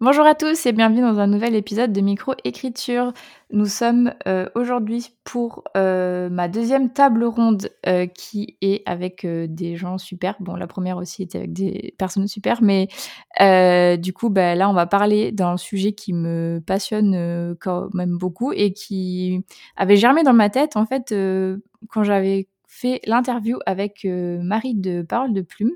Bonjour à tous et bienvenue dans un nouvel épisode de Micro-Écriture. Nous sommes euh, aujourd'hui pour euh, ma deuxième table ronde euh, qui est avec des gens super. Bon, la première aussi était avec des personnes super, mais du coup, bah, là, on va parler d'un sujet qui me passionne quand même beaucoup et qui avait germé dans ma tête, en fait, quand j'avais fait l'interview avec euh, Marie de Parole de Plume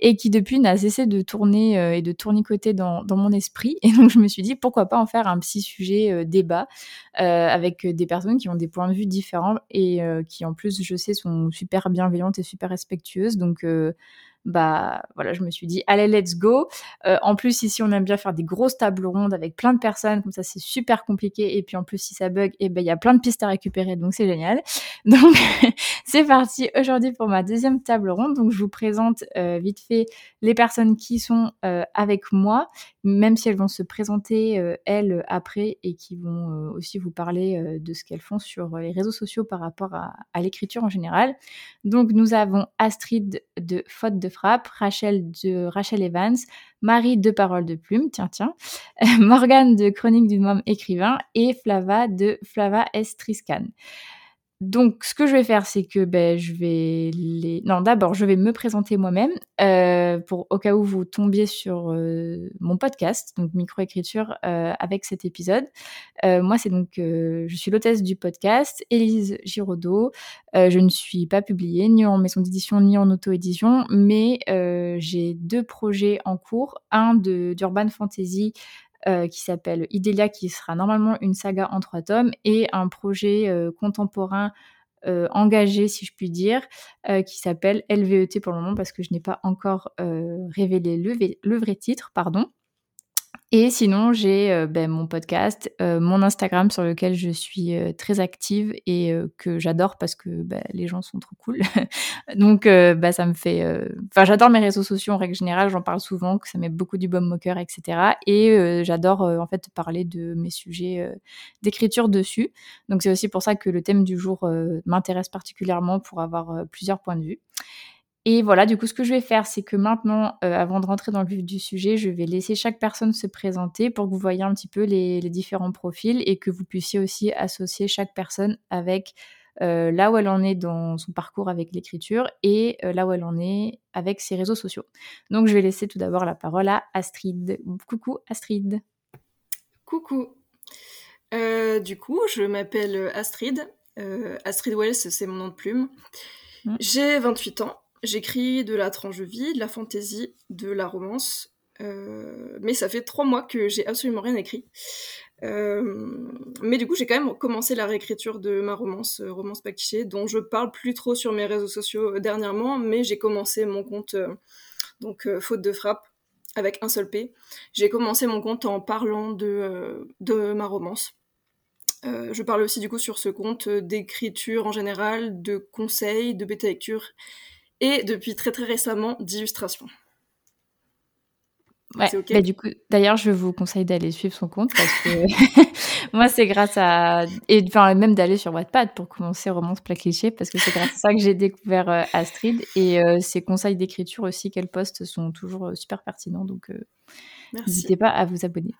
et qui depuis n'a cessé de tourner euh, et de tournicoter dans, mon esprit. Et donc je me suis dit pourquoi pas en faire un petit sujet euh, débat avec des personnes qui ont des points de vue différents et qui en plus je sais sont super bienveillantes et super respectueuses. Donc bah voilà, je me suis dit allez let's go. Euh, en plus ici on aime bien faire des grosses tables rondes avec plein de personnes, comme ça c'est super compliqué et puis en plus si ça bug, eh ben il y a plein de pistes à récupérer donc c'est génial. Donc c'est parti aujourd'hui pour ma deuxième table ronde. Donc je vous présente euh, vite fait les personnes qui sont euh, avec moi, même si elles vont se présenter elles après et qui vont aussi vous parler de ce qu'elles font sur les réseaux sociaux par rapport à, à l'écriture en général. Donc nous avons Astrid de Faute de Rachel de Rachel Evans, Marie de Parole de Plume, tiens, tiens, Morgane de Chronique d'une môme écrivain et Flava de Flava Estriscan. Donc, ce que je vais faire, c'est que ben, je vais les. Non, d'abord, je vais me présenter moi-même euh, pour au cas où vous tombiez sur euh, mon podcast, donc microécriture, euh, avec cet épisode. moi, c'est donc, je suis l'hôtesse du podcast, Élise Giraudot. je ne suis pas publiée ni en maison d'édition ni en auto-édition, mais j'ai deux projets en cours, un de d'urban fantasy euh, qui s'appelle Idélia, qui sera normalement une saga en trois tomes, et un projet euh, contemporain euh, engagé, si je puis dire, qui s'appelle LVET pour le moment, parce que je n'ai pas encore révélé le, vrai titre, pardon. Et sinon, j'ai euh, ben, mon podcast, euh, mon Instagram sur lequel je suis euh, très active et que j'adore parce que ben, les gens sont trop cool. Donc, bah, ça me fait. Enfin, j'adore mes réseaux sociaux en règle générale, j'en parle souvent, que ça met beaucoup du baume au cœur, etc. Et j'adore en fait parler de mes sujets d'écriture dessus. Donc, c'est aussi pour ça que le thème du jour m'intéresse particulièrement pour avoir plusieurs points de vue. Et voilà, du coup, ce que je vais faire, c'est que maintenant, euh, avant de rentrer dans le vif du sujet, je vais laisser chaque personne se présenter pour que vous voyez un petit peu les, différents profils et que vous puissiez aussi associer chaque personne avec euh, là où elle en est dans son parcours avec l'écriture et euh, là où elle en est avec ses réseaux sociaux. Donc, je vais laisser tout d'abord la parole à Astrid. Coucou Astrid. Coucou. du coup, je m'appelle Astrid. Astrid Wells, c'est mon nom de plume. Mmh. J'ai 28 ans. J'écris de la tranche vie, de la fantaisie, de la romance, euh, mais ça fait trois mois que j'ai absolument rien écrit. Euh, mais du coup, j'ai quand même commencé la réécriture de ma romance, euh, Romance pas cliché, dont je parle plus trop sur mes réseaux sociaux dernièrement, mais j'ai commencé mon compte, donc faute de frappe, avec un seul P. J'ai commencé mon compte en parlant de, de ma romance. je parle aussi du coup sur ce compte d'écriture en général, de conseils, de bêta lecture et depuis très très récemment d'illustration. Ouais, bah, du coup, d'ailleurs, je vous conseille d'aller suivre son compte parce que moi, c'est grâce à. Et enfin, même d'aller sur Wattpad pour commencer Romance Plat Cliché parce que c'est grâce à ça que j'ai découvert euh, Astrid. Et euh, ses conseils d'écriture aussi qu'elle poste sont toujours euh, super pertinents. Donc, n'hésitez pas à vous abonner.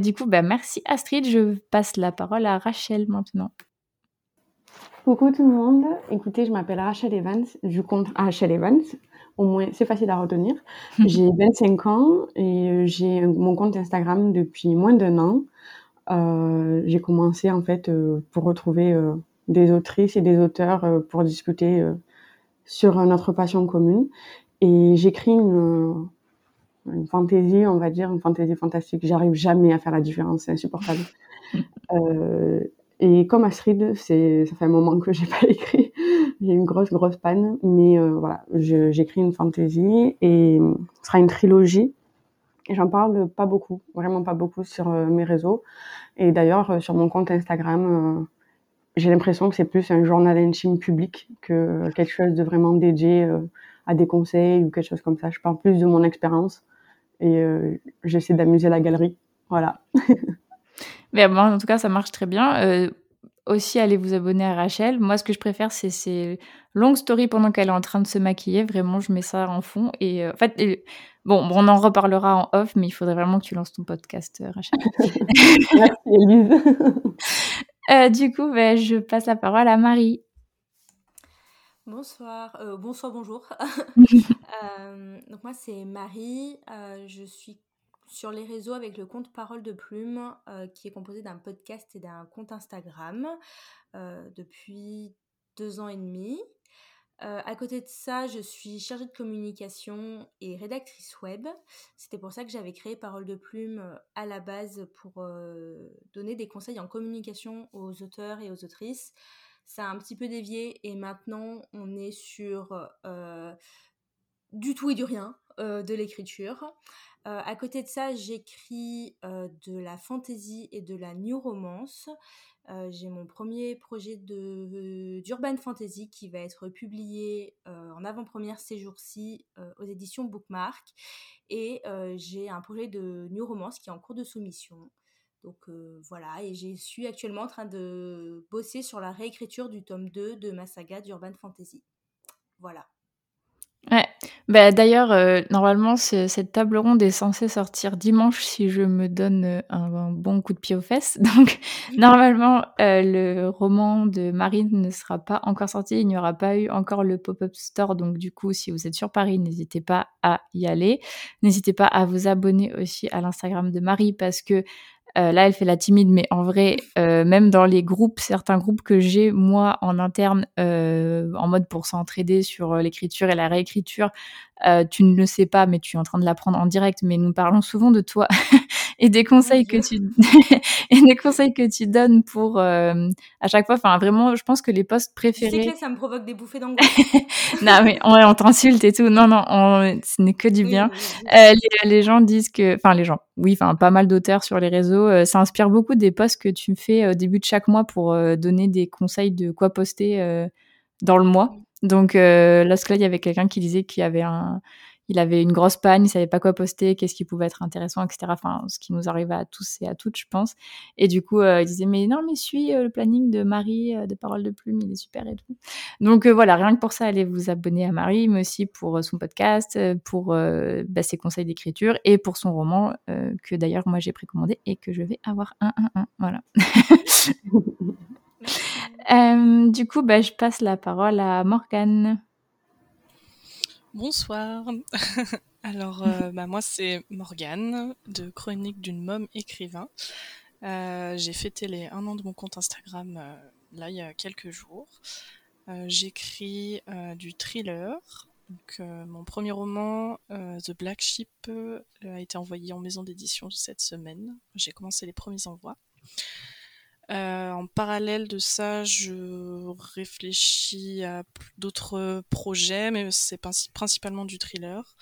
du coup, bah, merci Astrid. Je passe la parole à Rachel maintenant. Coucou tout le monde. Écoutez, je m'appelle Rachel Evans, du compte Rachel Evans. Au moins, c'est facile à retenir. J'ai 25 ans et euh, j'ai mon compte Instagram depuis moins d'un an. Euh, j'ai commencé en fait euh, pour retrouver des autrices et des auteurs pour discuter sur notre passion commune. Et j'écris une, une fantaisie, on va dire, une fantaisie fantastique. J'arrive jamais à faire la différence, c'est insupportable. Et comme Astrid, c'est, ça fait un moment que j'ai pas écrit. j'ai une grosse, grosse panne. Mais euh, voilà, j'écris une fantaisie et ce sera une trilogie. Et j'en parle pas beaucoup, vraiment pas beaucoup sur euh, mes réseaux. Et d'ailleurs, euh, sur mon compte Instagram, j'ai l'impression que c'est plus un journal intime public que quelque chose de vraiment dédié à des conseils ou quelque chose comme ça. Je parle plus de mon expérience et j'essaie d'amuser la galerie. Voilà. Mais bon, en tout cas, ça marche très bien aussi allez vous abonner à Rachel. Moi, ce que je préfère, c'est ces longues stories pendant qu'elle est en train de se maquiller. Vraiment, je mets ça en fond. Et euh, en fait, bon, on en reparlera en off, mais il faudrait vraiment que tu lances ton podcast, euh, Rachel. Merci, Elise. Euh, du coup, ben, je passe la parole à Marie. Bonsoir, bonsoir, bonjour. donc moi c'est Marie, je suis sur les réseaux avec le compte Parole de Plume, euh, qui est composé d'un podcast et d'un compte Instagram euh, depuis deux ans et demi. Euh, à côté de ça, je suis chargée de communication et rédactrice web. C'était pour ça que j'avais créé Parole de Plume à la base pour donner des conseils en communication aux auteurs et aux autrices. Ça a un petit peu dévié et maintenant on est sur du tout et du rien de l'écriture. Euh, à côté de ça, j'écris euh, de la fantasy et de la new romance. Euh, j'ai mon premier projet d'urban fantasy qui va être publié en avant-première ces jours-ci aux éditions Bookmark. Et j'ai un projet de new romance qui est en cours de soumission. Donc voilà, et je suis actuellement en train de bosser sur la réécriture du tome 2 de ma saga d'urban fantasy. Voilà. Ouais. Bah, d'ailleurs, euh, normalement, cette table ronde est censée sortir dimanche si je me donne euh, un, bon coup de pied aux fesses. Donc, normalement, euh, le roman de Marine ne sera pas encore sorti. Il n'y aura pas eu encore le pop-up store. Donc, du coup, si vous êtes sur Paris, n'hésitez pas à y aller. N'hésitez pas à vous abonner aussi à l'Instagram de Marie parce que euh, là, elle fait la timide, mais en vrai, euh, même dans les groupes, certains groupes que j'ai, moi, en interne, euh, en mode pour s'entraider sur l'écriture et la réécriture, tu ne le sais pas, mais tu es en train de l'apprendre en direct. Mais nous parlons souvent de toi et des conseils que tu et des conseils que tu donnes pour à chaque fois. Enfin, vraiment, je pense que les postes préférés. C'est que ça me provoque des bouffées d'angoisse. non, mais on, on t'insulte et tout. Non, non, ce n'est que du bien. les, les, gens disent que, enfin, les gens, oui, enfin, pas mal d'auteurs sur les réseaux. ça inspire beaucoup des posts que tu fais au début de chaque mois pour donner des conseils de quoi poster dans le mois. Donc, euh, là, il y avait quelqu'un qui disait qu'il y avait un, il avait une grosse panne, il savait pas quoi poster, qu'est-ce qui pouvait être intéressant, etc. Enfin, ce qui nous arrive à tous et à toutes, je pense. Et du coup, euh, il disait mais non, mais suis euh, le planning de Marie de Parole de Plume, il est super et tout. Donc voilà, rien que pour ça, allez vous abonner à Marie, mais aussi pour son podcast, pour bah, ses conseils d'écriture et pour son roman que d'ailleurs moi j'ai précommandé et que je vais avoir un un un. Voilà. Euh, du coup, bah, je passe la parole à Morgane. Bonsoir. Alors, euh, bah, moi, c'est Morgane de Chronique d'une môme écrivain. Euh, j'ai fêté les un an de mon compte Instagram là il y a quelques jours. J'écris du thriller. Donc, mon premier roman, The Black Sheep, a été envoyé en maison d'édition cette semaine. J'ai commencé les premiers envois. Euh, en parallèle de ça, je réfléchis à d'autres projets, mais c'est principalement du thriller.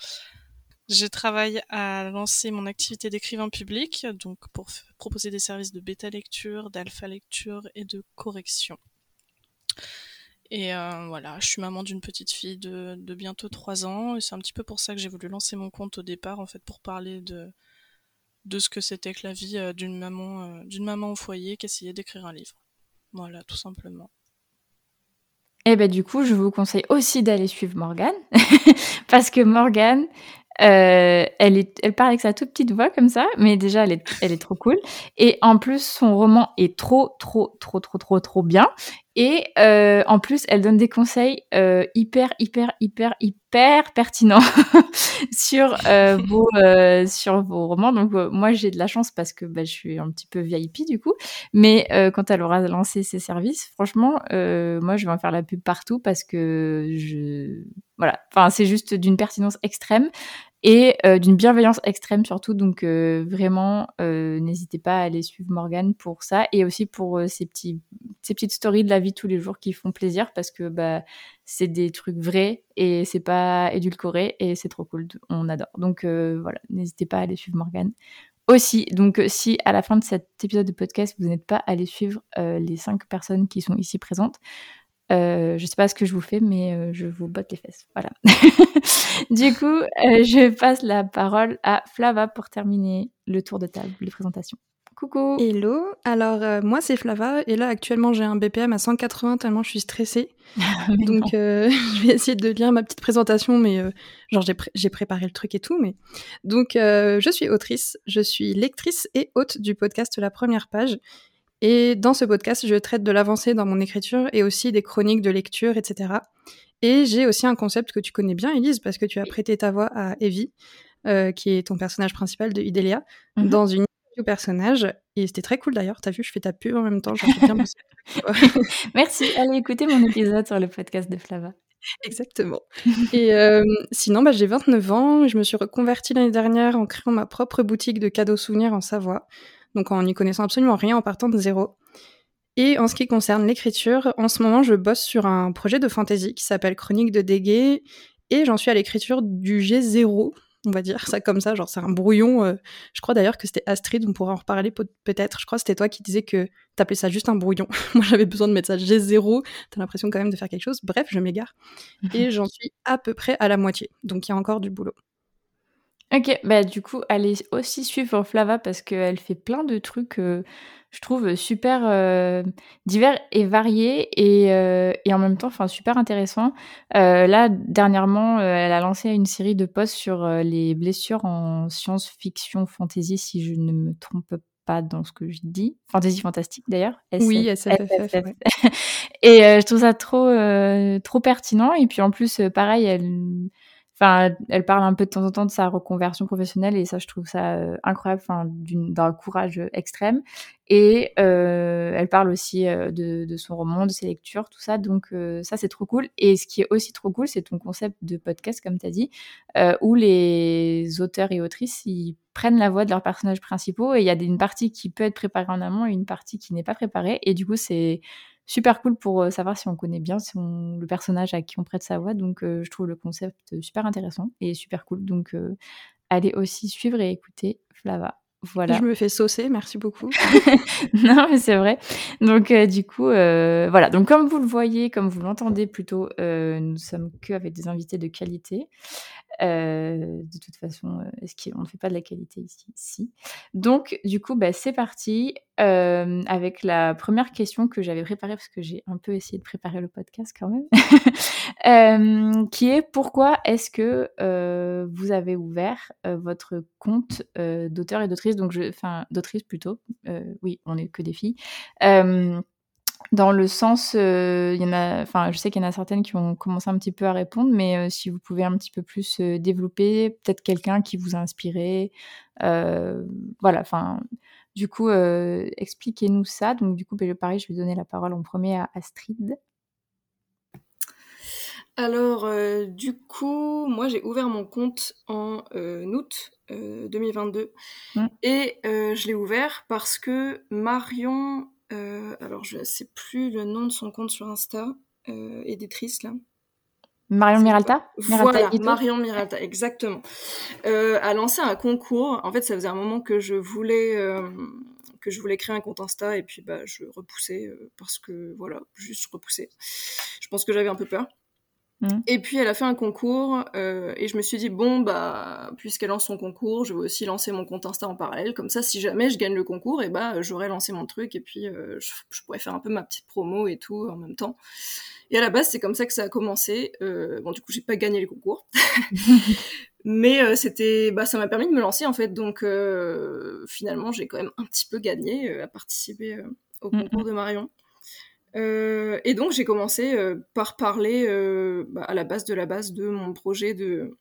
Je travaille à lancer mon activité d'écrivain public, donc pour proposer des services de bêta lecture, d'alpha lecture et de correction. Et euh, voilà, je suis maman d'une petite fille de, de bientôt 3 ans, et c'est un petit peu pour ça que j'ai voulu lancer mon compte au départ, en fait, pour parler de, de ce que c'était que la vie euh, d'une maman, euh, d'une maman au foyer qui essayait d'écrire un livre. Voilà, tout simplement. Et eh ben du coup, je vous conseille aussi d'aller suivre Morgane, parce que Morgane, euh, elle, parle avec sa toute petite voix comme ça, mais déjà elle est, elle est trop cool. Et en plus, son roman est trop, trop, trop, trop, trop, trop bien. Et euh, en plus, elle donne des conseils euh, hyper, hyper, hyper, hyper pertinents sur euh, vos euh, sur vos romans. Donc euh, moi, j'ai de la chance parce que bah, je suis un petit peu VIP du coup. Mais quand elle aura lancé ses services, franchement, moi, je vais en faire la pub partout parce que je voilà. Enfin, c'est juste d'une pertinence extrême et euh, d'une bienveillance extrême surtout. Donc euh, vraiment, euh, n'hésitez pas à aller suivre Morgane pour ça et aussi pour ces, petits, petites stories de la vie tous les jours qui font plaisir parce que bah, c'est des trucs vrais et c'est pas édulcoré et c'est trop cool. On adore. Donc voilà, n'hésitez pas à aller suivre Morgane. Aussi, donc si à la fin de cet épisode de podcast, vous n'êtes pas allé suivre les cinq personnes qui sont ici présentes, je sais pas ce que je vous fais, mais je vous botte les fesses. Voilà. du coup, je passe la parole à Flava pour terminer le tour de table, les présentations. Coucou Hello, alors moi c'est Flava et là actuellement j'ai un BPM à 180 tellement je suis stressée. Donc je vais essayer de lire ma petite présentation mais genre j'ai, préparé le truc et tout mais donc je suis autrice, je suis lectrice et hôte du podcast La Première Page et dans ce podcast je traite de l'avancée dans mon écriture et aussi des chroniques de lecture etc. Et j'ai aussi un concept que tu connais bien Elise parce que tu as prêté ta voix à Evie qui est ton personnage principal de Idélia, mmh dans une personnage. Et c'était très cool d'ailleurs. T'as vu, je fais ta pub en même temps. bien Merci. Allez écouter mon épisode sur le podcast de Flava. Exactement. Et euh, sinon, bah, j'ai 29 ans. Je me suis reconvertie l'année dernière en créant ma propre boutique de cadeaux souvenirs en Savoie. Donc en n'y connaissant absolument rien, en partant de zéro. Et en ce qui concerne l'écriture, en ce moment, je bosse sur un projet de fantasy qui s'appelle Chronique de Dégué. Et j'en suis à l'écriture du G0, on va dire ça comme ça, genre c'est un brouillon. Euh, je crois d'ailleurs que c'était Astrid, on pourra en reparler peut-être. Je crois que c'était toi qui disais que t'appelais ça juste un brouillon. Moi j'avais besoin de mettre ça G0, t'as l'impression quand même de faire quelque chose. Bref, je m'égare. Et j'en suis à peu près à la moitié, donc il y a encore du boulot. Ok, bah du coup, allez aussi suivre Flava parce qu'elle fait plein de trucs, euh, je trouve, super euh, divers et variés et, euh, et, en même temps, enfin, super intéressants. là, dernièrement, elle a lancé une série de posts sur les blessures en science-fiction fantasy, si je ne me trompe pas dans ce que je dis. Fantasy fantastique d'ailleurs. Oui, SFF. et je trouve ça trop, trop pertinent. Et puis en plus, pareil, elle Enfin, elle parle un peu de temps en temps de sa reconversion professionnelle et ça, je trouve ça euh, incroyable, enfin, d'un courage extrême. Et euh, elle parle aussi euh, de, son roman, de ses lectures, tout ça. Donc ça, c'est trop cool. Et ce qui est aussi trop cool, c'est ton concept de podcast, comme tu as dit, où les auteurs et autrices, ils prennent la voix de leurs personnages principaux et il y a une partie qui peut être préparée en amont et une partie qui n'est pas préparée. Et du coup, c'est super cool pour savoir si on connaît bien si on, le personnage à qui on prête sa voix. Donc, je trouve le concept super intéressant et super cool. Donc, allez aussi suivre et écouter Flava. Voilà. Je me fais saucer, merci beaucoup. non, mais c'est vrai. Donc, du coup, voilà. Donc, comme vous le voyez, comme vous l'entendez plutôt, nous sommes que avec des invités de qualité. Euh, de toute façon, est-ce qu'on ne fait pas de la qualité ici? Si. Donc, du coup, bah, c'est parti euh, avec la première question que j'avais préparée, parce que j'ai un peu essayé de préparer le podcast quand même, euh, qui est pourquoi est-ce que vous avez ouvert votre compte d'auteur et d'autrice, donc je, enfin d'autrice plutôt, oui, on n'est que des filles dans le sens, euh, il y en a, enfin, je sais qu'il y en a certaines qui ont commencé un petit peu à répondre, mais euh, si vous pouvez un petit peu plus euh, développer, peut-être quelqu'un qui vous a inspiré, voilà, enfin, du coup, expliquez-nous ça. Donc, du coup, ben, pareil, je vais donner la parole en premier à Astrid. Alors, du coup, moi, j'ai ouvert mon compte en août 2022 mmh. et je l'ai ouvert parce que Marion alors, je ne sais plus le nom de son compte sur Insta, euh, éditrice là. Marion Miralta, Voilà, Marion Miralta, exactement. Euh, a lancé un concours. En fait, ça faisait un moment que je voulais que je voulais créer un compte Insta et puis bah je repoussais parce que voilà, juste repoussais. Je pense que j'avais un peu peur. Mmh. Et puis elle a fait un concours euh, et je me suis dit bon bah puisqu'elle lance son concours, je vais aussi lancer mon compte Insta en parallèle. Comme ça, si jamais je gagne le concours, et bah j'aurais lancé mon truc et puis euh, je, pourrais faire un peu ma petite promo et tout en même temps. Et à la base, c'est comme ça que ça a commencé. Euh, bon, du coup, j'ai pas gagné le concours, mais c'était bah ça m'a permis de me lancer en fait. Donc finalement, j'ai quand même un petit peu gagné à participer au mmh, concours mmh. de Marion. Euh, et donc j'ai commencé euh, par parler euh, bah, à la base de la base de mon projet de,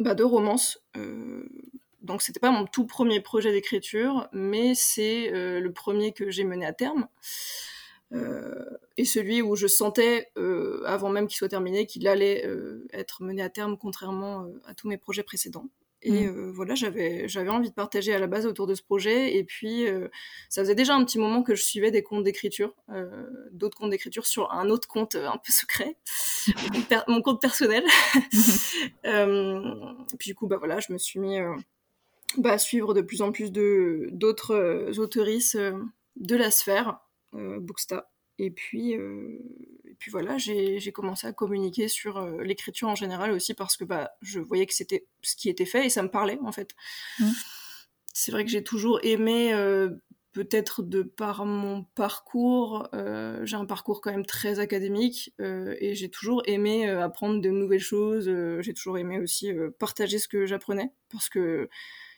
bah, de romance. donc c'était pas mon tout premier projet d'écriture, mais c'est le premier que j'ai mené à terme. et celui où je sentais, avant même qu'il soit terminé, qu'il allait être mené à terme, contrairement à tous mes projets précédents. Et mmh. voilà, j'avais, j'avais envie de partager à la base autour de ce projet. Et puis, ça faisait déjà un petit moment que je suivais des comptes d'écriture, d'autres comptes d'écriture sur un autre compte un peu secret, mon, compte personnel. puis du coup, bah voilà, je me suis mis bah, à suivre de plus en plus de, d'autres autoristes de la sphère, Booksta. Et puis, puis voilà, j'ai commencé à communiquer sur l'écriture en général aussi parce que bah, je voyais que c'était ce qui était fait et ça me parlait en fait. Mmh. C'est vrai que j'ai toujours aimé peut-être de par mon parcours, euh, j'ai un parcours quand même très académique euh, et j'ai toujours aimé euh, apprendre de nouvelles choses. j'ai toujours aimé aussi partager ce que j'apprenais parce que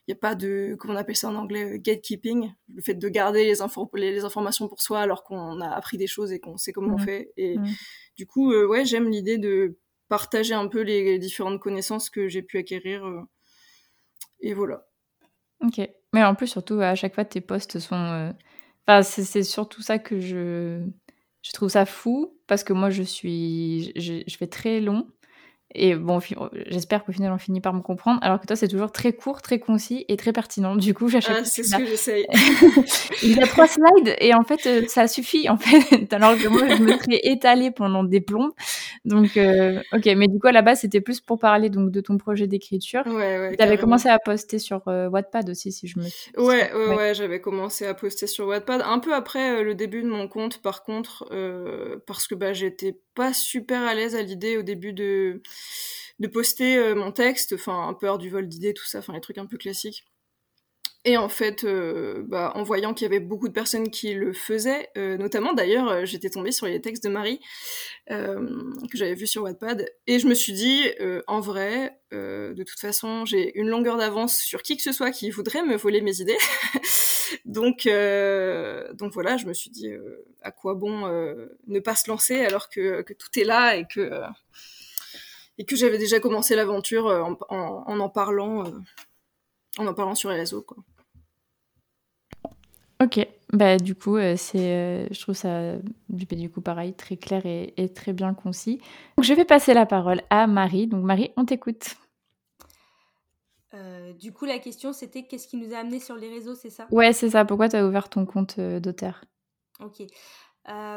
n'y a pas de, comment on appelle ça en anglais, gatekeeping, le fait de garder les, les, informations pour soi alors qu'on a appris des choses et qu'on sait comment on mmh. fait. Et mmh. du coup, ouais, j'aime l'idée de partager un peu les différentes connaissances que j'ai pu acquérir. et voilà. Ok. Mais en plus, surtout, à chaque fois, tes posts sont. Euh, enfin, c'est surtout ça que je. Je trouve ça fou parce que moi, je suis. Je, je fais très long. Et bon, j'espère qu'au final, on finit par me comprendre. Alors que toi, c'est toujours très court, très concis et très pertinent. Du coup, j'achète. Ah, c'est ce que j'essaye. Il y a trois slides et en fait, euh, ça suffit. En fait, alors que moi, je me serais étalée pendant des plombs. Donc, euh, ok. Mais du coup, à la base, c'était plus pour parler donc de ton projet d'écriture. Ouais, ouais. Tu avais commencé à poster sur euh, Wattpad aussi, si je me. Ouais, ouais, ouais. J'avais commencé à poster sur Wattpad un peu après le début de mon compte, par contre, parce que bah, j'étais pas super à l'aise à l'idée au début de de poster euh, mon texte, enfin un peu hors du vol d'idées, tout ça, enfin les trucs un peu classiques. Et en fait, euh, bah, en voyant qu'il y avait beaucoup de personnes qui le faisaient, euh, notamment d'ailleurs, j'étais tombée sur les textes de Marie que j'avais vus sur Wattpad, et je me suis dit, en vrai, de toute façon, j'ai une longueur d'avance sur qui que ce soit qui voudrait me voler mes idées. donc, donc voilà, je me suis dit, à quoi bon ne pas se lancer alors que, tout est là et que et que j'avais déjà commencé l'aventure euh, en, en, parlant euh, en en parlant sur les réseaux quoi. Ok, bah du coup euh, c'est, je trouve ça du coup pareil très clair et, très bien concis. Donc, je vais passer la parole à Marie. Donc Marie, on t'écoute. Du coup la question c'était qu'est-ce qui nous a amené sur les réseaux, c'est ça? Ouais c'est ça. Pourquoi tu as ouvert ton compte d'auteur? Ok.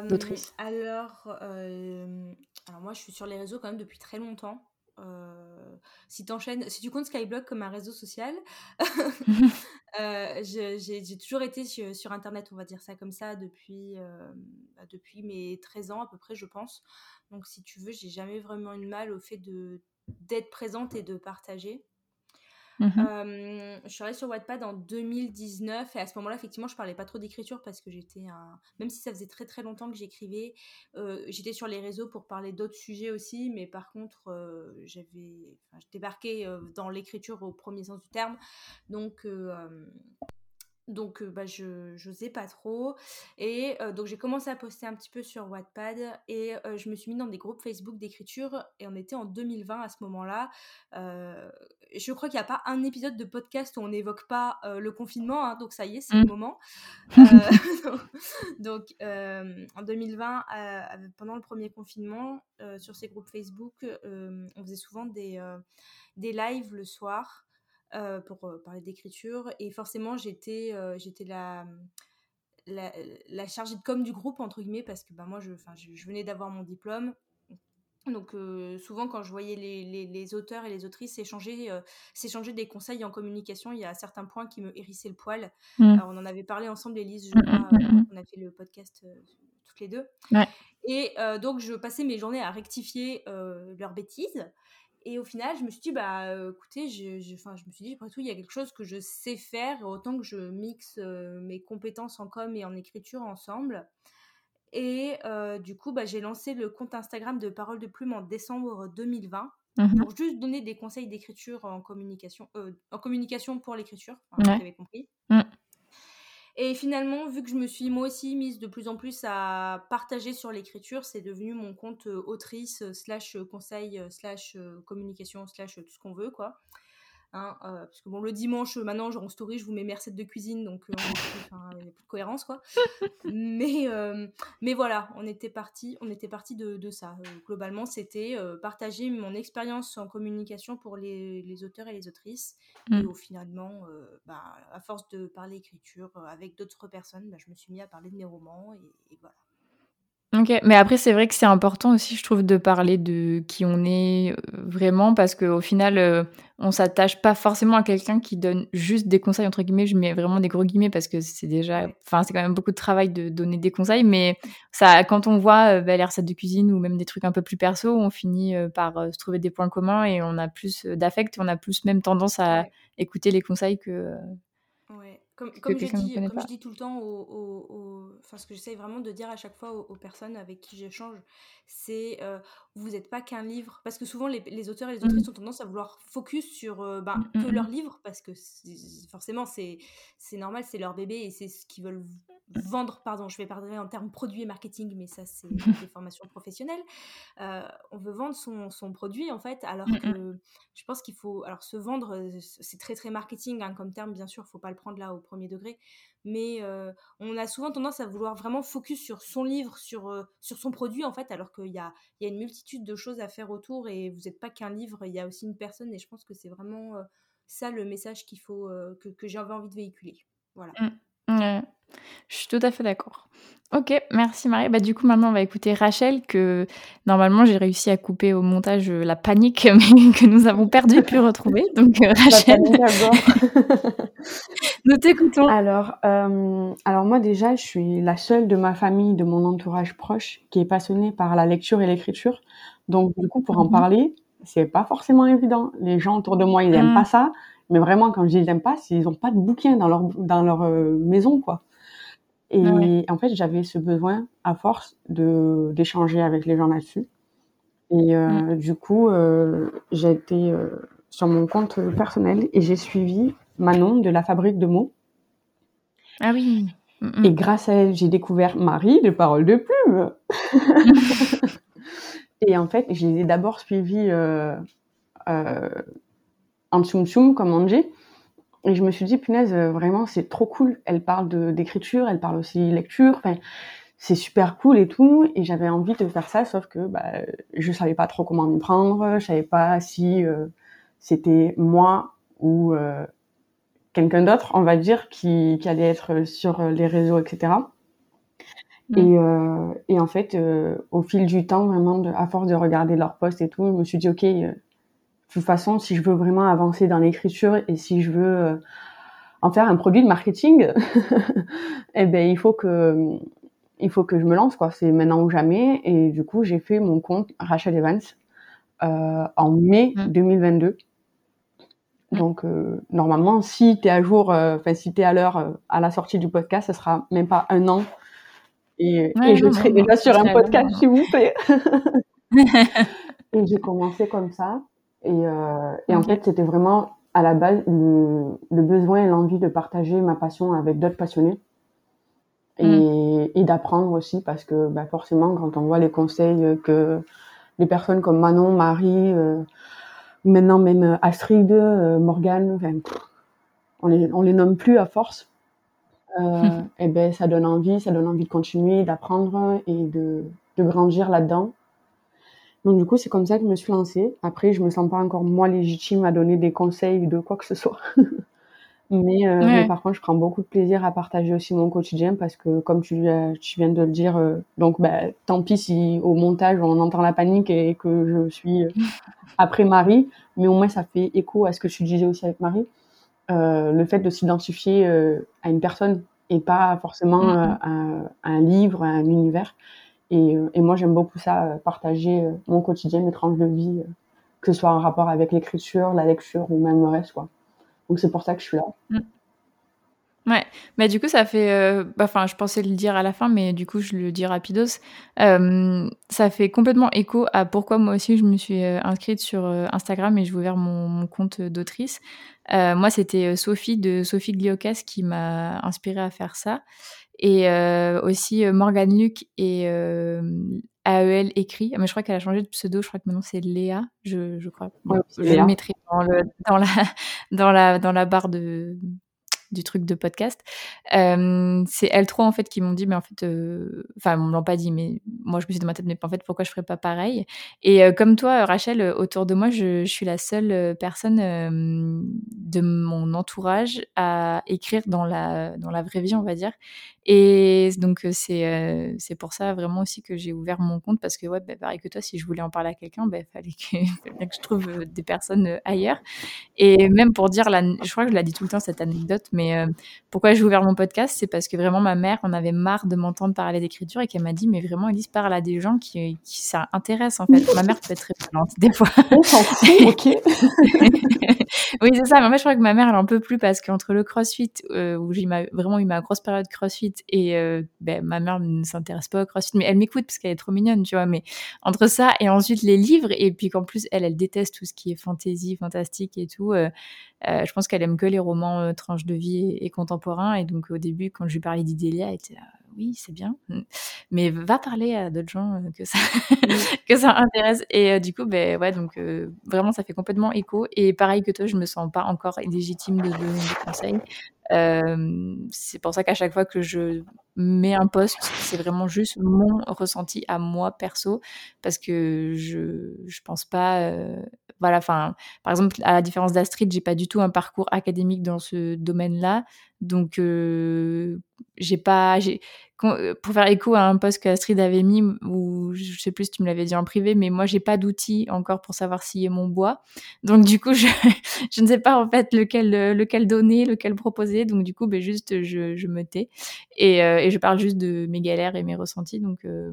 D'autrice. Alors, alors moi, je suis sur les réseaux quand même depuis très longtemps. Euh, si, si tu comptes Skyblog comme un réseau social, euh, j'ai toujours été sur, Internet, on va dire ça comme ça, depuis, euh, depuis mes 13 ans à peu près, je pense. Donc si tu veux, j'ai jamais vraiment eu de mal au fait d'être présente et de partager. Mmh je suis allée sur Wattpad en 2019 et à ce moment-là, effectivement, je parlais pas trop d'écriture parce que j'étais un... Même si ça faisait très très longtemps que j'écrivais, j'étais sur les réseaux pour parler d'autres sujets aussi, mais par contre, j'avais... Enfin, je débarquais dans l'écriture au premier sens du terme. Donc, donc, bah, je n'osais pas trop. Et donc, j'ai commencé à poster un petit peu sur Wattpad et je me suis mis dans des groupes Facebook d'écriture. Et on était en 2020 à ce moment-là. je crois qu'il n'y a pas un épisode de podcast où on n'évoque pas le confinement. Hein, donc, ça y est, c'est le mmh. moment. donc, en 2020, pendant le premier confinement, sur ces groupes Facebook, on faisait souvent des, des lives le soir. Euh, pour euh, parler d'écriture. Et forcément, j'étais euh, j'étais la, la, chargée de com du groupe, entre guillemets, parce que bah, moi, je, je, je venais d'avoir mon diplôme. Donc souvent quand je voyais les, les, les, auteurs et les autrices s'échanger s'échanger des conseils en communication, il y a certains points qui me hérissaient le poil. Mmh. on en avait parlé ensemble, Elise, je mmh, crois, mmh, on a fait le podcast toutes les deux. Et donc je passais mes journées à rectifier leurs bêtises. Et au final, je me suis dit, bah écoutez, je, je, je me suis dit, après tout, il y a quelque chose que je sais faire, autant que je mixe mes compétences en com et en écriture ensemble. Et du coup, bah, j'ai lancé le compte Instagram de Parole de Plume en décembre 2020 mmh pour juste donner des conseils d'écriture en communication, en communication pour l'écriture, vous avez compris. Mmh. Et finalement, vu que je me suis moi aussi mise de plus en plus à partager sur l'écriture, c'est devenu mon compte euh, autrice, euh, slash euh, conseil, slash communication, slash tout ce qu'on veut, quoi. Hein, euh, parce que bon, le dimanche, maintenant, genre en story, je vous mets mes recettes de cuisine, donc euh, il n'y a plus de cohérence, quoi. mais, euh, mais voilà, on était parti, on était parti de, de ça. globalement, c'était partager mon expérience en communication pour les, les, auteurs et les autrices. Et mmh. au finalement, bah, à force de parler écriture avec d'autres personnes, bah, je me suis mis à parler de mes romans et, et voilà. Ok, mais après c'est vrai que c'est important aussi, je trouve, de parler de qui on est euh, vraiment parce qu'au final, euh, on s'attache pas forcément à quelqu'un qui donne juste des conseils entre guillemets. Je mets vraiment des gros guillemets parce que c'est déjà, enfin c'est quand même beaucoup de travail de donner des conseils, mais ça, quand on voit euh, bah, les recettes de cuisine ou même des trucs un peu plus perso, on finit par se trouver des points communs et on a plus d'affect, on a plus même tendance à écouter les conseils que comme, je dis, comme je dis tout le temps, au, enfin, ce que j'essaye vraiment de dire à chaque fois aux, personnes avec qui j'échange, c'est euh, vous n'êtes pas qu'un livre. Parce que souvent, les, auteurs et les autrices mmh. ont tendance à vouloir focus sur euh, ben, mmh, que mmh, leur livre, parce que forcément, c'est normal, c'est leur bébé et c'est ce qu'ils veulent vendre, pardon, je vais parler en termes produit et marketing, mais ça, c'est des formations professionnelles. Euh, on veut vendre son, son, produit, en fait, alors que je pense qu'il faut. Alors, se vendre, c'est très, très marketing hein, comme terme, bien sûr, il ne faut pas le prendre là au premier degré, mais euh, on a souvent tendance à vouloir vraiment focus sur son livre, sur, euh, sur son produit, en fait, alors qu'il y a, y a une multitude de choses à faire autour et vous n'êtes pas qu'un livre, il y a aussi une personne, et je pense que c'est vraiment ça le message qu'il faut, que, que j'avais envie de véhiculer. Voilà. Mmh. Je suis tout à fait d'accord. Ok, merci Marie. Bah, du coup, maintenant, on va écouter Rachel, que normalement, j'ai réussi à couper au montage euh, la panique, mais que nous avons perdu puis retrouver. Donc, euh, Rachel, nous t'écoutons. Alors, euh, alors, moi, déjà, je suis la seule de ma famille, de mon entourage proche, qui est passionnée par la lecture et l'écriture. Donc, du coup, pour en mhm. parler, c'est pas forcément évident. Les gens autour de moi, ils n'aiment mhm. pas ça. Mais vraiment, quand je dis ils n'aiment pas, c'est ils n'ont pas de bouquin dans leur, dans leur maison, quoi. Et en fait, j'avais ce besoin, à force, de d'échanger avec les gens là-dessus. Et euh, mmh. du coup, euh, j'ai été euh, sur mon compte personnel et j'ai suivi Manon de la Fabrique de mots. Ah oui. Mmh, et grâce à elle, j'ai découvert Marie de Paroles de Plume. et en fait, je les ai d'abord suivis en tsum tsum, comme on dit. Et je me suis dit, punaise, euh, vraiment, c'est trop cool. Elle parle d'écriture, elle parle aussi lecture. Enfin, c'est super cool et tout. Et j'avais envie de faire ça, sauf que bah, je savais pas trop comment m'y prendre. Je savais pas si euh, c'était moi ou euh, quelqu'un d'autre, on va dire, qui, qui, allait être sur les réseaux, etc. Mm. Et, euh, et, en fait, au fil du temps, vraiment, de, à force de regarder leurs posts et tout, je me suis dit, ok, de toute façon, si je veux vraiment avancer dans l'écriture et si je veux euh, en faire un produit de marketing, eh ben il faut que il faut que je me lance quoi. C'est maintenant ou jamais. Et du coup, j'ai fait mon compte Rachel Evans euh, en mai 2022. Mmh. Donc euh, normalement, si tu es à jour, enfin si tu es à l'heure à la sortie du podcast, ce sera même pas un an. Et, je serai déjà sur un podcast, s'il vous plaît. et j'ai commencé comme ça. Et, euh, et en fait, c'était vraiment à la base le, le besoin et l'envie de partager ma passion avec d'autres passionnés et, mm. et d'apprendre aussi parce que bah, forcément, quand on voit les conseils que les personnes comme Manon, Marie, euh, maintenant même Astrid, euh, Morgane, enfin, on les, on les nomme plus à force. Euh, et ben ça donne envie, ça donne envie de continuer, d'apprendre et de, de grandir là-dedans. Donc du coup, c'est comme ça que je me suis lancée. Après, je me sens pas encore moi légitime à donner des conseils de quoi que ce soit. mais, euh, mais, par contre, je prends beaucoup de plaisir à partager aussi mon quotidien parce que, comme tu, tu viens de le dire, euh, donc bah, tant pis si au montage on entend la panique et que je suis euh, après Marie, mais au moins ça fait écho à ce que tu disais aussi avec Marie. le fait de s'identifier à une personne et pas forcément mm, mm. à, un livre, à un univers. Et, euh, et moi, j'aime beaucoup ça, euh, partager euh, mon quotidien, mes tranches de vie, que ce soit en rapport avec l'écriture, la lecture ou même le reste. Quoi. Donc c'est pour ça que je suis là. Mm. Ouais, mais du coup, ça fait. Bah, enfin, je pensais le dire à la fin, mais du coup, je le dis rapidos. ça fait complètement écho à pourquoi moi aussi je me suis inscrite sur Instagram et je ouvert mon, mon compte d'autrice. moi, c'était Sophie de Sophie Gliocas qui m'a inspirée à faire ça et euh, aussi euh, Morgane Luc et euh, AEL écrit. Mais je crois qu'elle a changé de pseudo. Je crois que maintenant c'est Léa, je, je crois. je le mettrai dans, le, dans, la, dans, la, dans la barre de, du truc de podcast. Euh, c'est L3 en fait qui m'ont dit, mais en fait, euh, enfin, ils me l'ont pas dit, mais moi je me suis dit dans ma tête, mais en fait, pourquoi je ferais pas pareil? Et euh, comme toi, Rachel, autour de moi, je, je suis la seule personne de mon entourage à écrire dans la, dans la vraie vie, on va dire. Et donc, c'est c'est pour ça vraiment aussi que j'ai ouvert mon compte parce que, ouais, bah, pareil que toi, si je voulais en parler à quelqu'un, il bah, fallait que, fallait que je trouve des personnes ailleurs. Et même pour dire, la, je crois que je l'ai dit tout le temps cette anecdote, mais pourquoi j'ai ouvert mon podcast, c'est parce que vraiment ma mère en avait marre de m'entendre parler d'écriture et qu'elle m'a dit, mais vraiment, Elise parle à des gens qui, qui ça intéresse en fait. ma mère peut être très violente des fois. Ok. oui, c'est ça. Mais moi, je crois que ma mère, elle en peut plus parce qu'entre le crossfit, où j'ai vraiment eu ma grosse période crossfit et ben, ma mère ne s'intéresse pas au crossfit, mais elle m'écoute parce qu'elle est trop mignonne, tu vois. Mais entre ça et ensuite les livres, et puis qu'en plus, elle, elle déteste tout ce qui est fantasy, fantastique et tout. Euh, euh, je pense qu'elle aime que les romans euh, tranches de vie et, contemporains. Et donc, au début, quand je lui parlais d'Idélia, elle était là, oui, c'est bien, mais va parler à d'autres gens que ça, que ça intéresse. Et du coup, ben ouais, donc vraiment, ça fait complètement écho. Et pareil que toi, je me sens pas encore légitime de donner des conseils. C'est pour ça qu'à chaque fois que je mets un post, c'est vraiment juste mon ressenti à moi perso, parce que je je pense pas, voilà, enfin, par exemple, à la différence d'Astrid, j'ai pas du tout un parcours académique dans ce domaine-là, donc j'ai pas, pour faire écho à un post qu'Astrid avait mis, ou je sais plus si tu me l'avais dit en privé, mais moi j'ai pas d'outils encore pour savoir est mon bois. Donc du coup, je, ne sais pas en fait lequel, lequel donner, lequel proposer. Donc du coup, ben, juste je, me tais et, euh, et, je parle juste de mes galères et mes ressentis. Donc euh,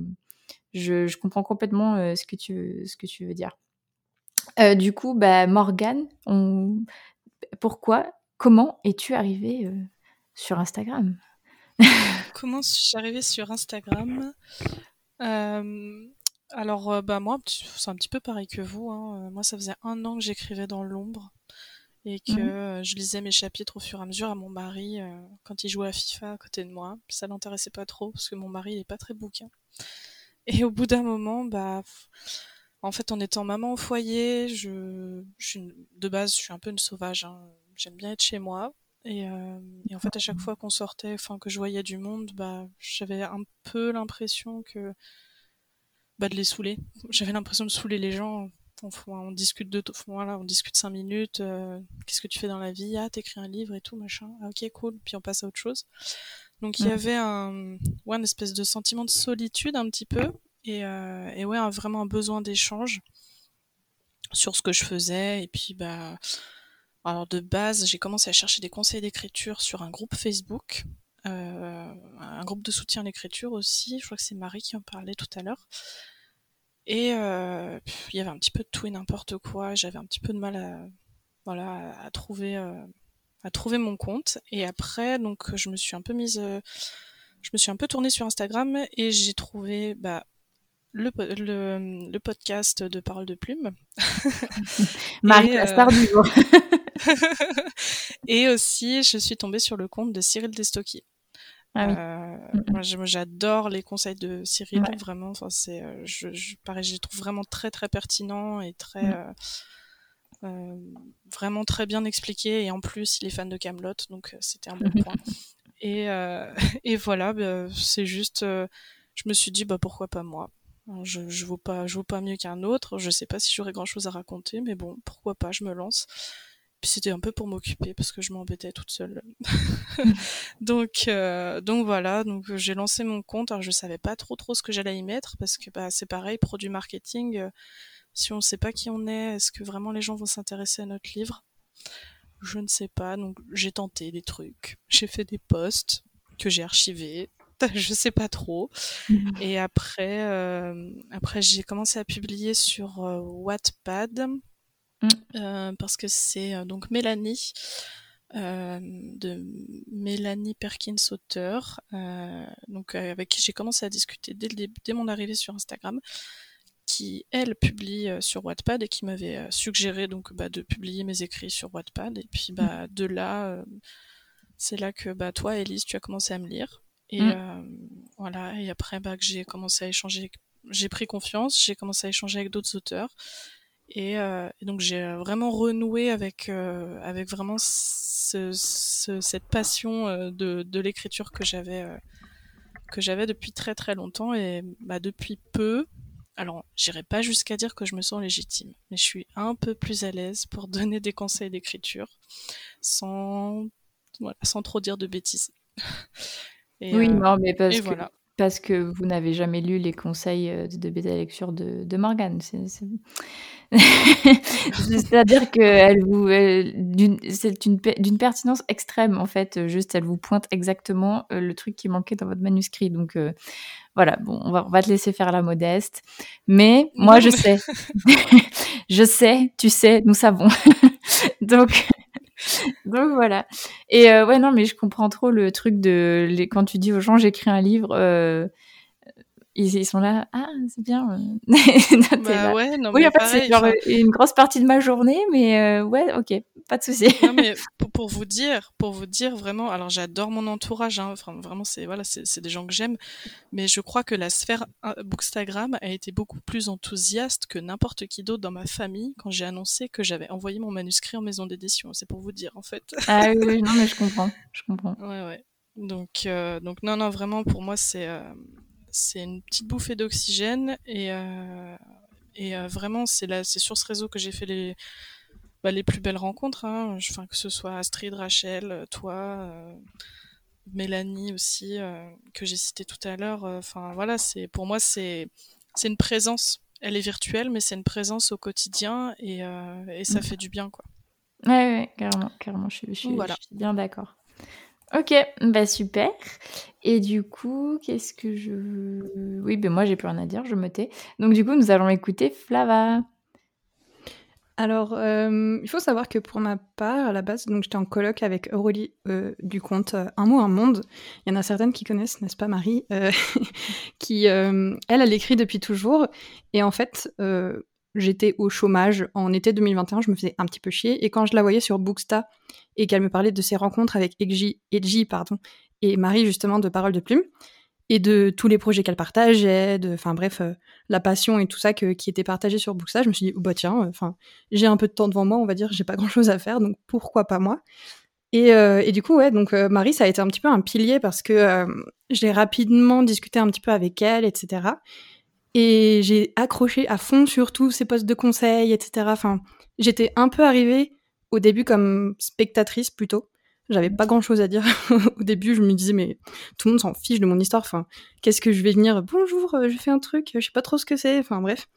je, comprends complètement euh, ce, que tu, veux dire. du coup, bah, Morgane, pourquoi, comment es-tu arrivée sur Instagram? Comment je suis arrivée sur Instagram? Euh, Alors, euh, bah moi, c'est un petit peu pareil que vous. Hein. Euh, moi, ça faisait un an que j'écrivais dans l'ombre et que mmh. je lisais mes chapitres au fur et à mesure à mon mari quand il jouait à FIFA à côté de moi. Ça l'intéressait pas trop parce que mon mari il est pas très bouquin. Et au bout d'un moment, bah, en fait, en étant maman au foyer, je, je de base, je suis un peu une sauvage. Hein. J'aime bien être chez moi. Euh, et, en fait, à chaque fois qu'on sortait, enfin que je voyais du monde, bah, j'avais un peu l'impression que bah, de les saouler. J'avais l'impression de saouler les gens. On, discute de voilà, on discute cinq minutes. Euh, qu'est-ce que tu fais dans la vie? Ah, t'écris un livre et tout machin. Ah, ok, cool. Puis on passe à autre chose. Donc il y avait un, ouais, une espèce de sentiment de solitude un petit peu et, euh, et ouais, vraiment un besoin d'échange sur ce que je faisais et puis bah alors de base, j'ai commencé à chercher des conseils d'écriture sur un groupe Facebook, euh, un groupe de soutien à l'écriture aussi. Je crois que c'est Marie qui en parlait tout à l'heure. Et euh, il y avait un petit peu de tout et n'importe quoi. J'avais un petit peu de mal à, voilà, à trouver, euh, à trouver mon compte. Et après, donc, je me suis un peu mise, je me suis un peu tournée sur Instagram et j'ai trouvé, bah, le, le, podcast de Parole de Plume. Marie, la star du jour. et aussi, je suis tombée sur le compte de Cyril Destocky. Ah euh, j'adore les conseils de Cyril, vraiment. Enfin, c'est, euh, je, je, pareil, je les trouve vraiment très très pertinents et très euh, vraiment très bien expliqués. Et en plus, il est fan de Camelot, donc c'était un bon point. Et, et voilà, bah, c'est juste, je me suis dit, bah pourquoi pas moi? Je, je vaux pas, je vaux pas mieux qu'un autre. Je sais pas si j'aurais grand chose à raconter, mais bon, pourquoi pas, je me lance. Puis c'était un peu pour m'occuper parce que je m'embêtais toute seule. donc euh, donc voilà, donc j'ai lancé mon compte. Alors je savais pas trop trop ce que j'allais y mettre parce que bah c'est pareil, produit marketing. Euh, si on sait pas qui on est, est-ce que vraiment les gens vont s'intéresser à notre livre? Je ne sais pas. Donc j'ai tenté des trucs. J'ai fait des posts que j'ai archivés. je sais pas trop. Et après, euh, après j'ai commencé à publier sur Wattpad Mm. Euh, parce que c'est euh, donc Mélanie euh, de Mélanie Perkins auteur, donc avec qui j'ai commencé à discuter dès, dès mon arrivée sur Instagram, qui elle publie sur Wattpad et qui m'avait suggéré donc bah, de publier mes écrits sur Wattpad et puis bah mm. de là c'est là que bah toi Elise tu as commencé à me lire et mm. voilà et après bah que j'ai commencé à échanger j'ai pris confiance j'ai commencé à échanger avec d'autres auteurs et, euh, et donc j'ai vraiment renoué avec euh, avec vraiment ce, ce, cette passion euh, de, de l'écriture que j'avais euh, que j'avais depuis très très longtemps et bah, depuis peu. Alors, j'irai pas jusqu'à dire que je me sens légitime, mais je suis un peu plus à l'aise pour donner des conseils d'écriture sans voilà, sans trop dire de bêtises. oui, non, mais parce que, parce que vous n'avez jamais lu les conseils de bêta lecture de, de Morgane. C'est-à-dire qu'elle vous, c'est d'une pertinence extrême en fait. Juste, elle vous pointe exactement le truc qui manquait dans votre manuscrit. Donc voilà, bon, on va, on va te laisser faire la modeste. Mais moi, je sais, je sais, tu sais, nous savons. Donc donc voilà. Et euh, ouais, non, mais je comprends trop le truc de les, quand tu dis aux gens j'écris un livre, euh, ils, sont là, ah, c'est bien. bah ouais, non, oui, en fait, c'est genre une grosse partie de ma journée, mais euh, ouais, ok, pas de souci. non, mais pour, vous dire, pour vous dire vraiment, alors j'adore mon entourage, hein, vraiment, c'est voilà, c'est des gens que j'aime, mais je crois que la sphère euh, Bookstagram a été beaucoup plus enthousiaste que n'importe qui d'autre dans ma famille quand j'ai annoncé que j'avais envoyé mon manuscrit en maison d'édition. C'est pour vous dire, en fait. ah oui, non, mais je comprends, je comprends. Ouais, ouais. Donc, euh, donc non, non, vraiment, pour moi, c'est c'est une petite bouffée d'oxygène et, euh, et euh, vraiment c'est c'est sur ce réseau que j'ai fait les bah, les plus belles rencontres hein. enfin que ce soit Astrid Rachel toi euh, Mélanie aussi que j'ai cité tout à l'heure enfin voilà c'est pour moi c'est c'est une présence elle est virtuelle mais c'est une présence au quotidien et, et ça mmh. fait du bien quoi ouais, ouais carrément carrément je suis bien d'accord Ok, bah super. Et du coup, qu'est-ce que je... Oui, ben moi j'ai plus rien à dire, je me tais. Donc du coup, nous allons écouter Flava. Alors, euh, il faut savoir que pour ma part, à la base, donc j'étais en colloque avec Aurélie euh, du compte euh, Un mot, un monde. Il y en a certaines qui connaissent, n'est-ce pas, Marie? Qui, elle, elle écrit depuis toujours. Et en fait, j'étais au chômage en été 2021, je me faisais un petit peu chier. Et quand je la voyais sur Booksta et qu'elle me parlait de ses rencontres avec Edgy, pardon, et Marie, justement, de Parole de Plume, et de tous les projets qu'elle partageait, de, enfin bref, euh, la passion et tout ça qui était partagé sur Booksta, je me suis dit, bah tiens, euh, enfin, j'ai un peu de temps devant moi, on va dire, j'ai pas grand chose à faire, donc pourquoi pas moi? Et, euh, du coup, ouais, donc Marie, ça a été un petit peu un pilier parce que j'ai rapidement discuté un petit peu avec elle, etc. Et j'ai accroché à fond sur tous ces postes de conseil, etc. Enfin, j'étais un peu arrivée au début comme spectatrice plutôt. J'avais pas grand chose à dire. au début, je me disais, mais tout le monde s'en fiche de mon histoire. Enfin, qu'est-ce que je vais venir? Bonjour, euh, je fais un truc, je sais pas trop ce que c'est. Enfin, bref.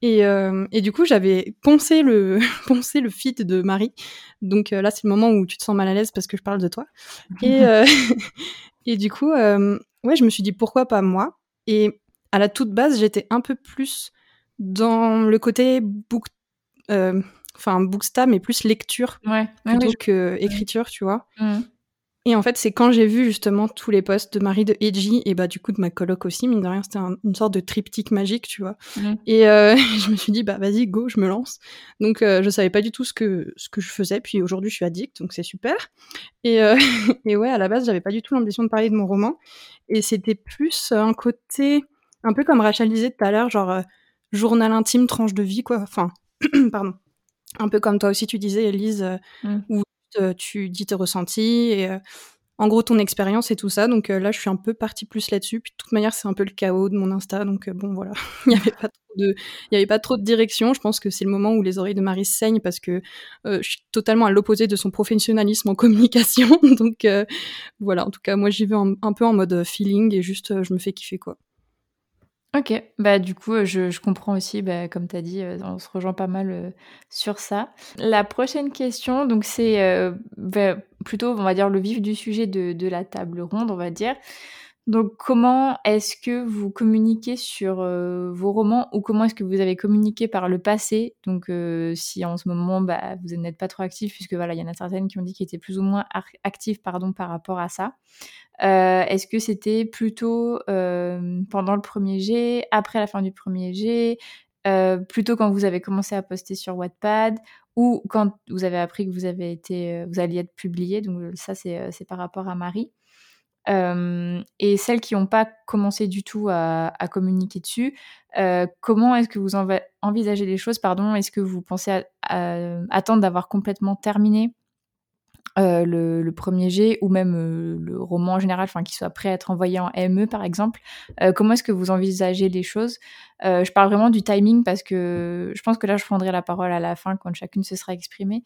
Et, euh, et, du coup, j'avais poncé le, poncé le feed de Marie. Donc euh, là, c'est le moment où tu te sens mal à l'aise parce que je parle de toi. Et, et du coup, ouais, je me suis dit, pourquoi pas moi? Et à la toute base, j'étais un peu plus dans le côté book, euh, enfin booksta, mais plus lecture plutôt que écriture, tu vois. Mmh. Et en fait, c'est quand j'ai vu justement tous les posts de Marie de Edgy et bah du coup de ma coloc aussi, mine de rien, c'était une sorte de triptyque magique, tu vois. Mmh. Et euh, je me suis dit bah vas-y go, je me lance. Donc euh, je savais pas du tout ce que ce que je faisais, puis aujourd'hui je suis addict, donc c'est super. Et, et ouais, à la base, j'avais pas du tout l'ambition de parler de mon roman, et c'était plus un côté un peu comme Rachel disait tout à l'heure, genre euh, journal intime, tranche de vie, quoi. Enfin, pardon. Un peu comme toi aussi tu disais, Elise, euh, mm. où euh, tu dis tes ressentis et en gros ton expérience et tout ça. Donc là, je suis un peu partie plus là-dessus. Puis de toute manière, c'est un peu le chaos de mon Insta. Donc bon, voilà. Il n'y avait pas trop de, il y avait pas trop de direction. Je pense que c'est le moment où les oreilles de Marie saignent parce que je suis totalement à l'opposé de son professionnalisme en communication. donc voilà. En tout cas, moi, j'y vais un peu en mode feeling et juste, je me fais kiffer quoi. Ok, bah du coup, euh, je, comprends aussi, bah, comme tu as dit, euh, on se rejoint pas mal euh, sur ça. La prochaine question, donc c'est bah, plutôt, on va dire, le vif du sujet de, de la table ronde, on va dire. Donc, comment est-ce que vous communiquez sur vos romans ou comment est-ce que vous avez communiqué par le passé? Donc, si en ce moment, bah, vous n'êtes pas trop actif, puisque voilà, il y en a certaines qui ont dit qu'ils étaient plus ou moins actifs pardon, par rapport à ça. est-ce que c'était plutôt pendant le premier jet, après la fin du premier jet, plutôt quand vous avez commencé à poster sur Wattpad ou quand vous avez appris que vous avez été, vous alliez être publié? Donc ça, c'est par rapport à Marie et celles qui n'ont pas commencé du tout à, communiquer dessus, comment est-ce que vous envisagez les choses Pardon, est-ce que vous pensez à, attendre d'avoir complètement terminé euh, le, premier G ou même euh, le roman en général, enfin qui soit prêt à être envoyé en ME par exemple. Euh, comment est-ce que vous envisagez les choses? Je parle vraiment du timing parce que je pense que là je prendrai la parole à la fin quand chacune se sera exprimée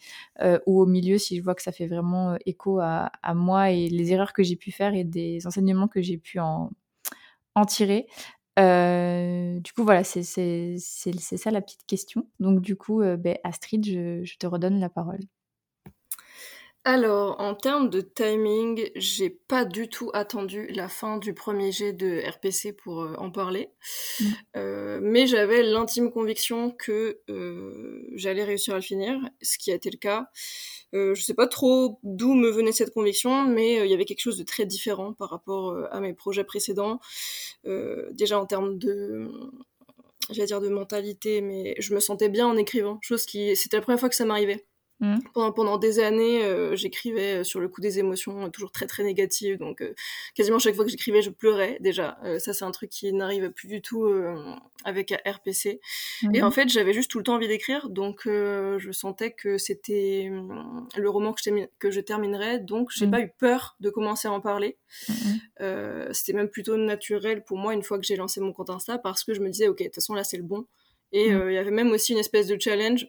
ou au milieu si je vois que ça fait vraiment écho à, moi et les erreurs que j'ai pu faire et des enseignements que j'ai pu en, en tirer. du coup, voilà, c'est ça la petite question. Donc, du coup, ben, Astrid, je te redonne la parole. Alors, en termes de timing, j'ai pas du tout attendu la fin du premier jet de RPC pour euh, en parler. Mm. Euh, mais j'avais l'intime conviction que euh, j'allais réussir à le finir, ce qui a été le cas. je sais pas trop d'où me venait cette conviction, mais il y avait quelque chose de très différent par rapport à mes projets précédents. déjà en termes de j'allais dire de mentalité, mais je me sentais bien en écrivant, chose qui c'était la première fois que ça m'arrivait. Mmh. Pendant, pendant, des années, euh, j'écrivais sur le coup des émotions, euh, toujours très très négatives. Donc, euh, quasiment chaque fois que j'écrivais, je pleurais déjà. ça, c'est un truc qui n'arrive plus du tout avec RPC. Et en mmh. fait, j'avais juste tout le temps envie d'écrire. Donc, je sentais que c'était le roman que je, que je terminerais. Donc, j'ai mmh. pas eu peur de commencer à en parler. c'était même plutôt naturel pour moi une fois que j'ai lancé mon compte Insta parce que je me disais, ok, de toute façon, là, c'est le bon. Et il y avait même aussi une espèce de challenge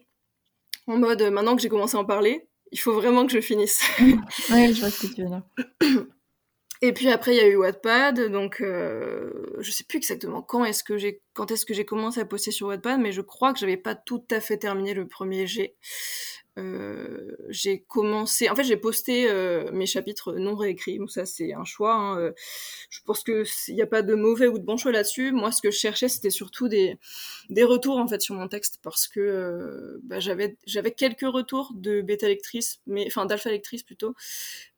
en mode, euh, maintenant que j'ai commencé à en parler, il faut vraiment que je finisse. ouais, je vois ce que tu veux dire. Et puis après, il y a eu Wattpad, donc euh, je sais plus exactement quand est-ce que j'ai quand est-ce que j'ai commencé à poster sur Wattpad, mais je crois que j'avais pas tout à fait terminé le premier G. Euh, j'ai commencé, en fait, j'ai posté euh, mes chapitres non réécrits. Donc ça, c'est un choix. Hein. Euh, je pense que il n'y a pas de mauvais ou de bon choix là-dessus. Moi, ce que je cherchais, c'était surtout des des retours en fait sur mon texte parce que bah, j'avais j'avais quelques retours de bêta lectrices, mais enfin d'alpha lectrices plutôt,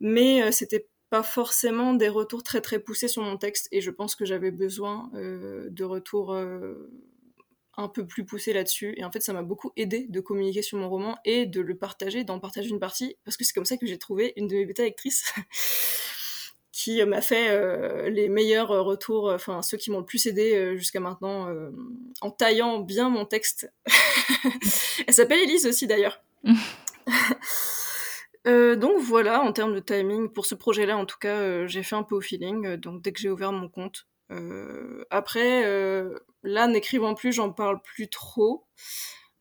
mais c'était pas forcément des retours très très poussés sur mon texte et je pense que j'avais besoin de retours un peu plus poussé là-dessus. Et en fait, ça m'a beaucoup aidé de communiquer sur mon roman et de le partager, d'en partager une partie, parce que c'est comme ça que j'ai trouvé une de mes bêta lectrices qui m'a fait euh, les meilleurs retours, enfin ceux qui m'ont le plus aidé euh, jusqu'à maintenant, euh, en taillant bien mon texte. Elle s'appelle Elise aussi d'ailleurs. donc voilà, en termes de timing, pour ce projet-là, en tout cas, j'ai fait un peu au feeling. donc dès que j'ai ouvert mon compte, après, euh, là, n'écrivant plus, j'en parle plus trop.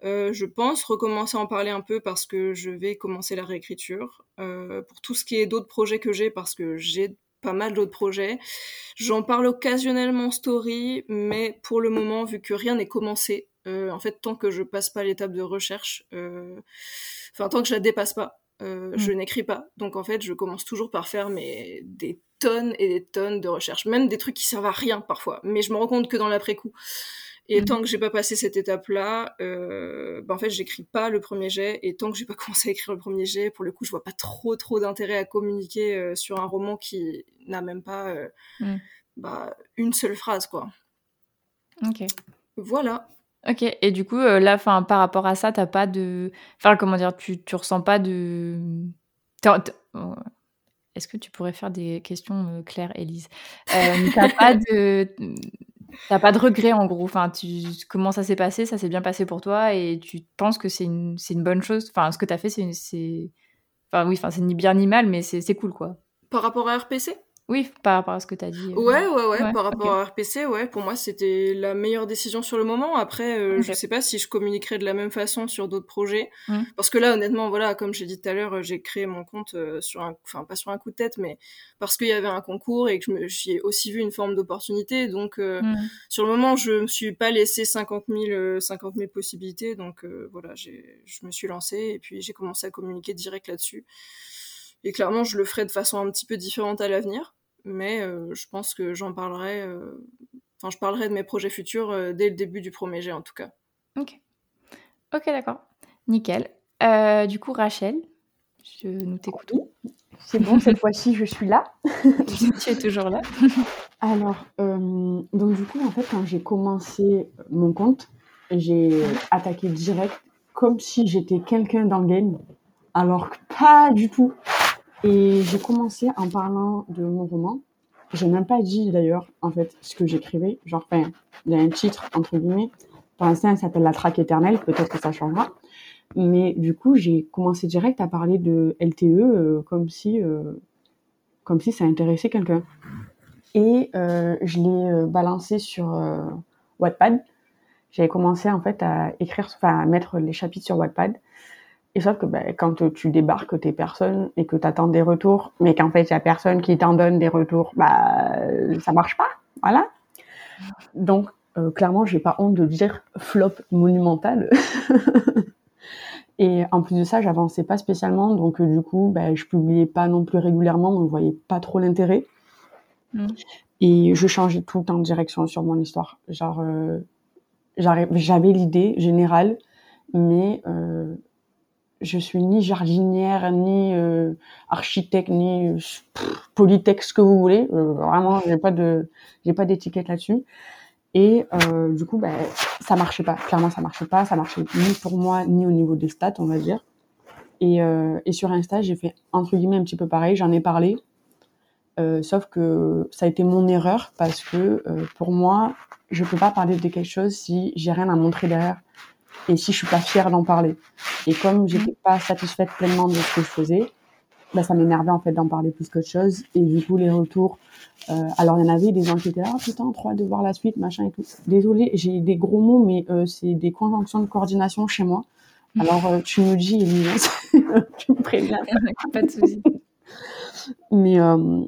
Euh, je pense recommencer à en parler un peu parce que je vais commencer la réécriture. pour tout ce qui est d'autres projets que j'ai, parce que j'ai pas mal d'autres projets. J'en parle occasionnellement en story, mais pour le moment, vu que rien n'est commencé, en fait, tant que je passe pas l'étape de recherche, enfin, tant que je la dépasse pas, mm. je n'écris pas. Donc en fait, je commence toujours par faire mes, des tonnes et des tonnes de recherches, même des trucs qui servent à rien parfois. Mais je me rends compte que dans l'après-coup. Et mhm. tant que j'ai pas passé cette étape-là, euh, bah en fait, j'écris pas le premier jet. Et tant que j'ai pas commencé à écrire le premier jet, pour le coup, je vois pas trop trop d'intérêt à communiquer euh, sur un roman qui n'a même pas euh, mhm. bah, une seule phrase, quoi. Ok. Voilà. Ok. Et du coup, là, fin, par rapport à ça, t'as pas de, enfin, comment dire, tu, tu ressens pas de, est-ce que tu pourrais faire des questions euh, claires, Élise? Euh, T'as pas de T'as pas de regret en gros? Enfin, tu, comment ça s'est passé? Ça s'est bien passé pour toi? Et tu penses que c'est une, une bonne chose? Enfin, ce que tu as fait, c'est, enfin oui, enfin c'est ni bien ni mal, mais c'est cool quoi. Par rapport à RPC oui, par rapport à ce que tu as dit. Euh, ouais, ouais, ouais, par rapport à RPC, ouais, pour moi c'était la meilleure décision sur le moment. Après, euh, je sais pas si je communiquerai de la même façon sur d'autres projets. Mmh. Parce que là, honnêtement, voilà, comme j'ai dit tout à l'heure, j'ai créé mon compte euh, sur un, enfin pas sur un coup de tête, mais parce qu'il y avait un concours et que j'y ai aussi vu une forme d'opportunité. Donc, mmh. sur le moment, je me suis pas laissé 50 000, 50 000 possibilités. Donc, voilà, je me suis lancée et puis j'ai commencé à communiquer direct là-dessus. Et clairement, je le ferai de façon un petit peu différente à l'avenir mais euh, je pense que j'en parlerai. Euh, enfin, je parlerai de mes projets futurs euh, dès le début du premier jet, en tout cas. Ok. Ok, d'accord. Nickel. du coup, Rachel, je nous t'écoute. C'est bon, cette fois-ci, je suis là. tu es toujours là. Alors, donc du coup, en fait, quand j'ai commencé mon compte, j'ai attaqué direct comme si j'étais quelqu'un dans le game, alors que pas du tout. Et j'ai commencé en parlant de mon roman. J'ai même pas dit d'ailleurs, en fait, ce que j'écrivais. Genre, enfin, il y a un titre, entre guillemets. Pour l'instant, ça s'appelle La traque éternelle. Peut-être que ça changera. Mais du coup, j'ai commencé direct à parler de LTE comme si comme si ça intéressait quelqu'un. Et je l'ai balancé sur Wattpad. J'avais commencé en fait à écrire, enfin à mettre les chapitres sur Wattpad. Et sauf que ben, quand tu débarques tes personnes et que tu attends des retours, mais qu'en fait il y a personne qui t'en donne des retours, bah ça marche pas, voilà. Donc euh, clairement, j'ai pas honte de dire flop monumental. et en plus de ça, j'avançais pas spécialement, donc euh, du coup, ben, je publiais pas non plus régulièrement, on voyait pas trop l'intérêt. Mm. Et je changeais tout le temps de direction sur mon histoire. Genre, euh, j'avais l'idée générale, mais euh, je suis ni jardinière, ni euh, architecte, ni polytech, ce que vous voulez. Euh, vraiment, j'ai pas de, j'ai pas d'étiquette là-dessus. Et euh, du coup, ben, ça marchait pas. Clairement, ça marchait pas. Ça marchait ni pour moi, ni au niveau des stats, on va dire. Et, euh, et sur Insta, j'ai fait entre guillemets un petit peu pareil. J'en ai parlé. Euh, sauf que ça a été mon erreur parce que pour moi, je peux pas parler de quelque chose si j'ai rien à montrer derrière et si je suis pas fière d'en parler. Et comme j'étais pas satisfaite pleinement de ce que je faisais, bah, ça m'énervait en fait d'en parler plus qu'autre chose. Et du coup, les retours, euh, alors il y en avait des gens qui étaient là, oh, putain, trop de voir la suite, machin et tout. Désolée, j'ai des gros mots, mais euh, c'est des conjonctions de coordination chez moi. Alors euh, tu me dis, tu me préviens. pas de soucis. Mais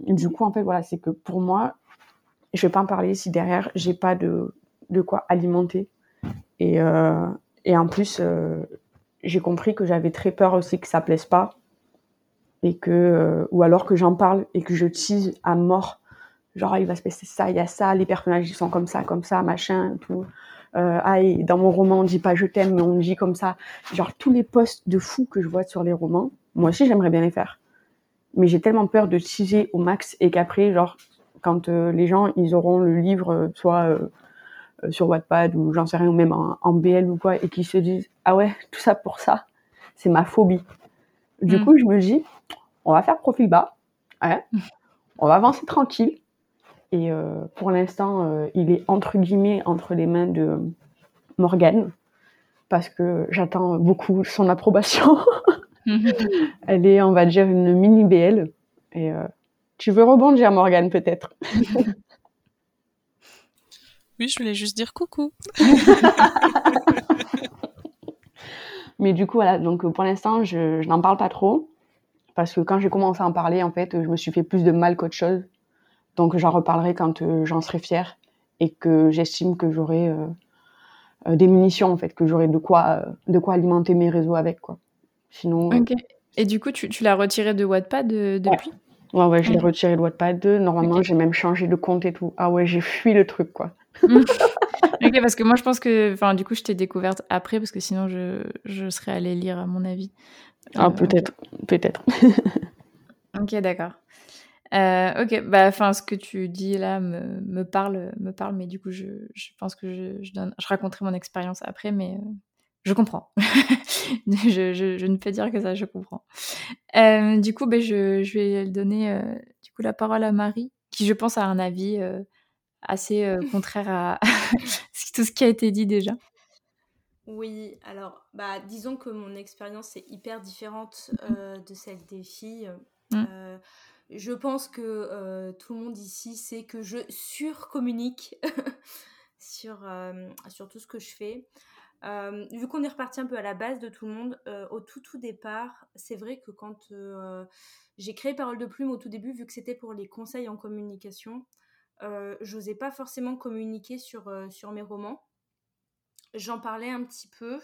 du coup, en fait, voilà, c'est que pour moi, je vais pas en parler si derrière j'ai pas de, de quoi alimenter. Et, euh, et en plus, euh, j'ai compris que j'avais très peur aussi que ça plaise pas et que euh, ou alors que j'en parle et que je tease à mort. Genre il va se passer ça, il y a ça, les personnages ils sont comme ça, comme ça, machin, tout. Euh, ah, dans mon roman on dit pas je t'aime mais on dit comme ça. Genre tous les posts de fous que je vois sur les romans, moi aussi j'aimerais bien les faire. Mais j'ai tellement peur de teaser au max et qu'après genre quand euh, les gens ils auront le livre soit euh, sur Wattpad ou j'en sais rien, ou même en, BL ou quoi, et qui se disent ah ouais, tout ça pour ça, c'est ma phobie. Du mm. coup, je me dis, on va faire profil bas, hein, on va avancer tranquille. Et euh, pour l'instant, euh, il est entre guillemets entre les mains de Morgane, parce que j'attends beaucoup son approbation. Elle est, on va dire, une mini BL. Et tu veux rebondir, Morgane, peut-être? Je voulais juste dire coucou. Mais du coup, voilà, donc pour l'instant, je, n'en parle pas trop. Parce que quand j'ai commencé à en parler, en fait, je me suis fait plus de mal qu'autre chose. Donc j'en reparlerai quand euh, j'en serai fière et que j'estime que j'aurai euh, euh, des munitions, en fait, que j'aurai de quoi, de quoi alimenter mes réseaux avec, quoi. Sinon. Et du coup, tu, tu l'as retiré de Wattpad depuis? Ouais, ouais, je l'ai retiré de Wattpad. Normalement, j'ai même changé de compte et tout. Ah ouais, j'ai fui le truc, quoi. Ok, parce que moi, je pense que, enfin, du coup, je t'ai découverte après, parce que sinon, je, je serais allée lire, à mon avis. Ah, euh, peut-être, peut-être. ok, d'accord. Euh, ok, bah, enfin, ce que tu dis là me, me, parle, me parle, mais du coup, je, je pense que je, je, donne, je raconterai mon expérience après, mais euh, je comprends. je, je, ne peux dire que ça, je comprends. Du coup, bah, je, je vais donner du coup la parole à Marie, qui, je pense, a un avis assez euh, contraire à tout ce qui a été dit déjà. Oui, alors, bah, disons que mon expérience est hyper différente euh, de celle des filles. Mmh. Euh, je pense que tout le monde ici sait que je surcommunique sur, sur tout ce que je fais. vu qu'on est reparti un peu à la base de tout le monde, au tout tout départ, c'est vrai que quand j'ai créé Parole de Plume au tout début, vu que c'était pour les conseils en communication, j'osais pas forcément communiquer sur, euh, sur mes romans. J'en parlais un petit peu.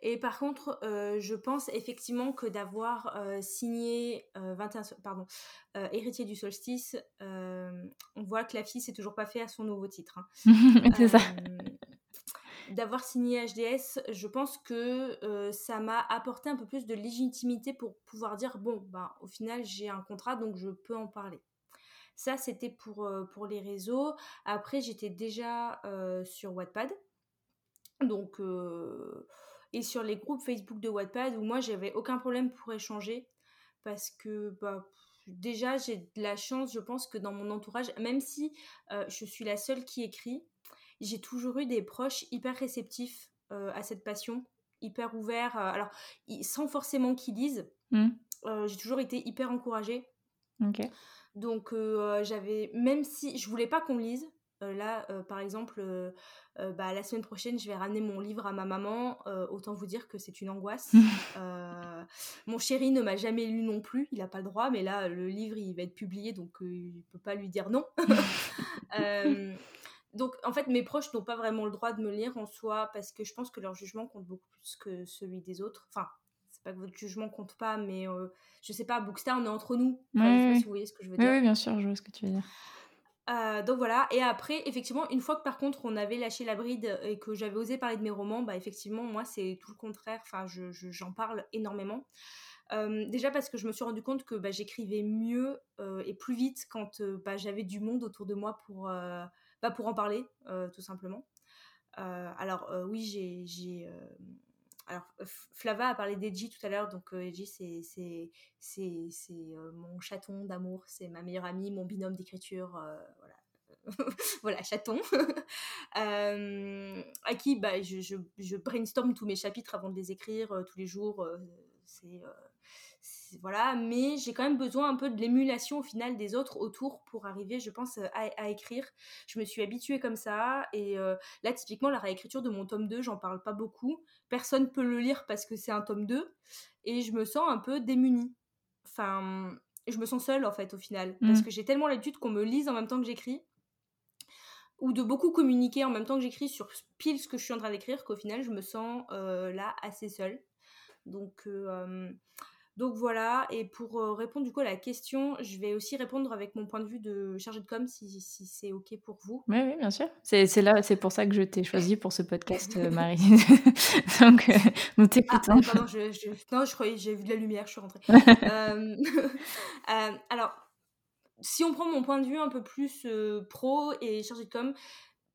Et par contre, euh, je pense effectivement que d'avoir signé 21, pardon, Héritier du solstice, on voit que la fille s'est toujours pas fait à son nouveau titre. Hein. C'est ça. D'avoir signé HDS, je pense que ça m'a apporté un peu plus de légitimité pour pouvoir dire bon, ben, au final, j'ai un contrat donc je peux en parler. Ça, c'était pour, euh, pour les réseaux. Après, j'étais déjà euh, sur Wattpad. Donc, euh, et sur les groupes Facebook de Wattpad où moi, j'avais aucun problème pour échanger. Parce que, bah, déjà, j'ai de la chance, je pense, que dans mon entourage, même si je suis la seule qui écrit, j'ai toujours eu des proches hyper réceptifs à cette passion. hyper ouverts. alors, sans forcément qu'ils lisent. Mmh. j'ai toujours été hyper encouragée. Ok. Donc, j'avais, même si je voulais pas qu'on lise, là, par exemple, bah, la semaine prochaine, je vais ramener mon livre à ma maman. autant vous dire que c'est une angoisse. mon chéri ne m'a jamais lu non plus, il n'a pas le droit, mais là, le livre, il va être publié, donc il ne peut pas lui dire non. donc, en fait, mes proches n'ont pas vraiment le droit de me lire en soi, parce que je pense que leur jugement compte beaucoup plus que celui des autres. Enfin, c'est pas que votre jugement compte pas, mais je sais pas, Bookstar, on est entre nous. je sais pas si vous voyez ce que je veux dire. Oui, bien sûr, je vois ce que tu veux dire. Euh, donc voilà, et après, effectivement, une fois que par contre on avait lâché la bride et que j'avais osé parler de mes romans, bah effectivement, moi c'est tout le contraire, enfin j'en je, parle énormément. Euh, déjà parce que je me suis rendu compte que bah, j'écrivais mieux euh, et plus vite quand bah, j'avais du monde autour de moi pour, bah, pour en parler, tout simplement. alors oui, j'ai alors, Flava a parlé d'Edgy tout à l'heure, donc euh, Edgy, c'est euh, mon chaton d'amour, c'est ma meilleure amie, mon binôme d'écriture, euh, voilà. voilà, chaton, à qui bah, je, je, brainstorm tous mes chapitres avant de les écrire tous les jours. Voilà, mais j'ai quand même besoin un peu de l'émulation au final des autres autour pour arriver, je pense, à, écrire. Je me suis habituée comme ça, et euh, là, typiquement, la réécriture de mon tome 2, j'en parle pas beaucoup. Personne peut le lire parce que c'est un tome 2, et je me sens un peu démunie. Enfin, je me sens seule en fait au final, parce mmh. que j'ai tellement l'habitude qu'on me lise en même temps que j'écris ou de beaucoup communiquer en même temps que j'écris sur pile ce que je suis en train d'écrire qu'au final je me sens euh, là assez seule. Donc euh, donc voilà, et pour euh, répondre du coup à la question, je vais aussi répondre avec mon point de vue de chargé de com si, si c'est ok pour vous. Oui, oui, bien sûr. C'est, là, c'est pour ça que je t'ai choisi pour ce podcast, euh, Marie. Donc, euh, nous ah, t'écoutons. Ah, je, je, non, je croyais, j'ai vu de la lumière, je suis rentrée. alors, si on prend mon point de vue un peu plus pro et chargé de com,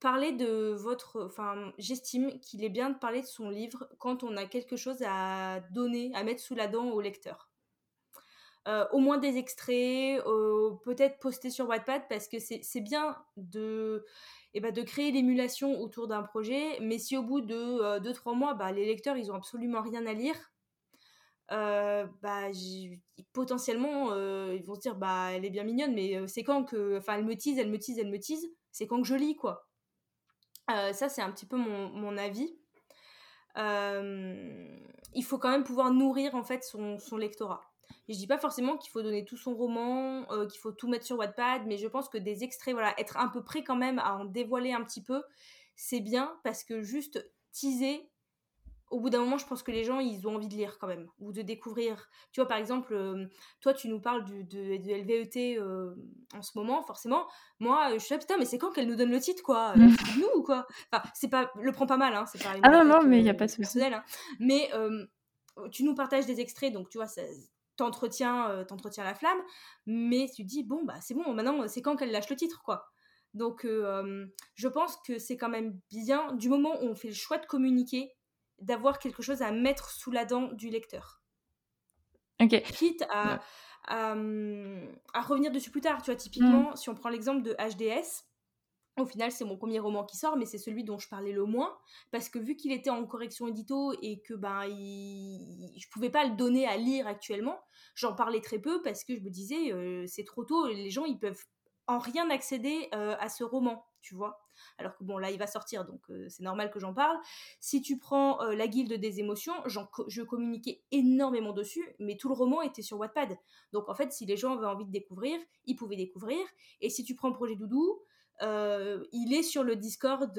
parler de votre. Enfin, j'estime qu'il est bien de parler de son livre quand on a quelque chose à donner, à mettre sous la dent au lecteur. Euh, au moins des extraits, euh, peut-être poster sur Wattpad parce que c'est bien de, eh ben, de créer l'émulation autour d'un projet, mais si au bout de 2-3 euh, mois, bah, les lecteurs ils ont absolument rien à lire, bah, potentiellement ils vont se dire bah elle est bien mignonne, mais c'est quand que. Enfin, elle me tease, elle me tease, elle me tease, c'est quand que je lis quoi. Euh, ça, c'est un petit peu mon, avis. Euh, il faut quand même pouvoir nourrir en fait son, lectorat. je dis pas forcément qu'il faut donner tout son roman, euh, qu'il faut tout mettre sur Wattpad, mais je pense que des extraits, voilà, être un peu près quand même à en dévoiler un petit peu, c'est bien parce que juste teaser, au bout d'un moment, je pense que les gens, ils ont envie de lire quand même, ou de découvrir. Tu vois, par exemple, euh, toi, tu nous parles du, de, LVET euh, en ce moment, forcément. Moi, je suis là, putain, mais c'est quand qu'elle nous donne le titre, quoi? Mmh. Nous, ou quoi? Enfin, c'est pas, le prends pas mal, hein, c'est pas Ah non, non, mais il n'y a pas de souci. Hein. Mais tu nous partages des extraits, donc tu vois, ça t'entretiens la flamme, mais tu dis, bon, bah c'est bon, maintenant, c'est quand qu'elle lâche le titre, quoi. Donc, je pense que c'est quand même bien, du moment où on fait le choix de communiquer, d'avoir quelque chose à mettre sous la dent du lecteur. Ok. Quitte à, à, revenir dessus plus tard. Tu vois, typiquement, mm. si on prend l'exemple de HDS, au final, c'est mon premier roman qui sort, mais c'est celui dont je parlais le moins, parce que vu qu'il était en correction édito et que ben, il... je pouvais pas le donner à lire actuellement, j'en parlais très peu parce que je me disais, euh, c'est trop tôt, les gens, ils peuvent en rien accéder euh, à ce roman, tu vois. Alors que bon, là, il va sortir, donc euh, c'est normal que j'en parle. Si tu prends euh, La Guilde des émotions, je communiquais énormément dessus, mais tout le roman était sur Wattpad. Donc en fait, si les gens avaient envie de découvrir, ils pouvaient découvrir. Et si tu prends Projet Doudou, il est sur le Discord.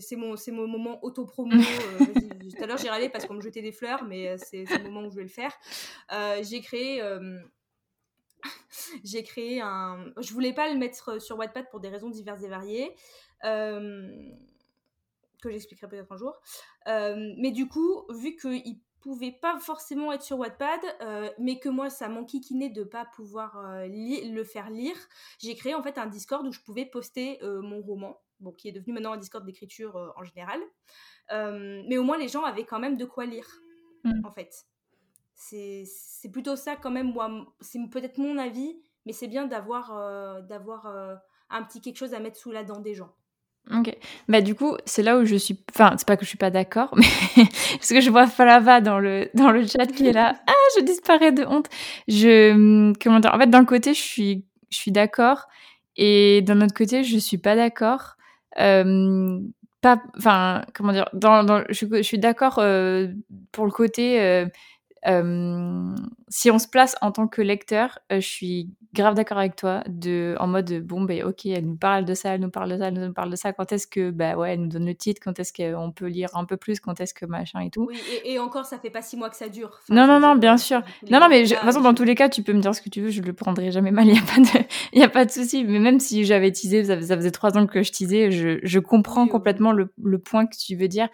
c'est mon, c'est mon moment auto-promo. tout à l'heure, j'ai râlé parce qu'on me jetait des fleurs, mais c'est, le moment où je vais le faire. j'ai créé j'ai créé un. Je voulais pas le mettre sur Wattpad pour des raisons diverses et variées. Euh, que j'expliquerai peut-être un jour. Euh, mais du coup, vu qu'il pouvait pas forcément être sur Wattpad, euh, mais que moi ça m'enquiquinait de pas pouvoir le faire lire, j'ai créé en fait un Discord où je pouvais poster mon roman, bon, qui est devenu maintenant un Discord d'écriture en général. mais au moins les gens avaient quand même de quoi lire, mmh. en fait. C'est plutôt ça quand même, moi, c'est peut-être mon avis, mais c'est bien d'avoir d'avoir un petit quelque chose à mettre sous la dent des gens. Ok. Bah du coup, c'est là où je suis. Enfin, c'est pas que je suis pas d'accord, mais parce que je vois Falava dans le dans le chat qui est là. Ah, je disparais de honte. Je hum, comment dire. En fait, d'un côté, je suis je suis d'accord, et d'un autre côté, je suis pas d'accord. Euh, pas. Enfin, comment dire. Dans, dans je, je suis d'accord euh, pour le côté. Euh, euh, si on se place en tant que lecteur, euh, je suis grave d'accord avec toi, de, en mode bon, ben ok, elle nous parle de ça, elle nous parle de ça, elle nous parle de ça. Quand est-ce que, bah ouais, elle nous donne le titre, quand est-ce qu'on peut lire un peu plus, quand est-ce que machin et tout? Oui, et, encore, ça fait pas six mois que ça dure. non, non, non, bien sûr. Non, non, mais de toute façon, dans tous les cas, tu peux me dire ce que tu veux, je le prendrai jamais mal, il n'y a pas de, y a pas de souci. Mais même si j'avais teasé, ça, faisait trois ans que je teasais, je, je comprends complètement le, le, point que tu veux dire.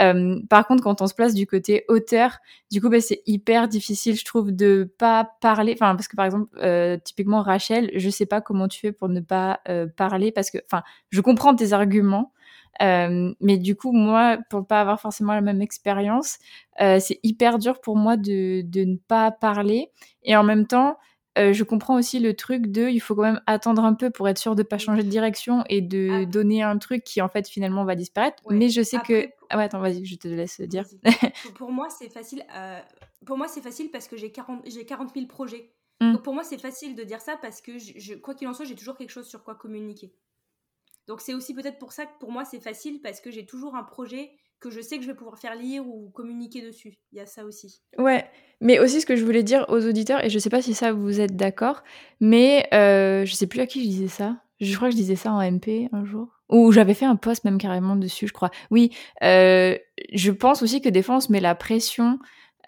Euh, par contre, quand on se place du côté auteur, du coup, bah, c'est hyper difficile, je trouve, de pas parler. Enfin, parce que par exemple, euh, typiquement Rachel, je sais pas comment tu fais pour ne pas euh, parler, parce que, enfin, je comprends tes arguments, euh, mais du coup, moi, pour pas avoir forcément la même expérience, c'est hyper dur pour moi de, de ne pas parler. Et en même temps, euh, je comprends aussi le truc de il faut quand même attendre un peu pour être sûr de pas changer de direction et de ah. donner un truc qui en fait finalement va disparaître. Mais je sais que ah ouais attends vas-y je te laisse dire. pour moi c'est facile euh... pour moi c'est facile parce que j'ai 40 j'ai 40 000 projets. Mmh. Donc pour moi c'est facile de dire ça parce que je, quoi qu'il en soit j'ai toujours quelque chose sur quoi communiquer. Donc c'est aussi peut-être pour ça que pour moi c'est facile parce que j'ai toujours un projet que je sais que je vais pouvoir faire lire ou communiquer dessus. Il y a ça aussi. Ouais, mais aussi ce que je voulais dire aux auditeurs, et je sais pas si ça vous êtes d'accord, mais euh, je sais plus à qui je disais ça. Je crois que je disais ça en MP un jour. Ou j'avais fait un post même carrément dessus, je crois. Oui, euh, je pense aussi que des fois on se met la pression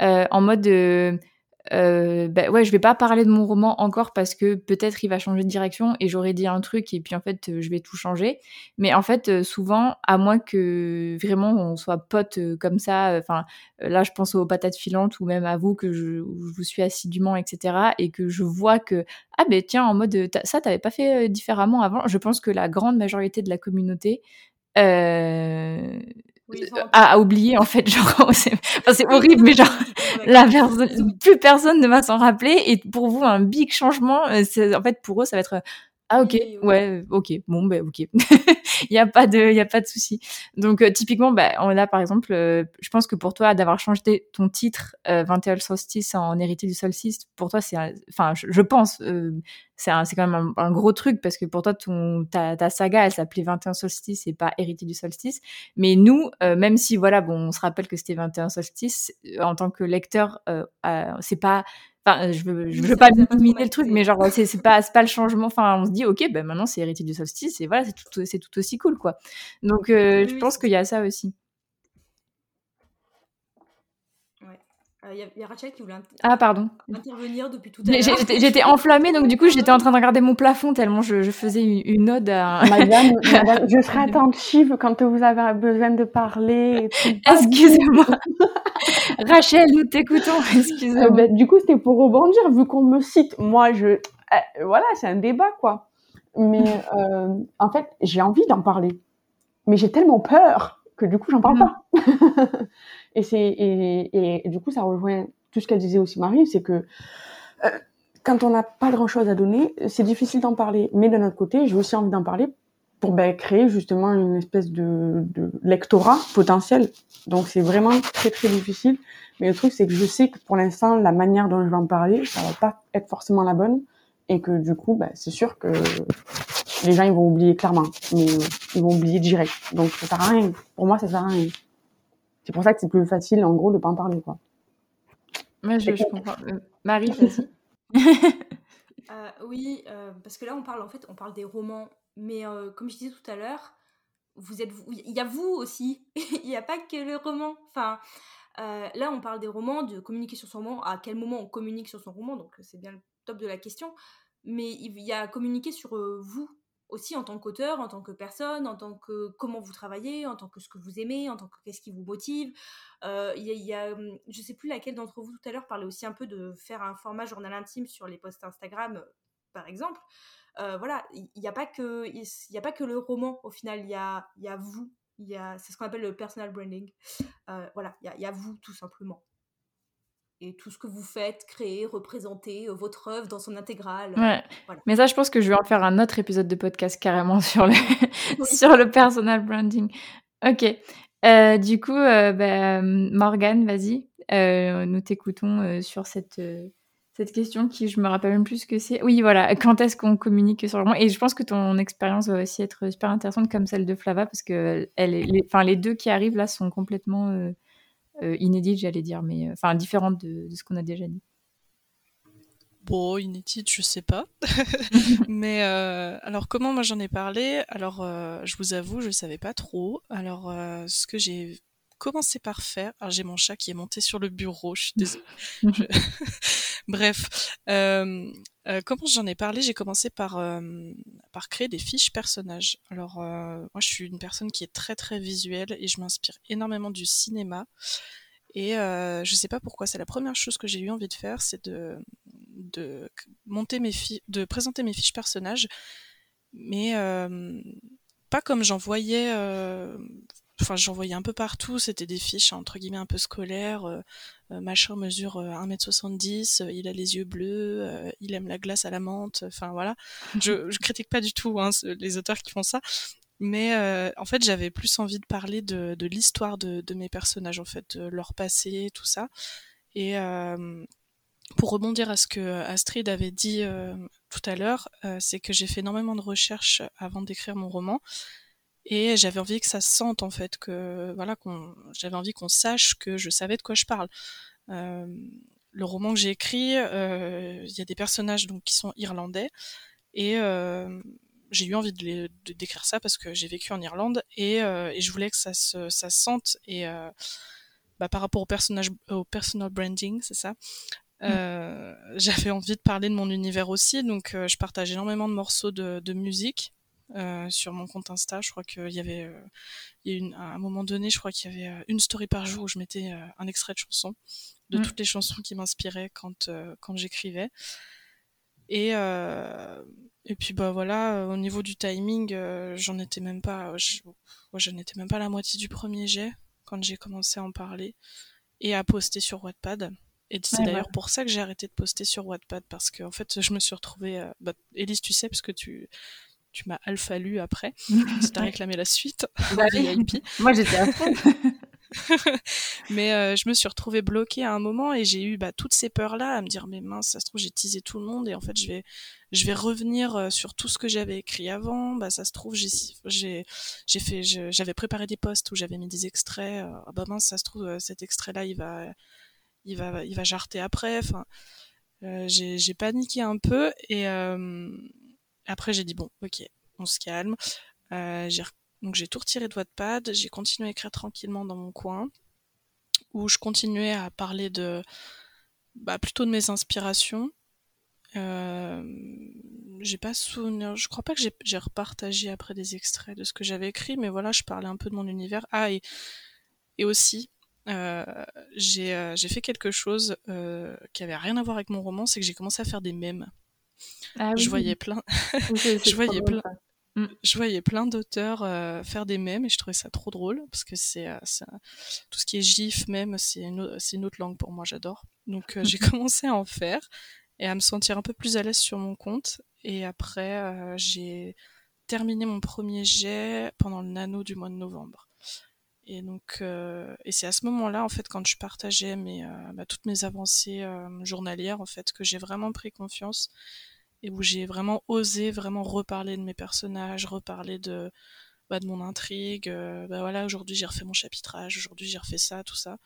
euh, en mode de euh, bah ouais, je vais pas parler de mon roman encore parce que peut-être il va changer de direction et j'aurais dit un truc et puis en fait euh, je vais tout changer. Mais en fait, euh, souvent, à moins que vraiment on soit potes euh, comme ça, enfin là je pense aux patates filantes ou même à vous que je, vous suis assidûment, etc. et que je vois que ah ben tiens en mode ça t'avais pas fait différemment avant. Je pense que la grande majorité de la communauté euh, oui, à, oublier en fait genre c'est enfin, horrible mais genre la personne plus personne ne va s'en rappeler et pour vous un big changement c'est en fait pour eux ça va être ah ok, ouais, ok, bon ben ok, il y a pas de, il y a pas de souci. Donc euh, typiquement, bah, on a par exemple, euh, je pense que pour toi d'avoir changé ton titre euh, 21 solstice en héritier du solstice, pour toi c'est, enfin je, pense, euh, c'est c'est quand même un, gros truc parce que pour toi ton ta, ta saga elle s'appelait 21 solstice et pas héritier du solstice. Mais nous, même si voilà, bon, on se rappelle que c'était 21 solstice en tant que lecteur, c'est pas je veux, je veux pas minimiser le truc, mais genre, c'est pas, pas le changement. Enfin, on se dit, ok, ben maintenant c'est héritier du solstice, et voilà, c'est tout, tout aussi cool, quoi. Donc, euh, je pense qu'il y a ça aussi. Il euh, y, a Rachel qui voulait ah, pardon. intervenir depuis tout à l'heure. J'étais enflammée, donc du coup, j'étais en train de regarder mon plafond tellement je, je faisais une, une, ode à. Madame, madame, je serai attentive quand vous avez besoin de parler. Excusez-moi. Rachel, nous t'écoutons. Excusez-moi. Euh, ben, du coup, c'était pour rebondir, vu qu'on me cite. Moi, je. Euh, voilà, c'est un débat, quoi. Mais en fait, j'ai envie d'en parler. Mais j'ai tellement peur que du coup, j'en parle mm. pas. Et, c'est, et, et, du coup, ça rejoint tout ce qu'elle disait aussi Marie, c'est que euh, quand on n'a pas grand-chose à donner, c'est difficile d'en parler. Mais d'un autre côté, j'ai aussi envie d'en parler pour ben, créer justement une espèce de, de lectorat potentiel. Donc c'est vraiment très très difficile. Mais le truc, c'est que je sais que pour l'instant, la manière dont je vais en parler, ça va pas être forcément la bonne. Et que du coup, ben, c'est sûr que les gens, ils vont oublier clairement. Mais ils vont oublier direct. Donc ça sert à rien. Pour moi, ça sert à rien. C'est pour ça que c'est plus facile, en gros, de pas en parler, quoi. Moi, je, comprends. Euh, Marie, vas-y. Euh, oui, euh, parce que là, on parle, en fait, on parle des romans. Mais comme je disais tout à l'heure, vous êtes, il y a vous aussi. il n'y a pas que le roman. Enfin, là, on parle des romans, de communiquer sur son roman. À quel moment on communique sur son roman Donc, c'est bien le top de la question. Mais il y a communiquer sur vous aussi en tant qu'auteur, en tant que personne, en tant que comment vous travaillez, en tant que ce que vous aimez, en tant que qu'est-ce qui vous motive. Euh, il y, a, hum, sais plus laquelle d'entre vous tout à l'heure parlait aussi un peu de faire un format journal intime sur les posts Instagram, euh, par exemple. Euh, voilà, il n'y a pas que il y a pas que le roman au final, il y a, y a vous, il y a c'est ce qu'on appelle le personal branding. voilà, il y a, y a vous tout simplement. et tout ce que vous faites, créer, représenter votre œuvre dans son intégrale. Ouais. Mais ça, je pense que je vais en faire un autre épisode de podcast carrément sur le, sur le personal branding. Ok. du coup, bah, Morgane, vas-y. nous t'écoutons sur cette cette question qui je me rappelle même plus ce que c'est. Oui, voilà, quand est-ce qu'on communique sur le roman Et je pense que ton expérience va aussi être super intéressante comme celle de Flava parce que elle les, enfin, les deux qui arrivent là sont complètement euh, euh, inédites, j'allais dire, mais euh, enfin différentes de, ce qu'on a déjà dit. Bon, inédite, je sais pas. mais alors comment moi j'en ai parlé? Alors je vous avoue, je savais pas trop. Alors ce que j'ai commencé par faire. Alors j'ai mon chat qui est monté sur le bureau, je suis désolée. Bref, euh, euh, comment j'en ai parlé? J'ai commencé par, euh, par créer des fiches personnages. Alors moi je suis une personne qui est très très visuelle et je m'inspire énormément du cinéma. Et je sais pas pourquoi, c'est la première chose que j'ai eu envie de faire, c'est de, de monter mes de présenter mes fiches personnages, mais pas comme j'en voyais enfin j'en voyais un peu partout, c'était des fiches entre guillemets un peu scolaires, euh, euh, machin mesure 1m70, euh, il a les yeux bleus, il aime la glace à la menthe, enfin voilà. Je, je critique pas du tout hein, les auteurs qui font ça, mais en fait j'avais plus envie de parler de, de l'histoire de, de, mes personnages en fait, de leur passé, tout ça. Et pour rebondir à ce que Astrid avait dit tout à l'heure, c'est que j'ai fait énormément de recherches avant d'écrire mon roman et j'avais envie que ça se sente en fait que voilà qu'on j'avais envie qu'on sache que je savais de quoi je parle. Euh, le roman que j'ai écrit euh, il y a des personnages donc qui sont irlandais. Et euh, j'ai eu envie de, d'écrire ça parce que j'ai vécu en Irlande et, et, je voulais que ça se ça se sente et bah, par rapport au personnage au personal branding c'est ça mmh. j'avais envie de parler de mon univers aussi. Donc je partage énormément de morceaux de, de musique euh, sur mon compte Insta. Je crois qu'il y avait, euh, il y a une, à un moment donné, je crois qu'il y avait euh, une story par jour où je mettais un extrait de chanson, de mm. toutes les chansons qui m'inspiraient quand, quand j'écrivais. Et, et puis bah voilà, au niveau du timing, j'en étais même pas, je, je n'étais même pas à la moitié du premier jet quand j'ai commencé à en parler et à poster sur Wattpad. Et c'est d'ailleurs pour ça que j'ai arrêté de poster sur Wattpad parce que en fait je me suis retrouvée. Bah, Elise, tu sais parce que tu tu m'as alpha lu après. tu t'as réclamé la suite. Bah Moi, j'étais à fond. mais euh, je me suis retrouvée bloquée à un moment et j'ai eu bah, toutes ces peurs-là à me dire mais mince, ça se trouve j'ai teasé tout le monde et en fait je vais je vais revenir euh, sur tout ce que j'avais écrit avant. Bah ça se trouve j'ai j'ai j'ai fait j'avais préparé des posts où j'avais mis des extraits. Euh, ah bah mince, ça se trouve cet extrait-là il va il va il va jarter après. Enfin j'ai j'ai paniqué un peu et après, j'ai dit bon, ok, on se calme. Euh, donc j'ai tout retiré de Wattpad, j'ai continué à écrire tranquillement dans mon coin, où je continuais à parler de, bah, plutôt de mes inspirations. Euh, j'ai pas souvenir, je crois pas que j'ai repartagé après des extraits de ce que j'avais écrit, mais voilà, je parlais un peu de mon univers. Ah et, aussi, euh, j'ai fait quelque chose qui avait rien à voir avec mon roman, c'est que j'ai commencé à faire des mèmes. Ah je voyais plein, je voyais plein, mm. je voyais plein d'auteurs euh, faire des mèmes et je trouvais ça trop drôle parce que c'est euh, tout ce qui est gif même c'est une, une, autre langue pour moi j'adore. Donc euh, j'ai commencé à en faire et à me sentir un peu plus à l'aise sur mon compte et après j'ai terminé mon premier jet pendant le nano du mois de novembre et donc et c'est à ce moment-là en fait quand je partageais mes bah, toutes mes avancées journalières en fait que j'ai vraiment pris confiance et où j'ai vraiment osé vraiment reparler de mes personnages, reparler de, bah, de mon intrigue. Euh, bah voilà, aujourd'hui j'ai refait mon chapitrage, aujourd'hui j'ai refait ça, tout ça.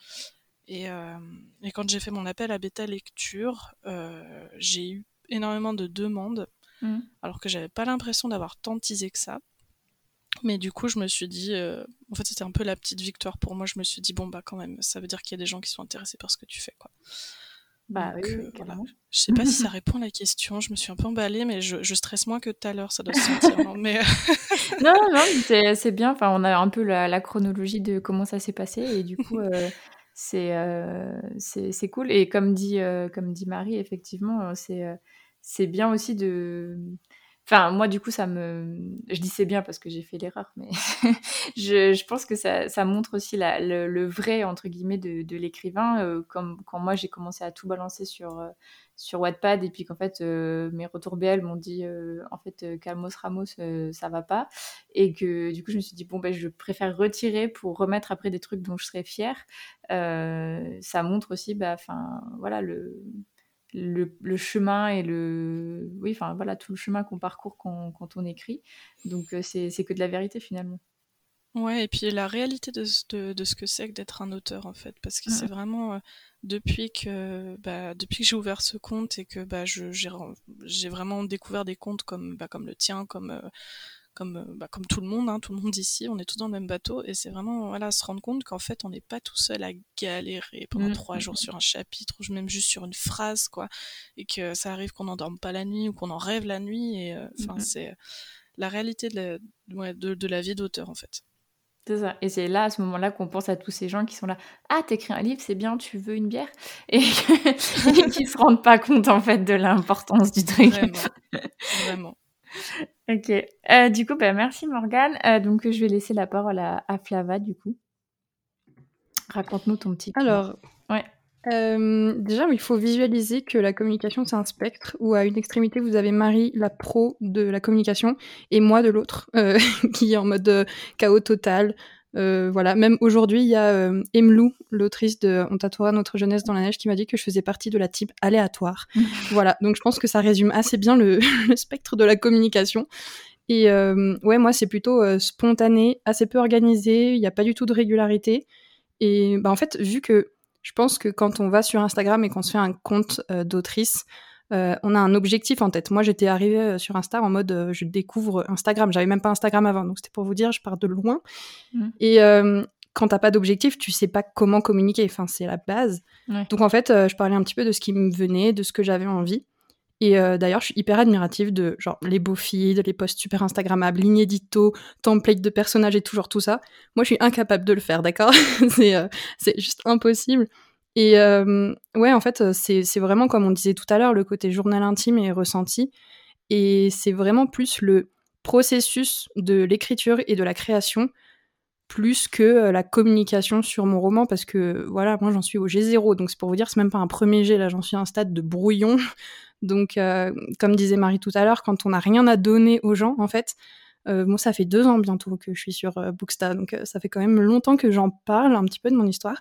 Et, euh, et quand j'ai fait mon appel à bêta lecture, euh, j'ai eu énormément de demandes, mmh. alors que j'avais pas l'impression d'avoir tant teasé que ça. Mais du coup, je me suis dit, en fait, c'était un peu la petite victoire pour moi. Je me suis dit, bon, bah, quand même, ça veut dire qu'il y a des gens qui sont intéressés par ce que tu fais, quoi. Bah oui, euh, Je sais pas si ça répond à la question. Je me suis un peu emballée, mais je, je stresse moins que tout à l'heure. Ça doit se sentir. non, mais... non, non, c'est bien. Enfin, on a un peu la, chronologie de comment ça s'est passé. Et du coup, euh, euh, c'est c'est cool. Et comme dit, comme dit Marie, effectivement, c'est c'est bien aussi de. Enfin, moi, du coup, ça me. Je dis c'est bien parce que j'ai fait l'erreur, mais je, pense que ça, montre aussi le, vrai, entre guillemets, de, de l'écrivain. Euh, comme quand moi, j'ai commencé à tout balancer sur, euh, sur Wattpad et puis qu'en fait, euh, mes retours BL m'ont dit en fait, Calmos Ramos, ça va pas. Et que du coup, je me suis dit, bon, ben, je préfère retirer pour remettre après des trucs dont je serais fière. ça montre aussi, bah, enfin, voilà, le le, chemin et le oui enfin voilà tout le chemin qu'on parcourt quand, on écrit. Donc euh, c'est que de la vérité finalement. Ouais et puis la réalité de, de, ce que c'est que d'être un auteur en fait parce que c'est vraiment euh, depuis que bah, depuis que j'ai ouvert ce compte et que bah, j'ai vraiment découvert des comptes comme bah, comme le tien comme euh, comme, euh, bah, comme tout le monde, hein, tout le monde ici, on est tous dans le même bateau, et c'est vraiment voilà, se rendre compte qu'en fait, on n'est pas tout seul à galérer pendant mmh, trois mmh, jours mmh. sur un chapitre, ou même juste sur une phrase, quoi, et que ça arrive qu'on n'endorme pas la nuit, ou qu'on en rêve la nuit, et euh, enfin, c'est la réalité de la, de, de la vie d'auteur, en fait. C'est ça. Et c'est là, à ce moment-là, qu'on pense à tous ces gens qui sont là. Ah, t'écris un livre, c'est bien, tu veux une bière? Et qui se rendent pas compte, en fait, de l'importance du truc. Vraiment. Vraiment. Ok. Euh, du coup, bah, merci Morgane. Euh, donc, je vais laisser la parole à, Flava, du coup. Raconte-nous ton petit. Alors, ouais. Euh, déjà, il faut visualiser que la communication, c'est un spectre où à une extrémité, vous avez Marie, la pro de la communication, et moi de l'autre, qui est en mode chaos total, euh, voilà, même aujourd'hui, il y a euh, Emlou, l'autrice de On tatouera notre jeunesse dans la neige, qui m'a dit que je faisais partie de la type aléatoire. voilà, donc je pense que ça résume assez bien le, spectre de la communication. Et euh, ouais, moi, c'est plutôt spontané, assez peu organisé, il n'y a pas du tout de régularité. Et bah, en fait, vu que je pense que quand on va sur Instagram et qu'on se fait un compte d'autrice, euh, on a un objectif en tête. Moi, j'étais arrivée euh, sur Insta en mode euh, je découvre Instagram. J'avais même pas Instagram avant, donc c'était pour vous dire, je pars de loin. Mmh. Et quand t'as pas d'objectif, tu sais pas comment communiquer. Enfin, c'est la base. Donc en fait, je parlais un petit peu de ce qui me venait, de ce que j'avais envie. Et d'ailleurs, je suis hyper admirative de genre les beaux feeds, les posts super Instagrammables, lignes édito, template de personnages et toujours tout ça. Moi, je suis incapable de le faire, d'accord? C'est juste impossible. Et ouais, en fait, c'est vraiment comme on disait tout à l'heure, le côté journal intime et ressenti. Et c'est vraiment plus le processus de l'écriture et de la création, plus que la communication sur mon roman, parce que voilà, moi j'en suis au G0, donc c'est pour vous dire, c'est même pas un premier G, là j'en suis à un stade de brouillon. Donc, comme disait Marie tout à l'heure, quand on n'a rien à donner aux gens, en fait, moi ça fait deux ans bientôt que je suis sur Booksta, donc ça fait quand même longtemps que j'en parle un petit peu de mon histoire.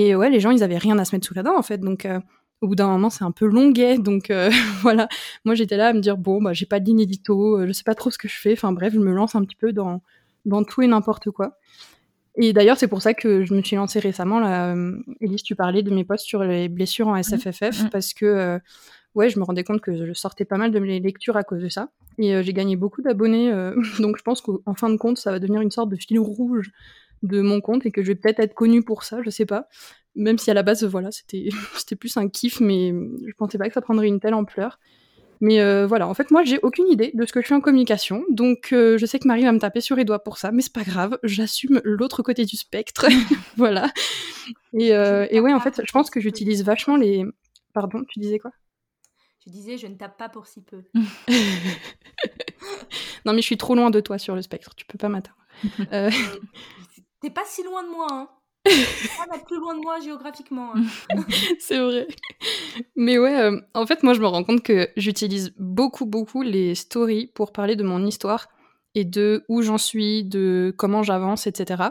Et ouais, les gens, ils avaient rien à se mettre sous la dent, en fait. Donc, euh, au bout d'un moment, c'est un peu longuet. Donc, euh, voilà. Moi, j'étais là à me dire, bon, bah, j'ai pas de ligne édito, euh, je sais pas trop ce que je fais. Enfin, bref, je me lance un petit peu dans, dans tout et n'importe quoi. Et d'ailleurs, c'est pour ça que je me suis lancée récemment. Là, Elise, tu parlais de mes posts sur les blessures en mmh. SFFF, mmh. parce que, ouais, je me rendais compte que je sortais pas mal de mes lectures à cause de ça. Et j'ai gagné beaucoup d'abonnés. donc, je pense qu'en fin de compte, ça va devenir une sorte de fil rouge de mon compte et que je vais peut-être être connue pour ça, je sais pas. Même si à la base, voilà, c'était c'était plus un kiff, mais je pensais pas que ça prendrait une telle ampleur. Mais euh, voilà, en fait, moi, j'ai aucune idée de ce que je fais en communication, donc euh, je sais que Marie va me taper sur les doigts pour ça, mais c'est pas grave, j'assume l'autre côté du spectre, voilà. Et, euh, et ouais, en fait, je pense que j'utilise vachement les. Pardon, tu disais quoi? Je disais, je ne tape pas pour si peu. non, mais je suis trop loin de toi sur le spectre, tu peux pas m'atteindre. T'es pas si loin de moi, hein. pas plus loin de moi géographiquement. Hein. c'est vrai. Mais ouais, euh, en fait, moi, je me rends compte que j'utilise beaucoup, beaucoup les stories pour parler de mon histoire et de où j'en suis, de comment j'avance, etc.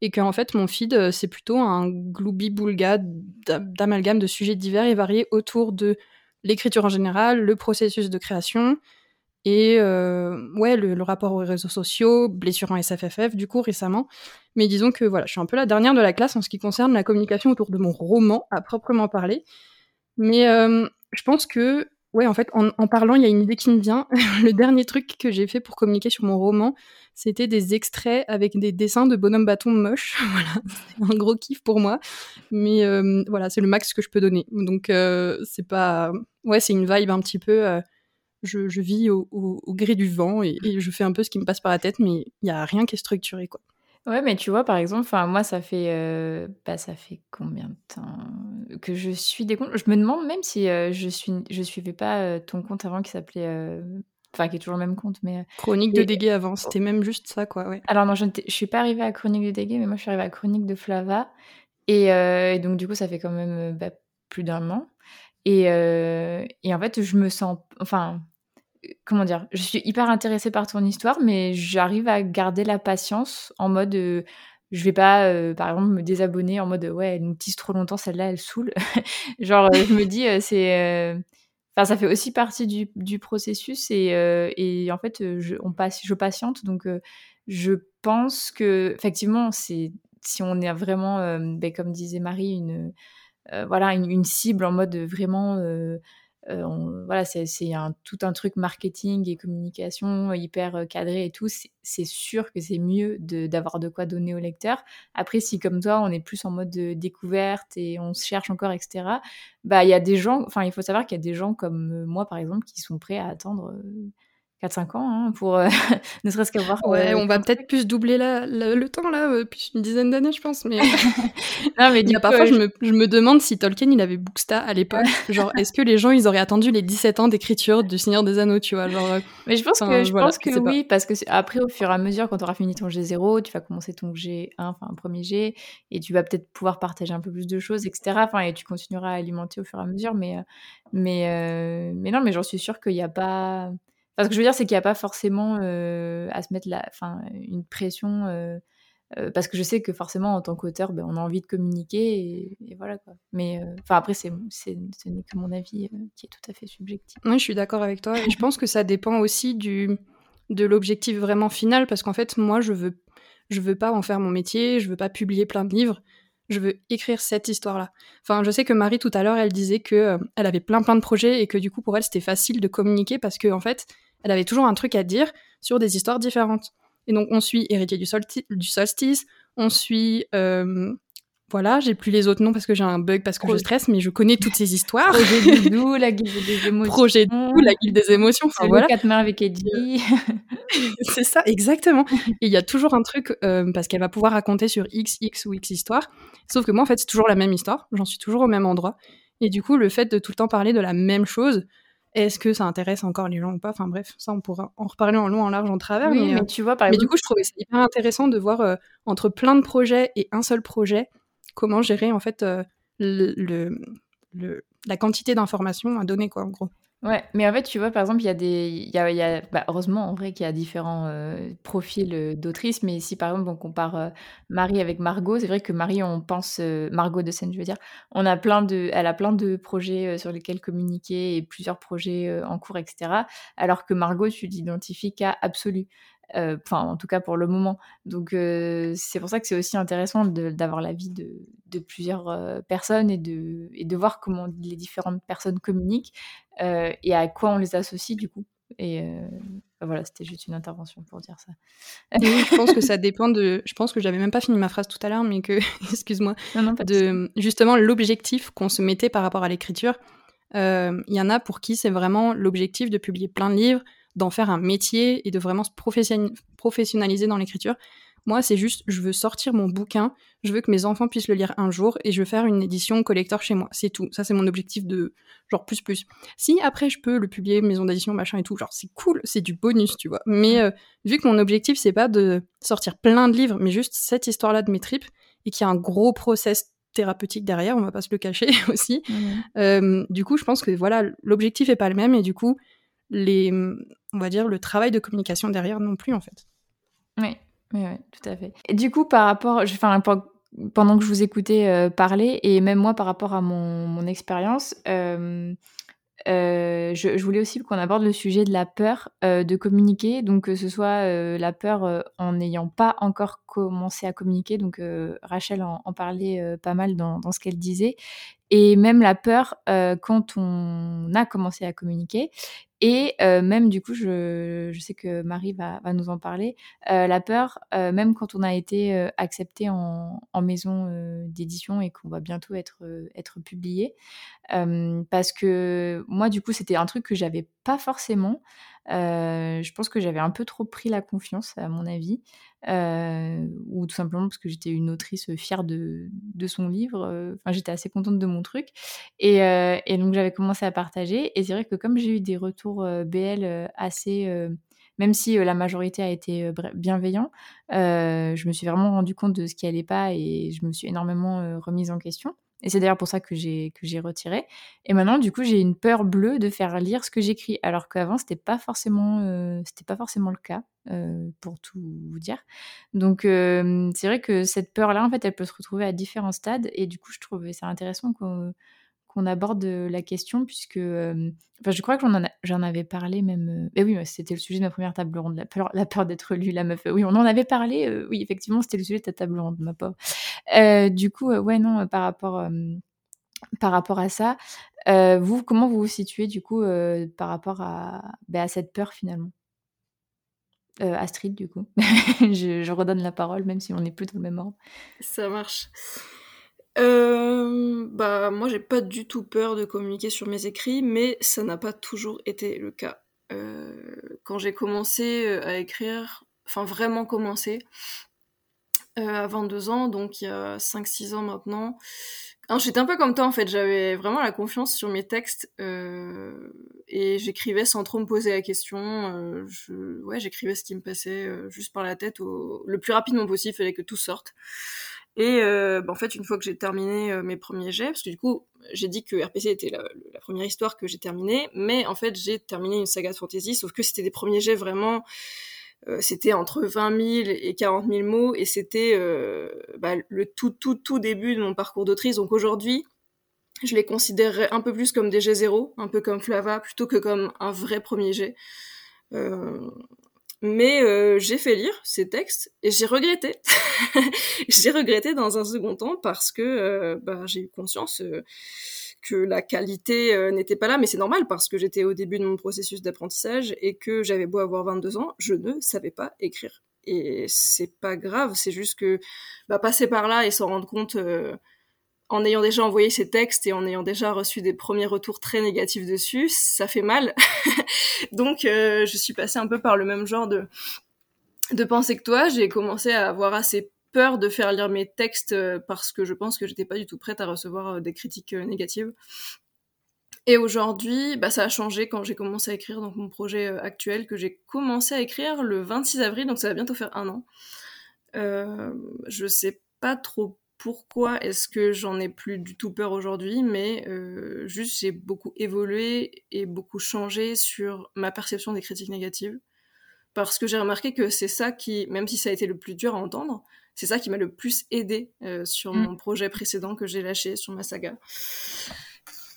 Et qu'en fait, mon feed, euh, c'est plutôt un gloubi-boulga d'amalgame de sujets divers et variés autour de l'écriture en général, le processus de création, et euh, ouais, le, rapport aux réseaux sociaux, blessure en SFFF, du coup, récemment. Mais disons que voilà, je suis un peu la dernière de la classe en ce qui concerne la communication autour de mon roman, à proprement parler. Mais euh, je pense que, ouais, en fait, en, parlant, il y a une idée qui me vient. le dernier truc que j'ai fait pour communiquer sur mon roman, c'était des extraits avec des dessins de bonhommes bâtons moches. voilà, c'est un gros kiff pour moi. Mais euh, voilà, c'est le max que je peux donner. Donc, c'est pas. Ouais, c'est une vibe un petit peu je, vis au, gré du vent et, je fais un peu ce qui me passe par la tête, mais il n'y a rien qui est structuré, quoi. Ouais, mais tu vois, par exemple, moi, ça fait, euh, bah, ça fait combien de temps que je suis des comptes? Je me demande même si euh, je suis, je suivais pas euh, ton compte avant qui s'appelait enfin qui est toujours le même compte, mais Chronique de Dégué avant, c'était même juste ça, quoi. Ouais. Alors non, je ne suis pas arrivée à Chronique de Dégué, mais moi je suis arrivée à Chronique de Flava, et, et donc du coup ça fait quand même bah, plus d'un an, et, et en fait je me sens, enfin comment dire, je suis hyper intéressée par ton histoire, mais j'arrive à garder la patience en mode, euh, je vais pas, euh, par exemple, me désabonner en mode, ouais, elle nous tisse trop longtemps, celle-là, elle saoule. Genre, je me dis, euh, c'est, enfin, ça fait aussi partie du, processus et, en fait, je, on passe, je patiente, donc je pense que, effectivement, si on est vraiment, ben, comme disait Marie, une, voilà, une, cible en mode vraiment euh, voilà, c'est tout un truc marketing et communication hyper euh, cadré et tout. C'est sûr que c'est mieux d'avoir de, quoi donner au lecteur. Après, si comme toi, on est plus en mode de découverte et on se cherche encore, etc., bah, il y a des gens, enfin, il faut savoir qu'il y a des gens comme euh, moi, par exemple, qui sont prêts à attendre 4-5 ans hein, pour euh, ne serait-ce qu'à voir. Ouais, on va peut-être plus doubler la, le temps là, euh, plus une dizaine d'années, je pense. Mais, non, mais parfois, je... me, je... me, demande si Tolkien il avait Booksta à l'époque. genre, est-ce que les gens ils auraient attendu les 17 ans d'écriture du Seigneur des Anneaux, tu vois genre, euh, Mais je pense que, je pense que oui, parce que après, au fur et à mesure, quand tu auras fini ton G0, tu vas commencer ton G1, enfin, un premier G, et tu vas peut-être pouvoir partager un peu plus de choses, etc. Enfin, et tu continueras à alimenter au fur et à mesure. Mais, mais, mais non, mais j'en suis sûre qu'il n'y a pas ce que je veux dire, c'est qu'il n'y a pas forcément euh, à se mettre la, enfin, une pression, euh, euh, parce que je sais que forcément, en tant qu'auteur, ben, on a envie de communiquer, et, voilà. Mais enfin après, c'est, ce n'est que mon avis qui est tout à fait subjectif. Oui, je suis d'accord avec toi, et je pense que ça dépend aussi du, de l'objectif vraiment final, parce qu'en fait, moi, je veux, je veux pas en faire mon métier, je veux pas publier plein de livres. Je veux écrire cette histoire-là. Enfin, je sais que Marie tout à l'heure, elle disait que elle avait plein plein de projets et que du coup pour elle c'était facile de communiquer parce que en fait, elle avait toujours un truc à dire sur des histoires différentes. Et donc, on suit Héritier du, Solstice, on suit. Euh, voilà, j'ai plus les autres noms parce que j'ai un bug, parce que je stresse, mais je connais toutes ces histoires. Projet Doudou, la guilde des émotions. Projet Doudou, la guilde des émotions. Enfin, voilà. avec Eddie. c'est ça, exactement. Et il y a toujours un truc, euh, parce qu'elle va pouvoir raconter sur X, X ou X histoire. Sauf que moi, en fait, c'est toujours la même histoire. J'en suis toujours au même endroit. Et du coup, le fait de tout le temps parler de la même chose, est-ce que ça intéresse encore les gens ou pas? Enfin bref, ça on pourra en reparler en long, en large, en travers. mais, euh, tu vois, par mais du coup, je trouvais ça hyper intéressant de voir euh, entre plein de projets et un seul projet comment gérer en fait euh, le, le, la quantité d'informations à donner quoi, en gros. Ouais, mais en fait, tu vois, par exemple, il y a des. Y a, bah, heureusement, en vrai, qu'il y a différents euh, profils euh, d'autrices, mais si par exemple on compare euh, Marie avec Margot, c'est vrai que Marie, on pense. Margot de scène, je veux dire, on a plein de, elle a plein de projets sur lesquels communiquer et plusieurs projets en cours, etc. Alors que Margot, tu l'identifies qu'à Absolu. Enfin, en tout cas pour le moment. Donc, c'est pour ça que c'est aussi intéressant d'avoir l'avis de, de plusieurs personnes et de, et de voir comment les différentes personnes communiquent et à quoi on les associe du coup. Et voilà, c'était juste une intervention pour dire ça. Oui, je pense que ça dépend de. Je pense que j'avais même pas fini ma phrase tout à l'heure, mais que, excuse-moi, de justement l'objectif qu'on se mettait par rapport à l'écriture. Il y en a pour qui c'est vraiment l'objectif de publier plein de livres, d'en faire un métier et de vraiment se professionnaliser dans l'écriture. Moi, c'est juste, je veux sortir mon bouquin, je veux que mes enfants puissent le lire un jour et je veux faire une édition collector chez moi. C'est tout. Ça, c'est mon objectif de genre plus plus. Si après je peux le publier, maison d'édition, machin et tout, genre c'est cool, c'est du bonus, tu vois. Mais euh, vu que mon objectif, c'est pas de sortir plein de livres, mais juste cette histoire-là de mes tripes et qu'il y a un gros process thérapeutique derrière, on va pas se le cacher aussi. Euh, du coup, je pense que voilà, l'objectif est pas le même et du coup, les, on va dire, le travail de communication derrière non plus, en fait. Oui, oui, oui tout à fait. Et du coup, par rapport, enfin, pendant que je vous écoutais euh, parler, et même moi par rapport à mon, expérience, euh, euh, je, voulais aussi qu'on aborde le sujet de la peur de communiquer, donc que ce soit la peur en n'ayant pas encore commencé à communiquer, donc Rachel en, en parlait pas mal dans, dans ce qu'elle disait, et même la peur quand on a commencé à communiquer. Et même du coup, je, sais que Marie va, nous en parler, la peur, même quand on a été accepté en, maison d'édition et qu'on va bientôt être, publié, parce que moi, du coup, c'était un truc que j'avais pas forcément. je pense que j'avais un peu trop pris la confiance, à mon avis, ou tout simplement parce que j'étais une autrice fière de, de son livre. Enfin, j'étais assez contente de mon truc. Et donc, j'avais commencé à partager. Et c'est vrai que comme j'ai eu des retours retours BL assez même si la majorité a été bienveillant, je me suis vraiment rendu compte de ce qui allait pas et je me suis énormément remise en question. Et c'est d'ailleurs pour ça que j'ai que j'ai retiré. Et maintenant, du coup, j'ai une peur bleue de faire lire ce que j'écris, alors qu'avant, c'était pas forcément c'était pas forcément le cas, pour tout vous dire. Donc c'est vrai que cette peur-là, en fait, elle peut se retrouver à différents stades. Et du coup, je trouvais ça intéressant qu'on qu'on aborde la question, puisque enfin, je crois que j'en, avais parlé même. et oui, c'était le sujet de ma première table ronde, la peur, la peur d'être lu, la meuf. Oui, on en avait parlé. oui, effectivement, c'était le sujet de ta table ronde, ma pauvre. du coup, ouais, non, par rapport, par rapport à ça, vous, comment vous vous situez du coup par rapport à, bah, à cette peur finalement? Astrid, du coup. je, je, redonne la parole, même si on n'est plus dans le même ordre. Ça marche. Euh, bah moi j'ai pas du tout peur de communiquer sur mes écrits, mais ça n'a pas toujours été le cas. Euh, quand j'ai commencé euh, à écrire, enfin vraiment commencé, euh, à 22 ans, donc il y a 5-6 ans maintenant, j'étais un peu comme toi en fait, j'avais vraiment la confiance sur mes textes euh, et j'écrivais sans trop me poser la question. Euh, je, ouais, j'écrivais ce qui me passait juste par la tête au, le plus rapidement possible, il fallait que tout sorte. Et euh, bah, en fait, une fois que j'ai terminé euh, mes premiers jets, parce que du coup, j'ai dit que RPC était la, première histoire que j'ai terminée, mais en fait, j'ai terminé une saga de fantasy, sauf que c'était des premiers jets vraiment. Euh, c'était entre 20 000 et 40 000 mots, et c'était euh, bah, le tout, tout, tout début de mon parcours d'autrice. Donc aujourd'hui, je les considérerais un peu plus comme des jets zéro, un peu comme Flava, plutôt que comme un vrai premier jet. Euh, mais euh, j'ai fait lire ces textes et j'ai regretté. j'ai regretté dans un second temps parce que euh, bah, j'ai eu conscience euh, que la qualité n'était pas là, mais c'est normal parce que j'étais au début de mon processus d'apprentissage et que j'avais beau avoir 22 ans, je ne savais pas écrire. Et c'est pas grave, c'est juste que bah, passer par là et s'en rendre compte en ayant déjà envoyé ces textes et en ayant déjà reçu des premiers retours très négatifs dessus, ça fait mal. Donc euh, je suis passée un peu par le même genre de, de pensée que toi. J'ai commencé à avoir assez peur de faire lire mes textes euh, parce que je pense que j'étais pas du tout prête à recevoir euh, des critiques négatives. Et aujourd'hui, bah, ça a changé quand j'ai commencé à écrire donc mon projet actuel que j'ai commencé à écrire le 26 avril, donc ça va bientôt faire un an. Euh, je sais pas trop pourquoi est-ce que j'en ai plus du tout peur aujourd'hui, mais euh, juste j'ai beaucoup évolué et beaucoup changé sur ma perception des critiques négatives. Parce que j'ai remarqué que c'est ça qui, même si ça a été le plus dur à entendre, c'est ça qui m'a le plus aidé euh, sur mm. mon projet précédent que j'ai lâché sur ma saga.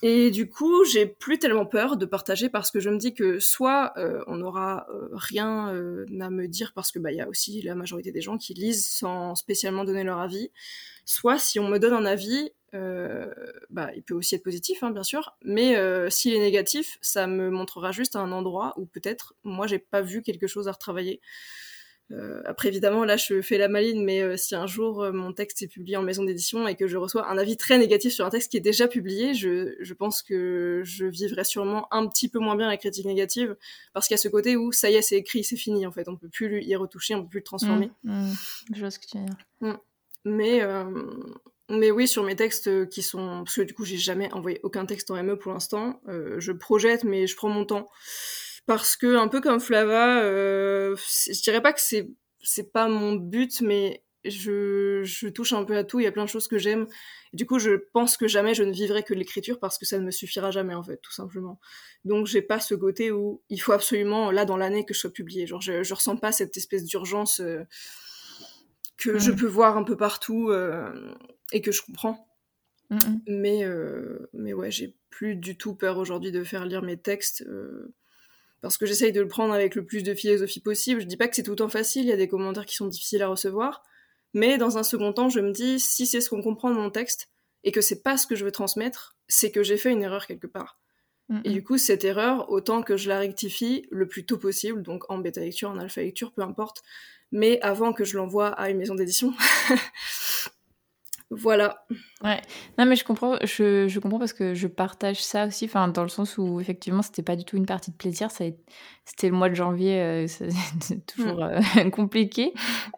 Et du coup, j'ai plus tellement peur de partager parce que je me dis que soit euh, on n'aura euh, rien euh, à me dire parce que bah il y a aussi la majorité des gens qui lisent sans spécialement donner leur avis, soit si on me donne un avis, bah il peut aussi être positif hein, bien sûr, mais s'il est négatif, ça me montrera juste un endroit où peut-être moi j'ai pas vu quelque chose à retravailler. Euh, après, évidemment, là, je fais la maline, mais euh, si un jour euh, mon texte est publié en maison d'édition et que je reçois un avis très négatif sur un texte qui est déjà publié, je, je pense que je vivrai sûrement un petit peu moins bien la critique négative, parce qu'il y a ce côté où ça y est, c'est écrit, c'est fini, en fait, on peut plus y retoucher, on peut plus le transformer. Mmh, mmh. je vois ce que tu veux dire. Mmh. Mais, mais oui, sur mes textes qui sont... Parce que du coup, j'ai jamais envoyé aucun texte en ME pour l'instant. je projette, mais je prends mon temps parce que un peu comme Flava, euh, je dirais pas que c'est c'est pas mon but, mais je, je touche un peu à tout. Il y a plein de choses que j'aime. Du coup, je pense que jamais je ne vivrai que l'écriture parce que ça ne me suffira jamais en fait, tout simplement. Donc, j'ai pas ce côté où il faut absolument là dans l'année que je sois publié. Genre, je, je ressens pas cette espèce d'urgence euh, que je peux voir un peu partout euh, et que je comprends. Mais euh, mais ouais, j'ai plus du tout peur aujourd'hui de faire lire mes textes. Parce que j'essaye de le prendre avec le plus de philosophie possible. Je dis pas que c'est tout le temps facile, il y a des commentaires qui sont difficiles à recevoir, mais dans un second temps, je me dis si c'est ce qu'on comprend de mon texte et que c'est pas ce que je veux transmettre, c'est que j'ai fait une erreur quelque part. Et du coup, cette erreur, autant que je la rectifie le plus tôt possible, donc en bêta lecture, en alpha lecture, peu importe, mais avant que je l'envoie à une maison d'édition. Voilà. Ouais. Non, mais je comprends, je, je, comprends parce que je partage ça aussi, enfin, dans le sens où effectivement, c'était pas du tout une partie de plaisir. C'était le mois de janvier, euh, c'est toujours mm. euh, compliqué.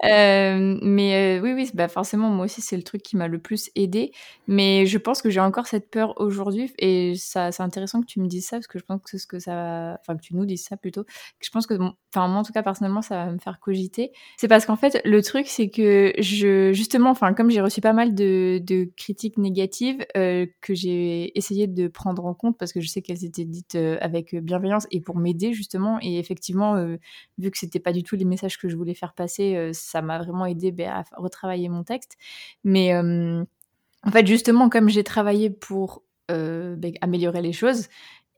Euh, mais oui, oui, bah, forcément, moi aussi, c'est le truc qui m'a le plus aidé. Mais je pense que j'ai encore cette peur aujourd'hui. Et ça, c'est intéressant que tu me dises ça parce que je pense que c'est ce que ça Enfin, que tu nous dises ça plutôt. Je pense que, enfin, moi, en tout cas, personnellement, ça va me faire cogiter. C'est parce qu'en fait, le truc, c'est que je, justement, enfin, comme j'ai reçu pas mal de, de critiques négatives euh, que j'ai essayé de prendre en compte parce que je sais qu'elles étaient dites euh, avec bienveillance et pour m'aider justement. Et effectivement, euh, vu que c'était pas du tout les messages que je voulais faire passer, ça m'a vraiment aidé ben, à retravailler mon texte. Mais en fait, justement, comme j'ai travaillé pour ben, améliorer les choses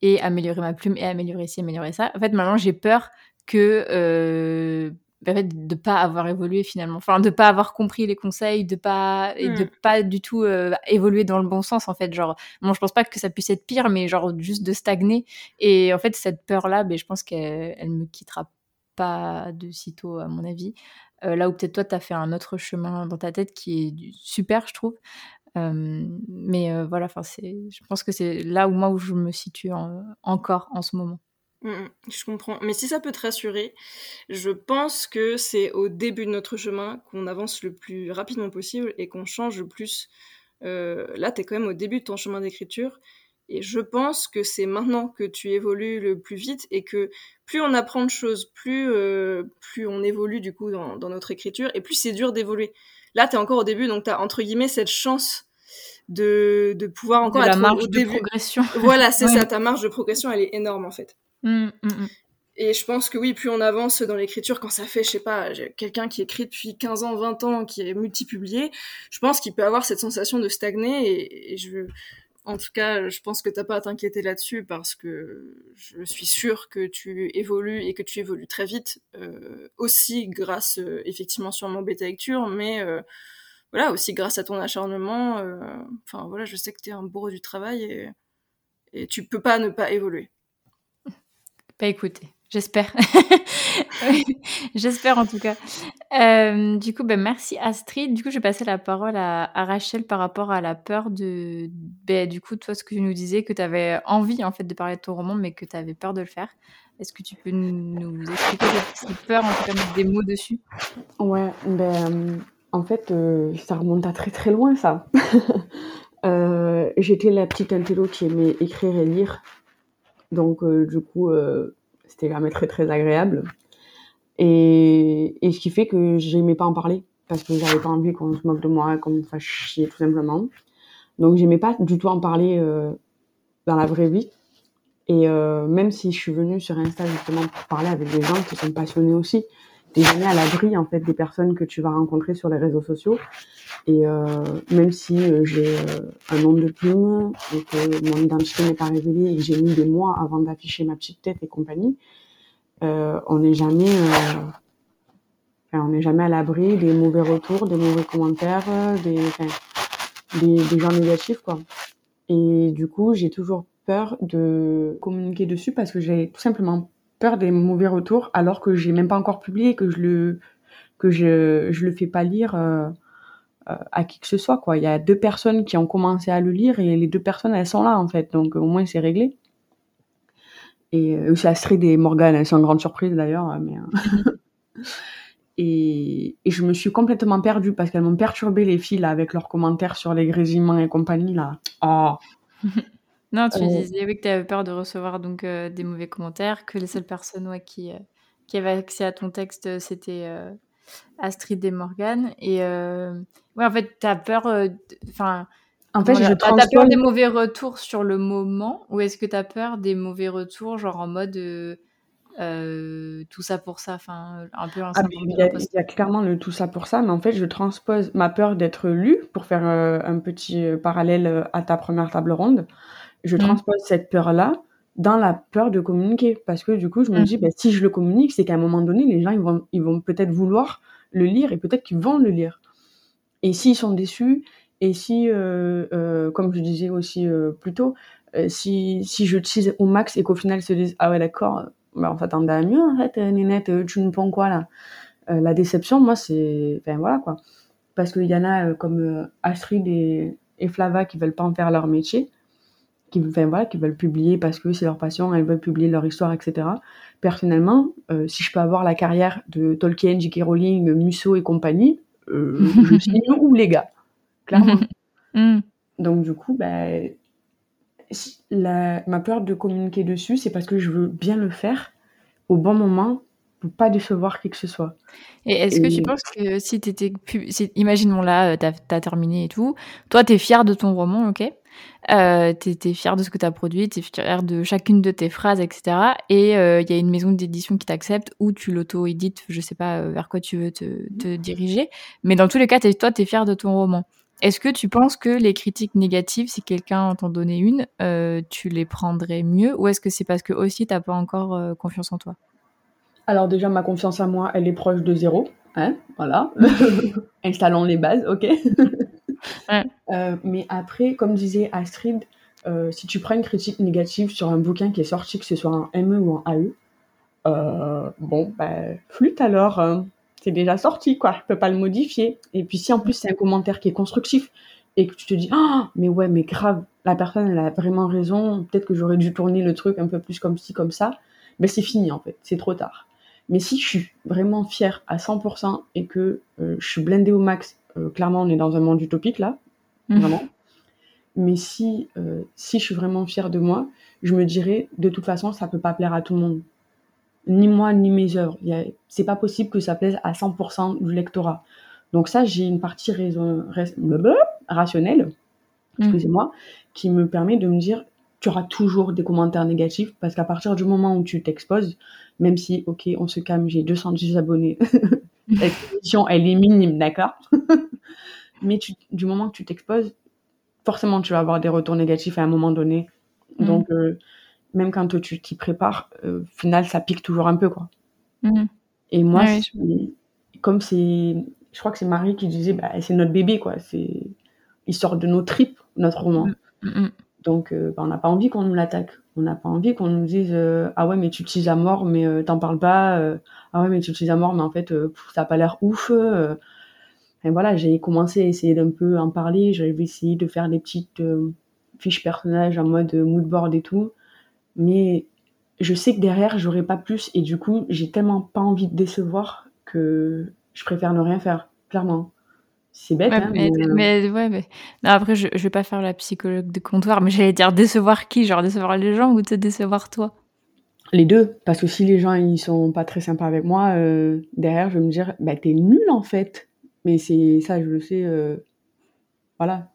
et améliorer ma plume et améliorer ci, améliorer ça, en fait, maintenant j'ai peur que fait, de pas avoir évolué finalement, enfin de pas avoir compris les conseils, de pas et de mmh. pas du tout euh, évoluer dans le bon sens en fait. Genre, bon, je pense pas que ça puisse être pire, mais genre juste de stagner. Et en fait, cette peur là, ben, je pense qu'elle elle me quittera pas de sitôt à mon avis. Euh, là où peut-être toi, tu as fait un autre chemin dans ta tête qui est super, je trouve. Euh, mais voilà, enfin, c'est, je pense que c'est là où moi où je me situe encore en ce moment. Mm, mm, je comprends. Mais si ça peut te rassurer, je pense que c'est au début de notre chemin qu'on avance le plus rapidement possible et qu'on change le plus. Euh, là, tu es quand même au début de ton chemin d'écriture. Et je pense que c'est maintenant que tu évolues le plus vite et que plus on apprend de choses, plus, euh, plus on évolue du coup dans, notre écriture et plus c'est dur d'évoluer. Là, tu es encore au début, donc tu as entre guillemets cette chance de, de pouvoir encore de la marge de progression. Voilà, c'est ça, ta marge de progression, elle est énorme en fait. Mmh, mmh, mmh. Et je pense que oui, plus on avance dans l'écriture, quand ça fait, je sais pas, quelqu'un qui écrit depuis 15 ans, 20 ans, qui est multipublié, je pense qu'il peut avoir cette sensation de stagner et, je, en tout cas, je pense que t'as pas à t'inquiéter là-dessus parce que je suis sûre que tu évolues et que tu évolues très vite, euh, aussi grâce, euh, effectivement, sur mon bêta lecture, mais euh, voilà, aussi grâce à ton acharnement. Enfin voilà, je sais que t'es un bourreau du travail et, et tu peux pas ne pas évoluer. Bah écoutez, j'espère. j'espère en tout cas. Euh, du coup, ben merci Astrid. Du coup, je vais passer la parole à, Rachel par rapport à la peur de. Ben, du coup, toi, ce que tu nous disais, que tu avais envie en fait de parler de ton roman, mais que tu avais peur de le faire. Est-ce que tu peux nous expliquer cette peur, en tout cas, des mots dessus? Ouais, ben, en fait, euh, ça remonte à très très loin, ça. Euh, j'étais la petite intello qui aimait écrire et lire donc, euh, du coup, euh, c'était jamais très, très agréable. Et, ce qui fait que j'aimais pas en parler parce que j'avais pas envie qu'on se moque de moi, qu'on me fasse chier tout simplement. Donc j'aimais pas du tout en parler euh, dans la vraie vie. Et même si je suis venue sur Insta justement pour parler avec des gens qui sont passionnés aussi, t'es jamais à l'abri en fait des personnes que tu vas rencontrer sur les réseaux sociaux. Et euh, même si euh, j'ai euh, un nom de plume et que mon identité n'est pas révélée et que j'ai mis des mois avant d'afficher ma petite tête et compagnie, euh, on n'est jamais, on n'est jamais à l'abri des mauvais retours, des mauvais commentaires, des, des, des gens négatifs quoi. Et du coup, j'ai toujours peur de communiquer dessus parce que j'ai tout simplement peur des mauvais retours alors que j'ai même pas encore publié, que je le que je je le fais pas lire euh, euh, à qui que ce soit quoi. Il y a deux personnes qui ont commencé à le lire et les deux personnes elles sont là en fait, donc au moins c'est réglé. Et euh, aussi Astrid et Morgane, c'est une grande surprise d'ailleurs, hein, mais et, et, je me suis complètement perdue parce qu'elles m'ont perturbé les filles là, avec leurs commentaires sur les grésillements et compagnie là. Oh. Non, tu euh, disais oui, que tu avais peur de recevoir donc euh, des mauvais commentaires, que les seules personnes ouais, qui, euh, qui avaient accès à ton texte, c'était Astrid et Morgan. Et ouais, en fait, tu as peur. Enfin. En fait, je T'as peur des mauvais retours sur le moment ou est-ce que tu as peur des mauvais retours, genre en mode tout ça pour ça, enfin un peu un ah, il, y a, il y, a clairement le tout ça pour ça, mais en fait, je transpose ma peur d'être lue pour faire un petit parallèle à ta première table ronde je mmh. transpose cette peur-là dans la peur de communiquer. Parce que du coup, je me mmh. dis, bah, si je le communique, c'est qu'à un moment donné, les gens, ils vont, ils vont peut-être vouloir le lire et peut-être qu'ils vont le lire. Et s'ils sont déçus, et si, euh, euh, comme je disais aussi euh, plus tôt, si, si je tease au max et qu'au final ils se disent, ah ouais, d'accord, bah, on s'attendait à mieux en fait, Nénette, tu nous prends quoi là? La déception, moi, c'est. Enfin voilà quoi. parce qu'il y en a comme Astrid et, et, Flava qui veulent pas en faire leur métier, qui, enfin, voilà, qui veulent publier parce que c'est leur passion, elles veulent publier leur histoire, etc. Personnellement, si je peux avoir la carrière de Tolkien, J.K. Rowling, Musso et compagnie, je signe où les gars, clairement. Mm. Donc du coup, bah, la, ma peur de communiquer dessus, c'est parce que je veux bien le faire au bon moment pour pas décevoir qui que ce soit. Et est-ce que tu penses que si tu étais... Imaginons là, tu as, terminé et tout, toi, tu es fier de ton roman, ok? Euh, tu es, fier de ce que tu as produit, tu es fier de chacune de tes phrases, etc. Et euh, il y a une maison d'édition qui t'accepte ou tu l'auto-édites, je sais pas euh, vers quoi tu veux te, te diriger. Mais dans tous les cas, toi, tu es fier de ton roman. Est-ce que tu penses que les critiques négatives, si quelqu'un t'en donnait une, euh, tu les prendrais mieux Ou est-ce que c'est parce que aussi t'as pas encore euh, confiance en toi? Alors déjà, ma confiance en moi, elle est proche de zéro. Hein voilà. Installons les bases, ok euh, Mais après, comme disait Astrid, si tu prends une critique négative sur un bouquin qui est sorti, que ce soit un ME ou un AE, bon, ben, flûte alors hein c'est déjà sorti, quoi. Je peux pas le modifier. Et puis si en plus c'est un commentaire qui est constructif et que tu te dis, ah, mais ouais, mais grave, la personne, elle a vraiment raison, peut-être que j'aurais dû tourner le truc un peu plus comme ci, comme ça, ben c'est fini en fait, c'est trop tard. Mais si je suis vraiment fière à 100% et que euh, je suis blindée au max, euh, clairement on est dans un monde utopique là, mmh. vraiment. Mais si, euh, si je suis vraiment fière de moi, je me dirais, de toute façon, ça peut pas plaire à tout le monde ni moi ni mes œuvres. C'est pas possible que ça plaise à 100% du lectorat. Donc ça, j'ai une partie raison, rationnelle, mm. excusez-moi, qui me permet de me dire, tu auras toujours des commentaires négatifs parce qu'à partir du moment où tu t'exposes, même si, ok, on se calme, j'ai 210 abonnés, l'exposition, elle est minime, d'accord? Mais du moment que tu t'exposes, forcément, tu vas avoir des retours négatifs à un moment donné. Mm. Donc, euh, même quand tu t'y prépares, euh, au final, ça pique toujours un peu, quoi. Mmh. Et moi, comme c'est, je crois que c'est Marie qui disait, bah, c'est notre bébé, quoi. C'est, il sort de nos tripes, notre roman. Mmh, Donc, euh, bah, on n'a pas envie qu'on nous l'attaque. On n'a pas envie qu'on nous dise, euh, ah ouais, mais tu utilises à mort, mais t'en parles pas. ah ouais, mais tu utilises à mort, mais en fait, ça n'a pas l'air ouf. et voilà, j'ai commencé à essayer d'un peu en parler. J'avais essayé de faire des petites fiches personnages en mode mood board et tout mais je sais que derrière, j'aurai pas plus, et du coup, j'ai tellement pas envie de décevoir que je préfère ne rien faire, clairement. C'est bête, hein, mais, mais, ouais, mais... Non, après, je, je vais pas faire la psychologue de comptoir, mais j'allais dire décevoir qui Genre décevoir les gens ou te décevoir toi? Les deux, parce que si les gens ils sont pas très sympas avec moi, euh, derrière, je vais me dire, bah t'es nul en fait. Mais c'est ça, je le sais. Euh... Voilà,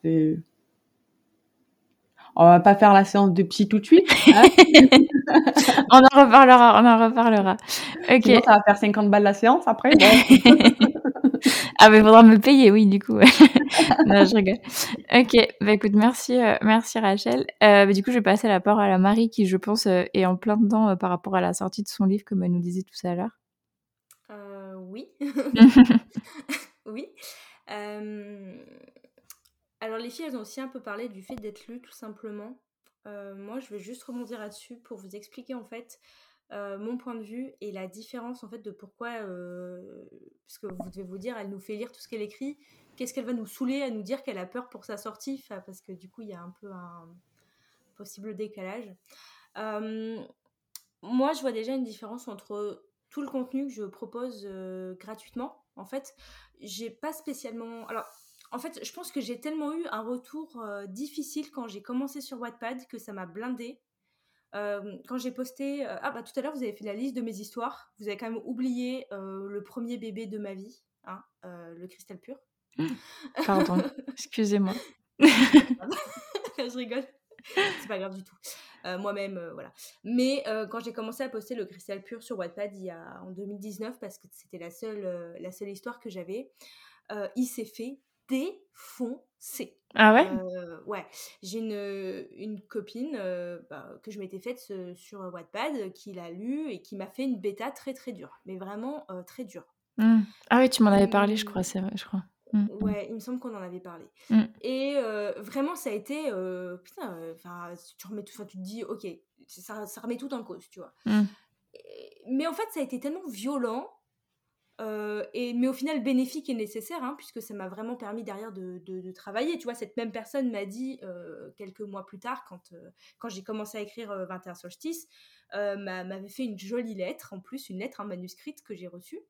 on va pas faire la séance de psy tout de suite. Hein on en reparlera, on en reparlera. Ok. Sinon, ça va faire 50 balles la séance après. ah, mais il faudra me payer, oui, du coup. non, je rigole. Ok, bah écoute, merci, euh, merci Rachel. Euh, bah, du coup, je vais passer la parole à la Marie qui, je pense, euh, est en plein dedans par rapport à la sortie de son livre, comme elle nous disait tout à l'heure. oui. oui. Alors les filles, elles ont aussi un peu parlé du fait d'être lues, tout simplement. Moi, je vais juste rebondir là-dessus pour vous expliquer en fait euh, mon point de vue et la différence en fait de pourquoi, euh, parce que vous devez vous dire, elle nous fait lire tout ce qu'elle écrit, qu'est-ce qu'elle va nous saouler à nous dire qu'elle a peur pour sa sortie, parce que du coup, il y a un peu un possible décalage. moi, je vois déjà une différence entre tout le contenu que je propose gratuitement. En fait, j'ai pas spécialement. Alors, en fait, je pense que j'ai tellement eu un retour euh, difficile quand j'ai commencé sur Wattpad que ça m'a blindé. Euh, quand j'ai posté, euh, ah bah tout à l'heure vous avez fait la liste de mes histoires, vous avez quand même oublié le premier bébé de ma vie, hein, le cristal pur. Pardon, excusez-moi. je rigole, c'est pas grave du tout. Moi-même, voilà. Mais quand j'ai commencé à poster le cristal pur sur Wattpad il y a, en 2019, parce que c'était la seule, la seule histoire que j'avais, il s'est fait défoncé. Ah ouais? Euh, Ouais. J'ai une, une copine euh, bah, que je m'étais faite sur Wattpad qui l'a lu et qui m'a fait une bêta très très dure. Mais vraiment euh, très dure. Mmh. Ah oui, tu m'en avais parlé, je crois, c'est vrai, je crois. Mmh, mmh. Ouais, il me semble qu'on en avait parlé. Et vraiment, ça a été. putain, enfin, tu, remets tout, tu te dis, ok, ça, ça remet tout en cause, tu vois. Mais en fait, ça a été tellement violent et, mais au final bénéfique et nécessaire, hein, puisque ça m'a vraiment permis derrière de, de, travailler. Tu vois, cette même personne m'a dit quelques mois plus tard, quand, quand j'ai commencé à écrire 21 Solstice, m'avait fait une jolie lettre, en plus une lettre, un manuscrite que j'ai reçue.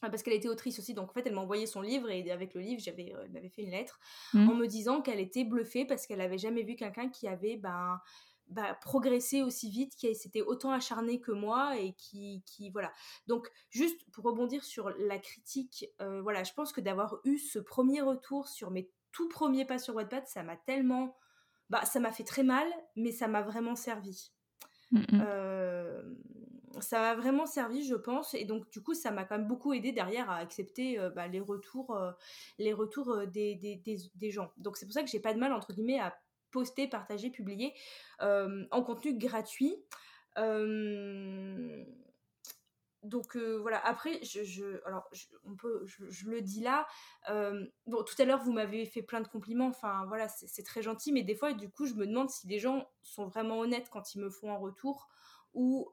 Ah, parce qu'elle était autrice aussi, donc en fait elle m'a envoyé son livre et avec le livre j'avais, elle m'avait fait une lettre mmh. en me disant qu'elle était bluffée parce qu'elle n'avait jamais vu quelqu'un qui avait ben, bah, progressé aussi vite, qui s'était autant acharné que moi et qui, qui, voilà. Donc juste pour rebondir sur la critique, euh, voilà, je pense que d'avoir eu ce premier retour sur mes tout premiers pas sur Wattpad, ça m'a tellement, bah ça m'a fait très mal, mais ça m'a vraiment servi. Euh, ça m'a vraiment servi, je pense, et donc du coup, ça m'a quand même beaucoup aidé derrière à accepter euh, bah, les retours, les retours des, des, des, gens. Donc c'est pour ça que j'ai pas de mal entre guillemets à poster, partager, publier en contenu gratuit donc voilà, après, je, alors, on peut, je, le dis là. bon, tout à l'heure, vous m'avez fait plein de compliments. Enfin, voilà, c'est très gentil. Mais des fois, du coup, je me demande si les gens sont vraiment honnêtes quand ils me font un retour ou,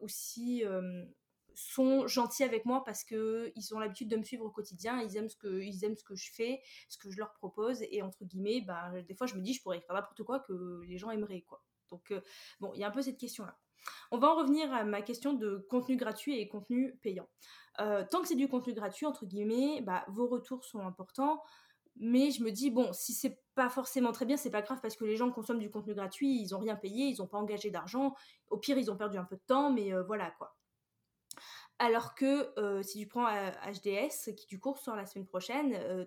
ou si sont gentils avec moi parce que ils ont l'habitude de me suivre au quotidien. Ils aiment ce que, ils aiment ce que je fais, ce que je leur propose. Et entre guillemets, bah, des fois, je me dis, je pourrais faire n'importe quoi que les gens aimeraient, quoi. Donc, bon, il y a un peu cette question-là. On va en revenir à ma question de contenu gratuit et contenu payant. Euh, tant que c'est du contenu gratuit, entre guillemets, bah, vos retours sont importants. Mais je me dis, bon, si c'est pas forcément très bien, c'est pas grave parce que les gens consomment du contenu gratuit, ils ont rien payé, ils ont pas engagé d'argent. Au pire, ils ont perdu un peu de temps, mais euh, voilà quoi. Alors que euh, si tu prends HDS, qui du cours sort la semaine prochaine,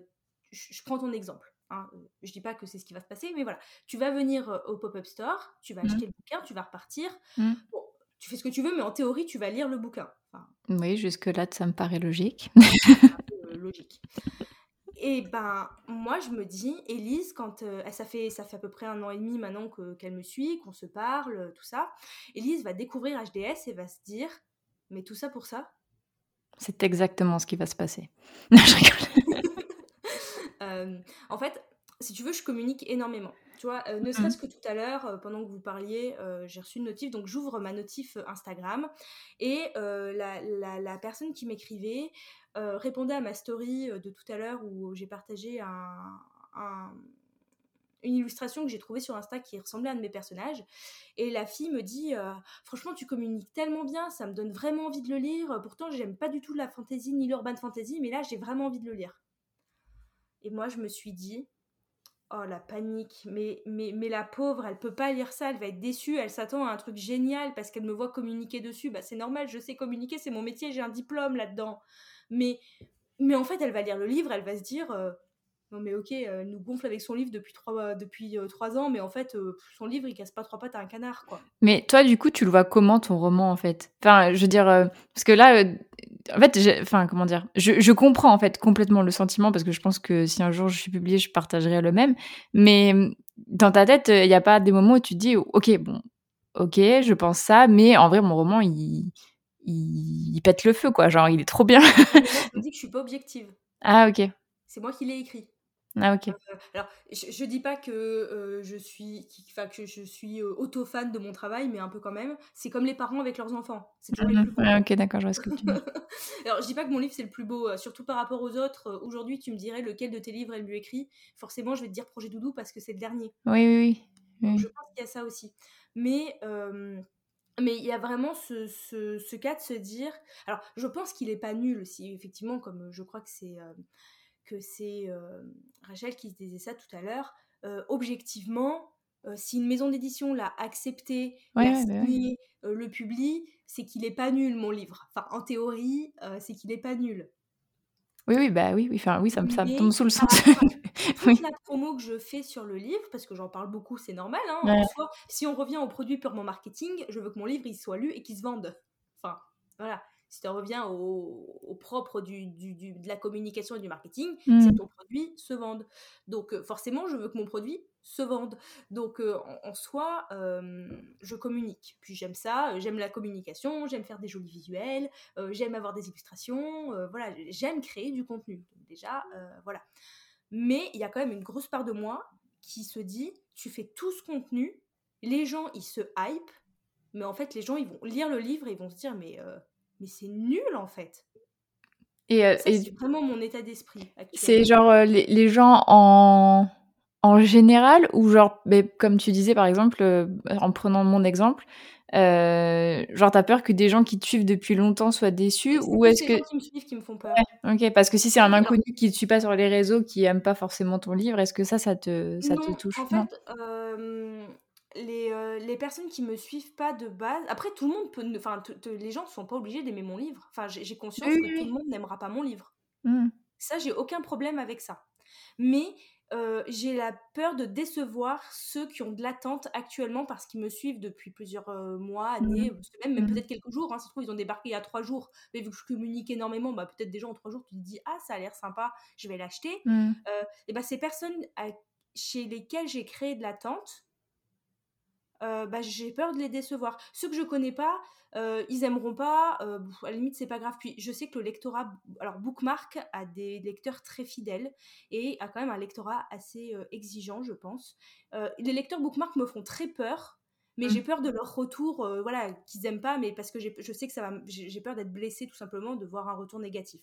je prends ton exemple. Hein, je dis pas que c'est ce qui va se passer, mais voilà. Tu vas venir au pop-up store, tu vas mmh. acheter le bouquin, tu vas repartir. Mmh. Bon, tu fais ce que tu veux, mais en théorie, tu vas lire le bouquin. oui, jusque-là, ça me paraît logique. logique. Et ben, moi, je me dis, Elise, quand ça, fait, ça fait à peu près un an et demi maintenant qu'elle me suit, qu'on se parle, tout ça, Elise va découvrir HDS et va se dire, mais tout ça pour ça? C'est exactement ce qui va se passer. je rigole. Euh, en fait, si tu veux, je communique énormément. Tu vois, euh, ne serait-ce que tout à l'heure, euh, pendant que vous parliez, j'ai reçu une notif, donc j'ouvre ma notif Instagram et la, personne qui m'écrivait répondait à ma story de tout à l'heure où j'ai partagé une illustration que j'ai trouvée sur Insta qui ressemblait à un de mes personnages. Et la fille me dit Franchement, tu communiques tellement bien, ça me donne vraiment envie de le lire. Pourtant, j'aime pas du tout la fantasy ni l'urban fantasy, mais là, j'ai vraiment envie de le lire. Et moi, je me suis dit, oh la panique, mais, mais, mais la pauvre, elle peut pas lire ça, elle va être déçue, elle s'attend à un truc génial parce qu'elle me voit communiquer dessus. Bah, c'est normal, je sais communiquer, c'est mon métier, j'ai un diplôme là-dedans. Mais, mais en fait, elle va lire le livre, elle va se dire, euh, non mais ok, elle nous gonfle avec son livre depuis trois, euh, depuis, euh, trois ans, mais en fait, son livre, il casse pas trois pattes à un canard, quoi. Mais toi, du coup, tu le vois comment ton roman, en fait? Enfin, je veux dire, parce que là, en fait, enfin, comment dire, je, comprends en fait complètement le sentiment parce que je pense que si un jour je suis publiée, je partagerai le même. Mais dans ta tête, il n'y a pas des moments où tu te dis, ok, bon, ok, je pense ça, mais en vrai, mon roman, il, il, pète le feu, quoi. Genre, il est trop bien. je me dis que je suis pas objective. Ah, ok. C'est moi qui l'ai écrit. Ah ok. Euh, alors, je, ne dis pas que euh, je suis, que je suis euh, auto-fan de mon travail, mais un peu quand même. C'est comme les parents avec leurs enfants. C'est toujours les plus ok, d'accord, je vois ce que tu dis. alors, je dis pas que mon livre c'est le plus beau, surtout par rapport aux autres. Aujourd'hui, tu me dirais lequel de tes livres est le mieux écrit. Forcément, je vais te dire Projet Doudou parce que c'est le dernier. Oui, oui, oui. je pense qu'il y a ça aussi. Mais mais il y a vraiment ce, ce, ce, cas de se dire. Alors, je pense qu'il est pas nul aussi, effectivement, comme je crois que c'est que c'est euh, Rachel qui se disait ça tout à l'heure. Euh, objectivement, euh, si une maison d'édition l'a accepté, l'a signé, le publie, c'est qu'il est pas nul mon livre. Enfin, en théorie, c'est qu'il est pas nul. Oui, oui, bah oui, oui, enfin, oui ça, me, ça tombe sous le sens. oui. la promo que je fais sur le livre, parce que j'en parle beaucoup, c'est normal. Hein, si on revient au produit purement marketing, je veux que mon livre il soit lu et qu'il se vende. Enfin, voilà si tu reviens au, propre du, de la communication et du marketing, mmh. c'est ton produit se vende. Donc euh, forcément, je veux que mon produit se vende. Donc euh, en, soi, je communique. Puis j'aime ça, j'aime la communication, j'aime faire des jolis visuels, euh, j'aime avoir des illustrations, voilà, j'aime créer du contenu. déjà, voilà. Mais il y a quand même une grosse part de moi qui se dit, tu fais tout ce contenu, les gens, ils se hype, mais en fait, les gens, ils vont lire le livre et ils vont se dire, mais mais c'est nul en fait. Et, euh, et c'est vraiment mon état d'esprit c'est genre euh, les, les gens en, en général ou genre, ben, comme tu disais par exemple, euh, en prenant mon exemple, genre t'as peur que des gens qui te suivent depuis longtemps soient déçus ou est-ce les que... gens qui me suivent qui me font peur? Ouais, ok, parce que si c'est un inconnu qui te suit pas sur les réseaux, qui aime pas forcément ton livre, est-ce que ça, ça te, ça te non, touche? en Non. fait, les, euh, les personnes qui me suivent pas de base, après tout le monde peut, ne- enfin les gens sont pas obligés d'aimer mon livre. Enfin, j'ai conscience Oui, que oui, tout le monde n'aimera pas mon livre. Hmm. Ça, j'ai aucun problème avec ça. Mais euh, j'ai la peur de décevoir ceux qui ont de l'attente actuellement parce qu'ils me suivent depuis plusieurs euh, mois, années, semaines, même Mhm. peut-être quelques jours. Hein, ça se trouve, ils ont débarqué il y a trois jours. Mais vu que je communique énormément, bah, peut-être déjà en trois jours, tu te dis Ah, ça a l'air sympa, je vais l'acheter. Euh, et bah, ces personnes à- chez lesquelles j'ai créé de l'attente, euh, bah, j'ai peur de les décevoir. Ceux que je connais pas, euh, ils aimeront pas. euh, à la limite, c'est pas grave. Puis je sais que le lectorat, alors Bookmark a des lecteurs très fidèles et a quand même un lectorat assez exigeant, je pense. Les lecteurs Bookmark me font très peur. Mais Mm. j'ai peur de leur retour, voilà, qu'ils aiment pas, mais parce que je sais que ça va, j'ai peur d'être blessée tout simplement, de voir un retour négatif.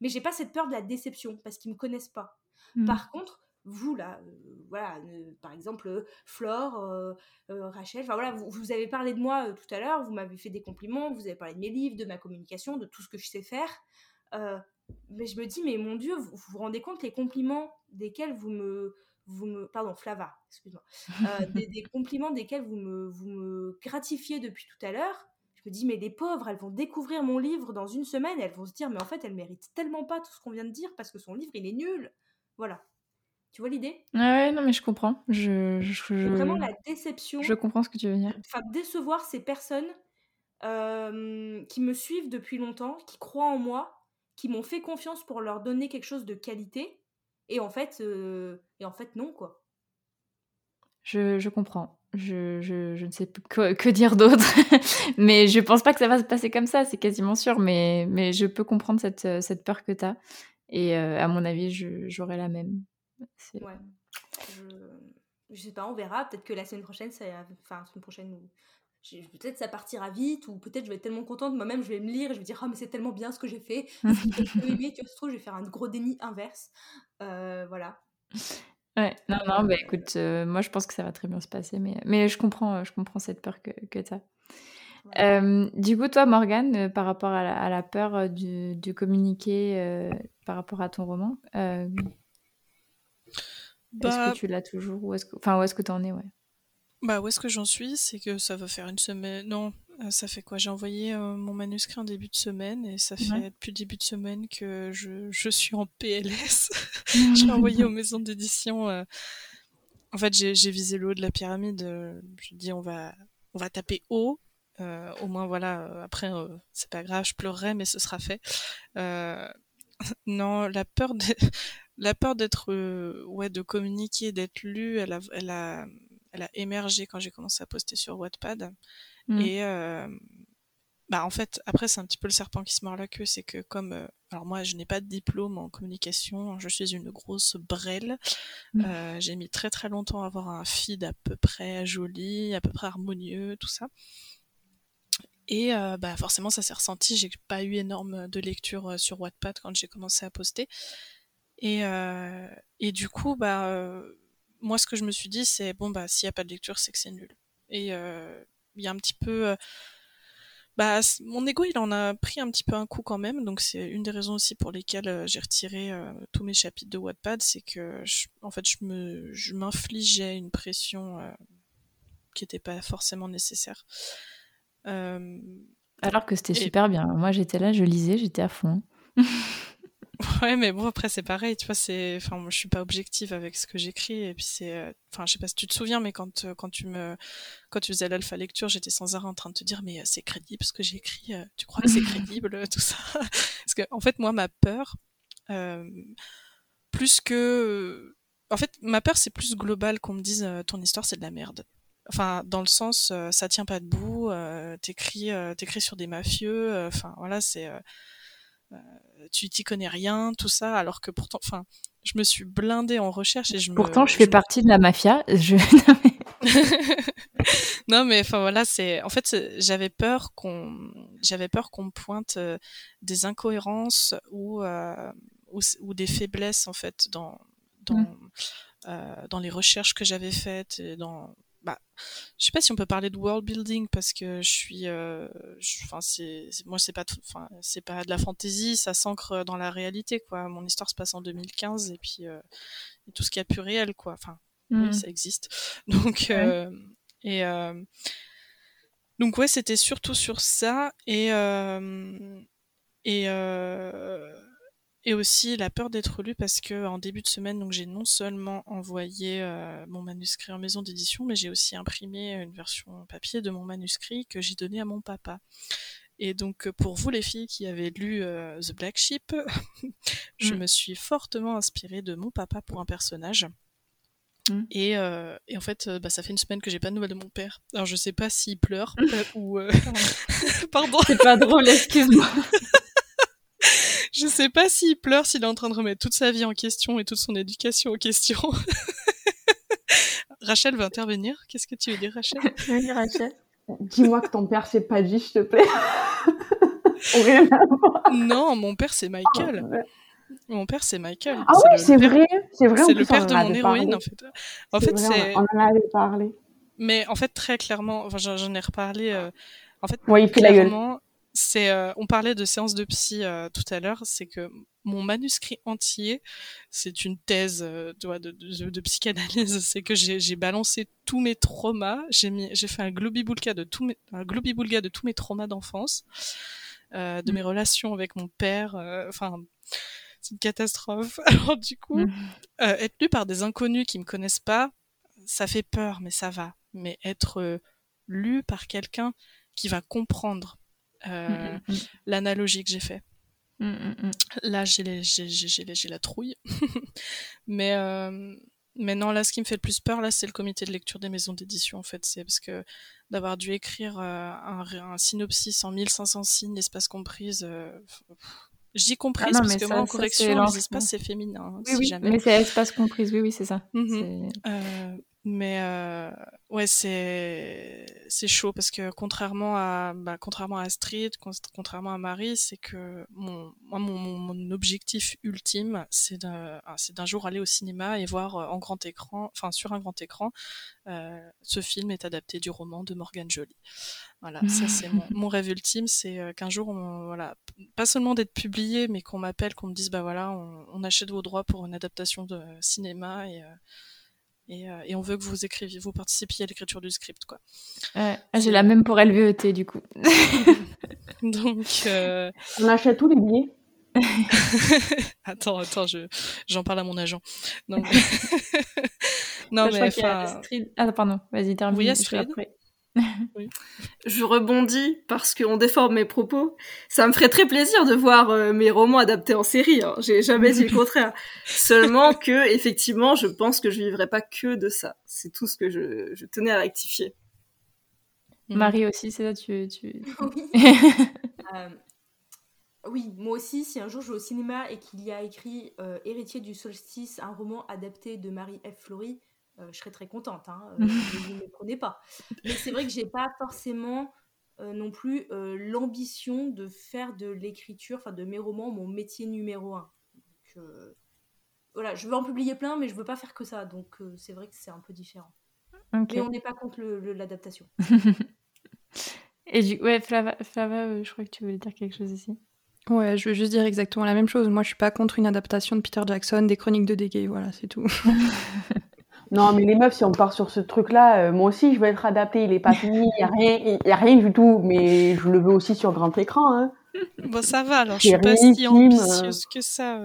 Mais j'ai pas cette peur de la déception parce qu'ils me connaissent pas. Hmm. Par contre, vous là, euh, voilà, par exemple euh, Flore, euh, Rachel, enfin voilà, vous, vous avez parlé de moi tout à l'heure, vous m'avez fait des compliments, vous avez parlé de mes livres, de ma communication, de tout ce que je sais faire. Mais je me dis, mais mon Dieu, vous vous, vous rendez compte les compliments desquels vous me, vous me, pardon, Flava, excuse-moi, euh, des, des compliments desquels vous me, vous me gratifiez depuis tout à l'heure. Je me dis, mais les pauvres, elles vont découvrir mon livre dans une semaine, elles vont se dire, mais en fait, elle mérite tellement pas tout ce qu'on vient de dire parce que son livre, il est nul. Voilà. Tu vois l'idée? Ouais, non, mais je comprends. Je, vraiment la déception, je comprends ce que tu veux dire. enfin décevoir ces personnes euh, qui me suivent depuis longtemps, qui croient en moi, qui m'ont fait confiance pour leur donner quelque chose de qualité, et en fait, euh, et en fait non quoi. Je, je comprends. Je, je, je ne sais plus que, que dire d'autre. mais je pense pas que ça va se passer comme ça, c'est quasiment sûr. Mais, mais je peux comprendre cette, cette peur que tu as. Et euh, à mon avis, j'aurais la même. Ouais. Je, je sais pas, on verra. Peut-être que la semaine prochaine, ça, enfin la semaine prochaine ou peut-être ça partira vite ou peut-être je vais être tellement contente moi-même, je vais me lire et je vais dire ah mais c'est tellement bien ce que j'ai fait. Tu vois, ça se trouve, je vais faire un gros déni inverse. Euh, voilà. Ouais, non, non, bah écoute, euh, moi je pense que ça va très bien se passer, mais, mais je comprends, euh, je comprends cette peur que, que tu as. Voilà. du coup, toi, Morgane, euh, par rapport à la, à la peur euh, du, du communiquer euh, par rapport à ton roman, euh, est-ce Bah, que tu l'as toujours ou est-ce que, enfin, où est-ce que tu en es, ouais? bah où est-ce que j'en suis? C'est que ça va faire une semaine. Non, euh, ça fait quoi? J'ai envoyé euh, mon manuscrit en début de semaine et ça fait Ouais. depuis le début de semaine que je, je suis en PLS. J'ai envoyé aux maisons d'édition. euh, En fait, j'ai j'ai visé le haut de la pyramide. Je dis on va, on va taper haut. Euh, au moins voilà. Après, c'est pas grave, je pleurerai, mais ce sera fait. Non, la peur de... la peur d'être euh, ouais de communiquer, d'être lu, elle a elle a elle a émergé quand j'ai commencé à poster sur Wattpad Mm. et euh, bah en fait après c'est un petit peu le serpent qui se mord la queue, c'est que comme euh, alors moi je n'ai pas de diplôme en communication, je suis une grosse brêle. Mm. Euh, j'ai mis très très longtemps à avoir un feed à peu près joli, à peu près harmonieux, tout ça. Et euh, bah forcément ça s'est ressenti, j'ai pas eu énorme de lecture euh, sur Wattpad quand j'ai commencé à poster. Et, euh, et du coup, bah, euh, moi, ce que je me suis dit, c'est bon, bah, s'il n'y a pas de lecture, c'est que c'est nul. Et euh, il y a un petit peu. euh, bah, mon ego, il en a pris un petit peu un coup quand même. Donc, c'est une des raisons aussi pour lesquelles euh, j'ai retiré tous mes chapitres de Wattpad. C'est que, je- en fait, je me, je m'infligeais une pression qui n'était pas forcément nécessaire. Alors que c'était et- super bien. Moi, j'étais là, je lisais, j'étais à fond. Ouais, mais bon, après, c'est pareil, tu vois, c'est, enfin, moi, je suis pas objective avec ce que j'écris, et puis c'est, euh, enfin, je sais pas si tu te souviens, mais quand, euh, quand tu me, quand tu faisais l'alpha lecture, j'étais sans arrêt en train de te dire, mais euh, c'est crédible ce que euh, tu crois que c'est crédible, tout ça? Parce que, en fait, moi, ma peur, euh, plus que, en fait, ma peur, c'est plus global qu'on me dise, ton histoire, c'est de la merde. Enfin, dans le sens, euh, ça tient pas debout, euh, t'écris, euh, t'écris sur des mafieux, enfin, voilà, c'est, tu t'y connais rien, tout ça, alors que pourtant, enfin, je me suis blindée en recherche et je me. Pourtant, je fais me- partie de la mafia. Je... non, mais enfin voilà, c'est en fait j'avais peur qu'on j'avais peur qu'on pointe euh, des incohérences ou, euh, ou, ou des faiblesses en fait dans dans mmh. euh, dans les recherches que j'avais faites et dans bah, je sais pas si on peut parler de world building parce que je suis, euh, enfin c'est, moi c'est pas, enfin c'est pas de la fantasy, ça s'ancre dans la réalité quoi. Mon histoire se passe en 2015 et puis euh, tout ce qui est plus réel quoi. Enfin oui mmh. ça existe. Donc euh, et donc ouais c'était surtout sur ça et et et aussi la peur d'être lu parce que en début de semaine, donc j'ai non seulement envoyé euh, mon manuscrit en maison d'édition, mais j'ai aussi imprimé une version papier de mon manuscrit que j'ai donné à mon papa. Et donc pour vous les filles qui avez lu euh, The Black Sheep, je mm. me suis fortement inspirée de mon papa pour un personnage. Mm. Et, euh, et, en fait, bah, ça fait une semaine que j'ai pas de nouvelles de mon père. Alors je sais pas s'il pleure ou. Pardon. C'est pas drôle, excuse-moi. Je sais pas s'il pleure, s'il est en train de remettre toute sa vie en question et toute son éducation en question. Rachel va intervenir. Qu'est-ce que tu veux dire, Rachel? Oui, Rachel. Dis-moi que ton père s'est pas dit, s'il te plaît. non, mon père c'est Michael. Ah, mon père c'est Michael. Ah oui, c'est vrai, c'est vrai. C'est le père de mon héroïne en fait. En fait, c'est. On en avait parlé. Mais en fait, très clairement, enfin, j'en ai reparlé. Euh, en fait, ouais, il fait clairement, la gueule c'est, euh, on parlait de séance de psy euh, tout à l'heure, c'est que mon manuscrit entier, c'est une thèse euh, de, de, de, psychanalyse. C'est que j'ai balancé tous mes traumas, j'ai mis, j'ai fait un globiboulga de tous mes, un de tous mes traumas d'enfance, de mmh. mes relations avec mon père. Enfin, c'est une catastrophe. Alors du coup, mmh. être lu par des inconnus qui me connaissent pas, ça fait peur, mais ça va. Mais être lu par quelqu'un qui va comprendre Mmh, euh, mmh, mmh. l'analogie que j'ai fait. Là, j'ai la trouille. mais, euh, mais non, là, ce qui me fait le plus peur, là, c'est le comité de lecture des maisons d'édition, en fait. C'est parce que d'avoir dû écrire euh, un, synopsis en 1500 signes, espace comprise. J'y ah comprise parce que moi, en correction, les espaces, c'est féminin. Hein, oui, oui, mais c'est espace comprise, oui, oui, c'est ça. Mais euh, ouais, c'est c'est chaud parce que contrairement à bah, contrairement à Astrid, contrairement à Marie, c'est que mon moi mon, mon objectif ultime, c'est d'un ah, c'est d'un jour aller au cinéma et voir euh, en grand écran, enfin sur un grand écran, euh, ce film est adapté du roman de Morgan Jolie. Voilà, ça c'est mon, mon, rêve ultime, c'est euh, qu'un jour, on, voilà, pas seulement d'être publié, mais qu'on m'appelle, qu'on me dise bah voilà, on, on, achète vos droits pour une adaptation de cinéma et euh, et, on veut que vous écriviez, vous participiez à l'écriture du script, quoi. Ah, j'ai la même pour LVET, du coup. Donc, euh, on achète tous les billets. attends, attends, je, j'en parle à mon agent. non, mais enfin. Ah, pardon, vas-y, termine. Oui, Astrid. Je rebondis parce qu'on déforme mes propos. Ça me ferait très plaisir de voir euh, mes romans adaptés en série. Hein. J'ai jamais dit le contraire. Seulement que, effectivement, je pense que je vivrai pas que de ça. C'est tout ce que je, tenais à rectifier. Marie aussi, c'est ça, tu. tu... Euh, oui. moi aussi, si un jour je vais au cinéma et qu'il y a écrit euh, Héritier du solstice, un roman adapté de Marie F. Flory, euh, je serais très contente. Hein, euh, ne me prenez pas. Mais c'est vrai que j'ai pas forcément euh, non plus l'ambition de faire de l'écriture, enfin de mes romans, mon métier numéro un. Donc, voilà, je veux en publier plein, mais je veux pas faire que ça. Donc c'est vrai que c'est un peu différent. Mais on n'est pas contre l'adaptation. Et du ouais, Flava, Flava je crois que tu voulais dire quelque chose ici. Ouais, je veux juste dire exactement la même chose. Moi, je suis pas contre une adaptation de Peter Jackson des Chroniques de Degay, voilà, c'est tout. Non, mais les meufs, si on part sur ce truc-là, euh, moi aussi, je veux être adaptée. Il est pas fini, il n'y a, rien, y a rien du tout. Mais je le veux aussi sur grand écran. Hein. Bon, ça va, alors je suis pas si ambitieuse que ça.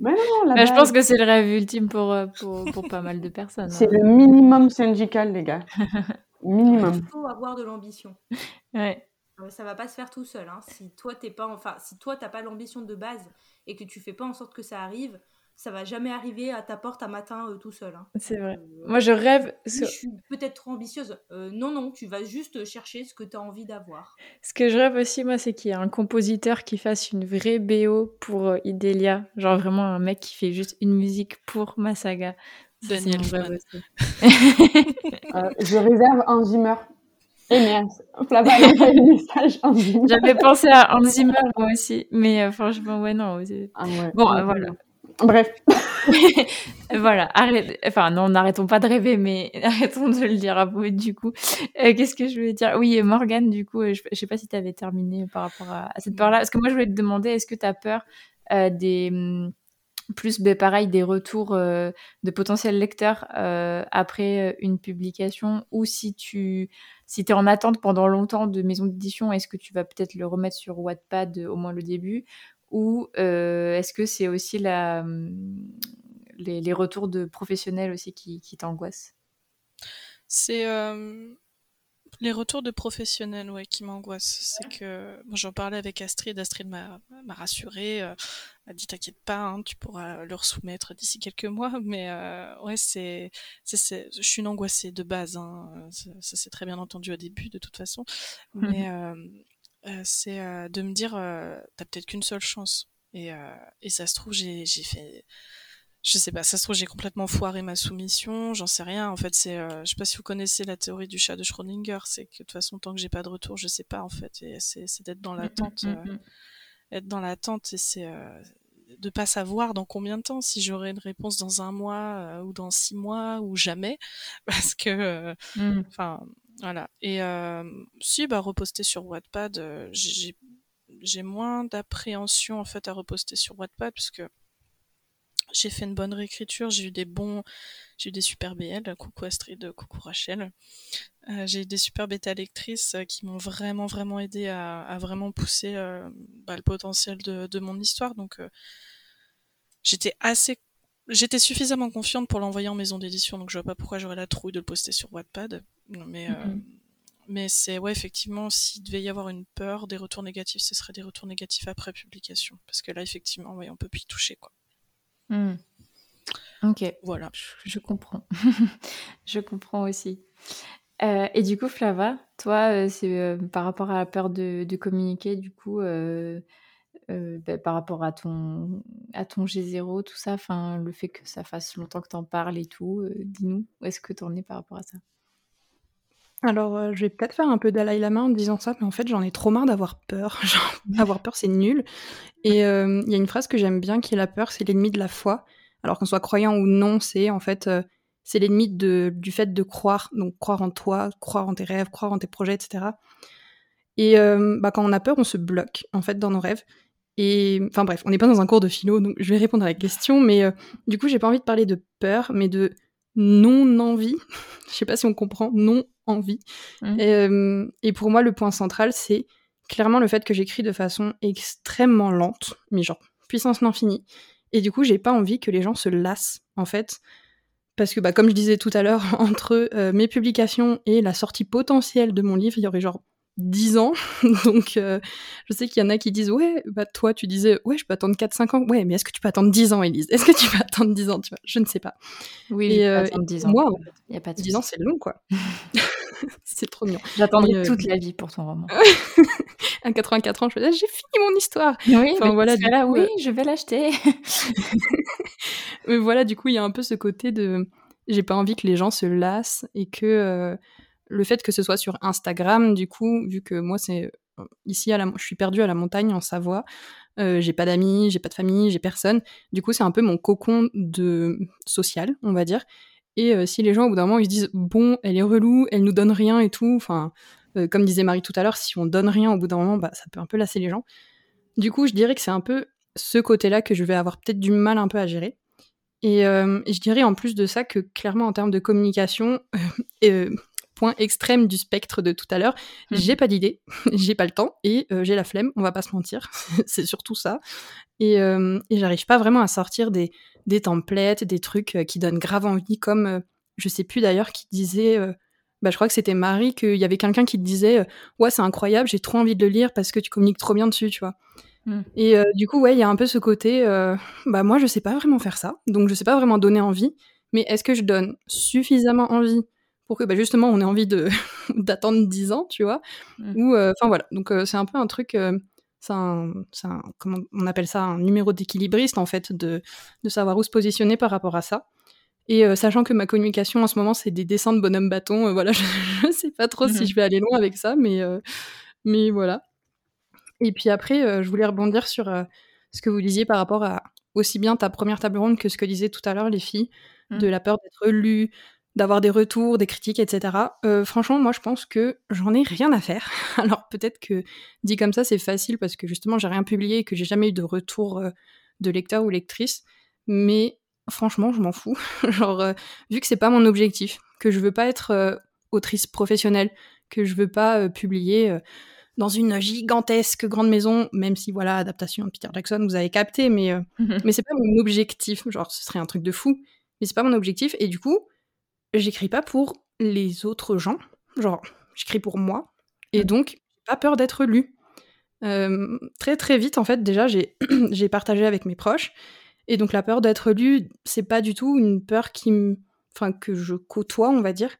Mais non, bah, je pense que c'est le rêve ultime pour, euh, pour, pour pas mal de personnes. C'est hein. le minimum syndical, les gars. minimum. Il faut avoir de l'ambition. Ouais. Euh, ça va pas se faire tout seul. Hein. Si toi, t'es pas, enfin, si toi, t'as pas l'ambition de base et que tu fais pas en sorte que ça arrive, ça va jamais arriver à ta porte un matin euh, tout seul. Hein. C'est vrai. Euh, Moi, je rêve. je suis peut-être trop ambitieuse. Euh, non, non, tu vas juste chercher ce que tu as envie d'avoir. Ce que je rêve aussi, moi, c'est qu'il y ait un compositeur qui fasse une vraie BO pour Idélia. Genre vraiment un mec qui fait juste une musique pour ma saga. Daniel euh, je réserve Zimmer. Et merde, message J'avais pensé à Hans Zimmer moi aussi, mais euh, franchement, ouais, non. Ah ouais. Bon, euh, voilà. Bref. voilà, enfin non, n'arrêtons pas de rêver, mais arrêtons de le dire à vous du coup. Qu'est-ce que je voulais dire? Oui, Morgane, du coup, je, je sais pas si tu avais terminé par rapport à, cette peur-là. Parce que moi, je voulais te demander, est-ce que tu as peur des hum, plus ben, pareil des retours euh, de potentiels lecteurs euh, après euh, une publication? Ou si tu si es en attente pendant longtemps de maison d'édition est-ce que tu vas peut-être le remettre sur Wattpad au moins le début? Ou est-ce que c'est aussi la hum, les, retours de professionnels aussi qui, qui t'angoissent? C'est les retours de professionnels, ouais, qui m'angoissent. C'est que moi j'en parlais avec Astrid. Astrid m'a rassurée, euh, m'a dit t'inquiète pas, hein, tu pourras leur soumettre d'ici quelques mois. Mais euh, ouais, c'est, c'est, je suis une angoissée de base. Hein. Ça, ça s'est très bien entendu au début, de toute façon. Mais euh, euh, c'est euh, de me dire t'as peut-être qu'une seule chance. Et, et ça se trouve j'ai fait je sais pas, ça se trouve j'ai complètement foiré ma soumission, j'en sais rien. En fait, c'est, euh, je sais pas si vous connaissez la théorie du chat de Schrödinger, c'est que de toute façon tant que j'ai pas de retour, je sais pas en fait. Et c'est, d'être dans l'attente, mmh, mmh, mmh, euh, être dans l'attente et c'est euh, de pas savoir dans combien de temps, si j'aurai une réponse dans un mois euh, ou dans six mois ou jamais, parce que, euh, enfin, voilà. Et si bah reposter sur Wattpad, j'ai j'ai moins d'appréhension en fait à reposter sur Wattpad parce que j'ai fait une bonne réécriture, j'ai eu des bons, j'ai eu des super BL, coucou Astrid, coucou Rachel. Euh, j'ai eu des super bêta lectrices euh, qui m'ont vraiment vraiment aidé à, vraiment pousser euh, bah, le potentiel de, de, mon histoire. Donc j'étais assez, j'étais suffisamment confiante pour l'envoyer en maison d'édition, donc je vois pas pourquoi j'aurais la trouille de le poster sur Wattpad. Mais mm-hmm. mais c'est ouais effectivement s'il devait y avoir une peur des retours négatifs, ce serait des retours négatifs après publication, parce que là effectivement ouais on peut plus y toucher quoi. Mmh. Ok. Voilà. Je, comprends. je comprends aussi. Euh, et du coup, Flava, toi, euh, c'est euh, par rapport à la peur de, communiquer, du coup, bah, par rapport à ton, à ton G0, tout ça, enfin, le fait que ça fasse longtemps que tu en parles et tout, dis-nous, où est-ce que tu en es par rapport à ça? Alors, je vais peut-être faire un peu Dalai Lama en disant ça, mais en fait, j'en ai trop marre d'avoir peur. Genre, avoir peur, c'est nul. Et il y a une phrase que j'aime bien qui est la peur, c'est l'ennemi de la foi. Alors qu'on soit croyant ou non, c'est en fait, c'est l'ennemi du fait de croire. Donc, croire en toi, croire en tes rêves, croire en tes projets, etc. Et bah, quand on a peur, on se bloque, en fait, dans nos rêves. Et enfin bref, on n'est pas dans un cours de philo, donc je vais répondre à la question, mais du coup, j'ai pas envie de parler de peur, mais de non-envie. Je sais pas si on comprend, non-envie. Mmh. Et, et, pour moi, le point central, c'est clairement le fait que j'écris de façon extrêmement lente, mais genre puissance l'infini. Et du coup, j'ai pas envie que les gens se lassent, en fait. Parce que, bah, comme je disais tout à l'heure, entre euh, mes publications et la sortie potentielle de mon livre, il y aurait genre 10 ans. Donc, euh, je sais qu'il y en a qui disent Ouais, bah, toi, tu disais Ouais, je peux attendre 4-5 ans. Ouais, mais est-ce que tu peux attendre 10 ans, Elise Est-ce que tu peux attendre 10 ans tu vois? Je ne sais pas. Oui, et, euh, attendre 10 ans. Moi, il y a pas de 10 ans, c'est long, quoi. c'est trop mignon. J'attendrai euh, toute la vie pour ton roman. à 84 ans, je vais j'ai fini mon histoire. Oui, enfin, voilà, là, oui, je vais l'acheter. mais voilà, du coup, il y a un peu ce côté de j'ai pas envie que les gens se lassent et que le fait que ce soit sur Instagram, du coup, vu que moi, c'est euh, ici, je suis perdue à la montagne en Savoie, euh, j'ai pas d'amis, j'ai pas de famille, j'ai personne. Du coup, c'est un peu mon cocon de social, on va dire. Et euh, si les gens, au bout d'un moment, ils se disent bon, elle est relou, elle nous donne rien et tout, enfin, comme disait Marie tout à l'heure, si on donne rien au bout d'un moment, bah, ça peut un peu lasser les gens. Du coup, je dirais que c'est un peu ce côté-là que je vais avoir peut-être du mal un peu à gérer. Et, je dirais en plus de ça que clairement en termes de communication, point extrême du spectre de tout à l'heure. Mmh. J'ai pas d'idée, j'ai pas le temps et euh, j'ai la flemme, on va pas se mentir. c'est surtout ça. Et, euh, et j'arrive pas vraiment à sortir des, des templates, des trucs euh, qui donnent grave envie, comme je sais plus d'ailleurs qui disait. bah, je crois que c'était Marie, qu'il y avait quelqu'un qui te disait Ouais, c'est incroyable, j'ai trop envie de le lire parce que tu communiques trop bien dessus, tu vois. Mmh. Et du coup, ouais, il y a un peu ce côté Bah, moi, je sais pas vraiment faire ça, donc je sais pas vraiment donner envie, mais est-ce que je donne suffisamment envie pour que bah, justement on ait envie de d'attendre 10 ans, tu vois? Mmh. Ou euh, enfin voilà, donc euh, c'est un peu un truc euh, c'est un, un, comment on appelle ça un numéro d'équilibriste en fait de, de savoir où se positionner par rapport à ça. Et sachant que ma communication en ce moment, c'est des dessins de bonhomme bâton, voilà, je, ne sais pas trop si mmh je vais aller loin avec ça, mais, mais voilà. Et puis après, je voulais rebondir sur ce que vous disiez par rapport à aussi bien ta première table ronde que ce que disaient tout à l'heure les filles, mmh. de la peur d'être lues, d'avoir des retours, des critiques, etc. franchement, moi, je pense que j'en ai rien à faire. Alors peut-être que dit comme ça, c'est facile parce que justement, j'ai rien publié et que j'ai jamais eu de retour de lecteur ou lectrice. Mais franchement, je m'en fous. Genre, euh, vu que c'est pas mon objectif, que je veux pas être euh, autrice professionnelle, que je veux pas euh, publier dans une gigantesque grande maison, même si voilà, adaptation de Peter Jackson, vous avez capté, mais mhm. mais c'est pas mon objectif. Genre, ce serait un truc de fou, mais c'est pas mon objectif. Et du coup, j'écris pas pour les autres gens. Genre, j'écris pour moi. Et mhm. donc, pas peur d'être lu. très très vite, en fait, déjà, j'ai partagé avec mes proches. Et donc la peur d'être lu, c'est pas du tout une peur qui enfin que je côtoie, on va dire.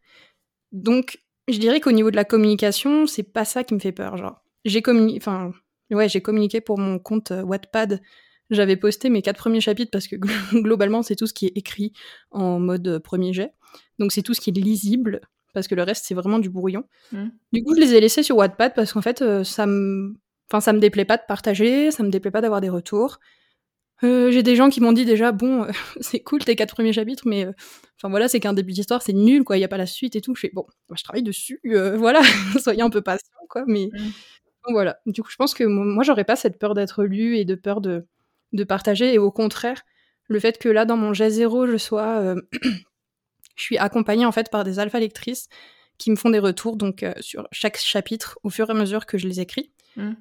Donc je dirais qu'au niveau de la communication, c'est pas ça qui me fait peur, genre. J'ai communiqué enfin ouais, j'ai communiqué pour mon compte euh, Wattpad. J'avais posté mes quatre premiers chapitres parce que globalement, c'est tout ce qui est écrit en mode euh, premier jet. Donc c'est tout ce qui est lisible parce que le reste c'est vraiment du brouillon. Mmh. Du coup, je les ai laissés sur Wattpad parce qu'en fait, euh, ça me enfin ça me déplaît pas de partager, ça me déplaît pas d'avoir des retours. Euh, j'ai des gens qui m'ont dit déjà, bon, euh, c'est cool tes quatre premiers chapitres, mais enfin voilà, c'est qu'un début d'histoire, c'est nul, quoi, il n'y a pas la suite et tout. Je fais, bon, moi, je travaille dessus, voilà, soyez un peu patient, quoi, mais mmh. voilà. Du coup, je pense que moi, j'aurais pas cette peur d'être lu et de peur de, de partager, et au contraire, le fait que là, dans mon jet zéro, je sois. je suis accompagnée en fait par des alpha lectrices qui me font des retours donc sur chaque chapitre au fur et à mesure que je les écris. Mmh.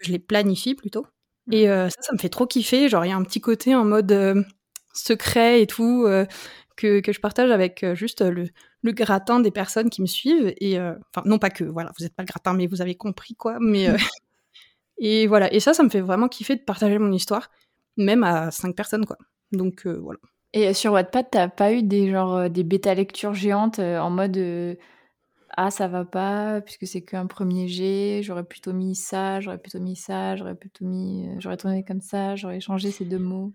Je les planifie plutôt. Et euh, ça, ça me fait trop kiffer. Genre, il y a un petit côté en mode euh, secret et tout euh, que, que, je partage avec juste le, le, gratin des personnes qui me suivent. Et enfin, non pas que, voilà, vous n'êtes pas le gratin, mais vous avez compris quoi. Mais et voilà. Et ça, ça me fait vraiment kiffer de partager mon histoire, même à cinq personnes quoi. Donc voilà. Et sur Wattpad, t'as pas eu des genre des bêta lectures géantes en mode ah ça va pas puisque c'est qu'un premier jet, j'aurais plutôt mis ça, j'aurais plutôt mis ça, j'aurais plutôt mis, euh, j'aurais tourné comme ça, j'aurais changé ces deux mots.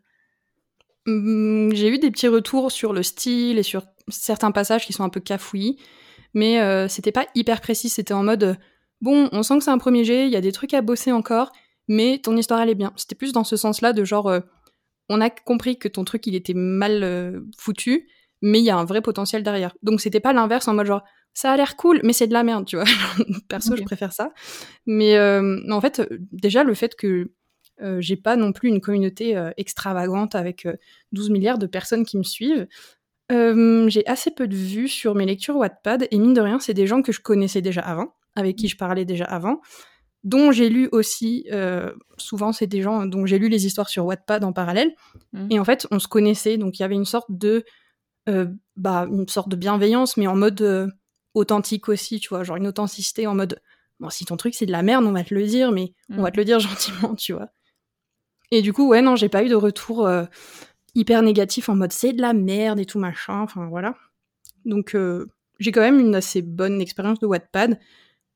Mmh, j'ai eu des petits retours sur le style et sur certains passages qui sont un peu cafouillis, mais euh, c'était pas hyper précis. C'était en mode bon, on sent que c'est un premier jet, il y a des trucs à bosser encore, mais ton histoire elle est bien. C'était plus dans ce sens-là de genre euh, on a compris que ton truc il était mal foutu, mais il y a un vrai potentiel derrière. Donc c'était pas l'inverse en mode genre ça a l'air cool, mais c'est de la merde, tu vois. Perso, je préfère ça. Mais euh, en fait, déjà, le fait que euh, j'ai pas non plus une communauté euh, extravagante avec 12 milliards de personnes qui me suivent, j'ai assez peu de vues sur mes lectures Wattpad, et mine de rien, c'est des gens que je connaissais déjà avant, avec qui je parlais déjà avant, dont j'ai lu aussi, souvent c'est des gens dont j'ai lu les histoires sur Wattpad en parallèle, mmh. et en fait, on se connaissait, donc il y avait une sorte de... bah, une sorte de bienveillance, mais en mode authentique aussi, tu vois, genre une authenticité en mode bon, si ton truc c'est de la merde, on va te le dire, mais on va mm. te le dire gentiment, tu vois. Et du coup, ouais, non, j'ai pas eu de retour euh, hyper négatif en mode c'est de la merde et tout machin, enfin voilà. Donc euh, j'ai quand même une assez bonne expérience de Wattpad,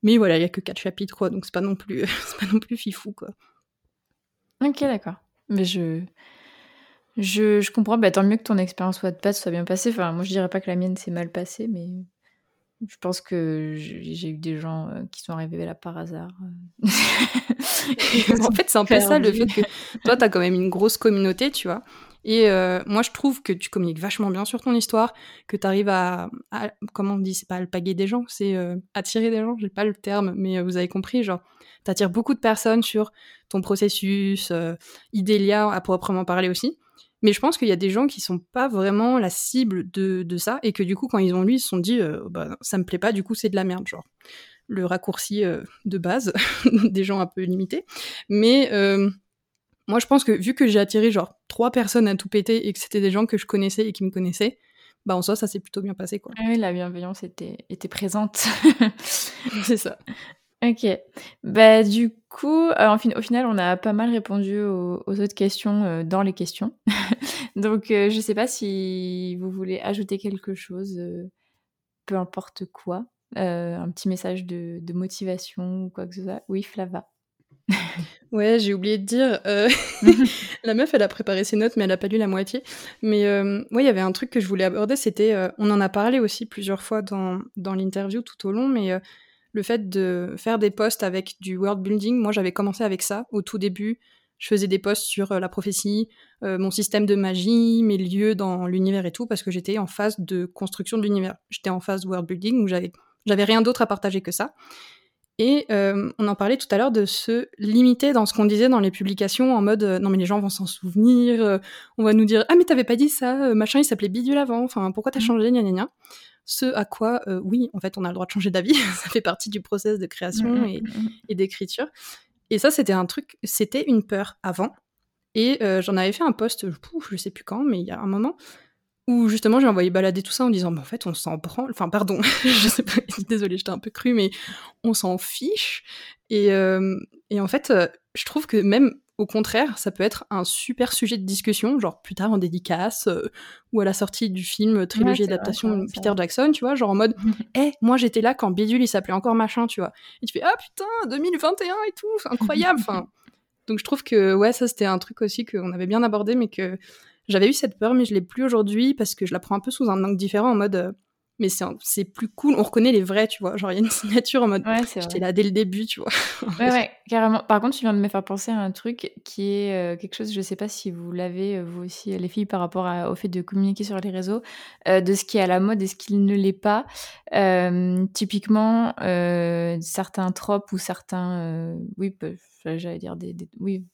mais voilà, il y a que quatre chapitres quoi, donc c'est pas non plus c'est pas non plus fifou quoi. Ok, d'accord. Mais je je, je comprends, bah, tant mieux que ton expérience Wattpad soit bien passée. Enfin, moi je dirais pas que la mienne s'est mal passée, mais je pense que j'ai eu des gens euh, qui sont arrivés là par hasard. Euh. en fait, c'est un peu ça le fait que toi, tu as quand même une grosse communauté, tu vois. Et euh, moi, je trouve que tu communiques vachement bien sur ton histoire, que tu arrives à, Comment on dit C'est pas alpaguer des gens, c'est attirer des gens, j'ai pas le terme, mais vous avez compris, genre, tu attires beaucoup de personnes sur ton processus, Idélia à proprement parler aussi. Mais je pense qu'il y a des gens qui sont pas vraiment la cible de, de, ça et que du coup, quand ils ont lu, ils se sont dit euh, bah, ça me plaît pas, du coup, c'est de la merde, genre le raccourci euh, de base des gens un peu limités. Mais euh, moi, je pense que vu que j'ai attiré genre trois personnes à tout péter et que c'était des gens que je connaissais et qui me connaissaient, bah en soi, ça s'est plutôt bien passé, quoi. Ah oui, la bienveillance était, était présente. c'est ça. Ok. Bah, du coup, euh, au final, on a pas mal répondu aux, autres questions euh, dans les questions. Donc, euh, je sais pas si vous voulez ajouter quelque chose, peu importe quoi. un petit message de, motivation ou quoi que ce soit. Oui, Flava. Ouais, j'ai oublié de dire, euh, la meuf, elle a préparé ses notes, mais elle a pas lu la moitié. Mais euh, ouais, il y avait un truc que je voulais aborder, c'était, euh, on en a parlé aussi plusieurs fois dans, dans l'interview tout au long, mais le fait de faire des posts avec du world building, moi j'avais commencé avec ça au tout début. Je faisais des posts sur la prophétie, mon système de magie, mes lieux dans l'univers et tout, parce que j'étais en phase de construction de l'univers. J'étais en phase world building où j'avais, j'avais rien d'autre à partager que ça. Et euh, on en parlait tout à l'heure de se limiter dans ce qu'on disait dans les publications en mode euh, non mais les gens vont s'en souvenir, euh, on va nous dire ah mais t'avais pas dit ça, machin il s'appelait bidule avant, enfin pourquoi t'as mmh. changé gna gna gna? Ce à quoi oui en fait on a le droit de changer d'avis, ça fait partie du process de création mmh, mmh, et, d'écriture. Et ça c'était un truc, c'était une peur avant. Et j'en avais fait un post, je sais plus quand, mais il y a un moment où justement j'ai envoyé balader tout ça en disant, bah, en fait, on s'en prend, enfin, pardon, je sais pas, désolée, j'étais un peu cru, mais on s'en fiche. Et, euh, et en fait, euh, je trouve que même au contraire, ça peut être un super sujet de discussion, genre plus tard en dédicace, euh, ou à la sortie du film trilogie adaptation de Peter Jackson, tu vois, genre en mode, hé, moi j'étais là quand Bidule il s'appelait encore machin, tu vois. Et tu fais, ah putain, 2021 et tout, c'est incroyable, enfin. Donc je trouve que, ouais, ça c'était un truc aussi qu'on avait bien abordé, mais que j'avais eu cette peur, mais je l'ai plus aujourd'hui parce que je la prends un peu sous un angle différent en mode. Euh, mais c'est plus cool, on reconnaît les vrais, tu vois. Genre, il y a une signature en mode. Ouais, J'étais là dès le début, tu vois. ouais, ouais, carrément. Par contre, tu viens de me faire penser à un truc qui est euh, quelque chose, je sais pas si vous l'avez, euh, vous aussi, les filles, par rapport au fait de communiquer sur les réseaux, de ce qui est à la mode et ce qui ne l'est pas. typiquement, certains tropes ou certains. oui, j'allais dire des, des. oui,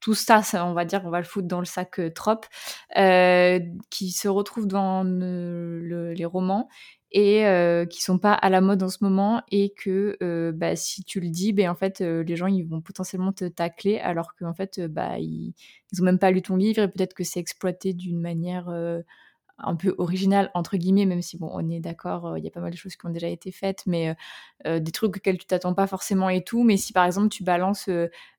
tout ça, on va dire, on va le foutre dans le sac euh, trop, euh, qui se retrouvent dans les romans et euh, qui sont pas à la mode en ce moment et que bah, si tu le dis, ben en fait les gens ils vont potentiellement te tacler alors qu'en fait bah ils, ils ont même pas lu ton livre et peut-être que c'est exploité d'une manière un peu original entre guillemets même si bon on est d'accord euh, il y a pas mal de choses qui ont déjà été faites mais euh, euh, des trucs auxquels tu t'attends pas forcément et tout mais si par exemple tu balances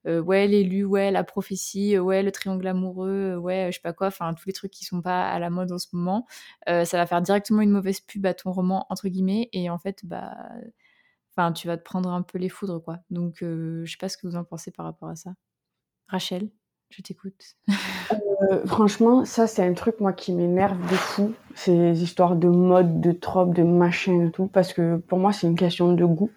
ouais l'élu ouais la prophétie ouais le triangle amoureux ouais je sais pas quoi enfin tous les trucs qui sont pas à la mode en ce moment ça va faire directement une mauvaise pub à ton roman entre guillemets et en fait bah enfin tu vas te prendre un peu les foudres quoi. Donc je sais pas ce que vous en pensez par rapport à ça. Rachel? Je t'écoute. Euh, franchement, ça, c'est un truc, moi, qui m'énerve de fou. Ces histoires de mode, de tropes, de machin et tout. Parce que pour moi, c'est une question de goût.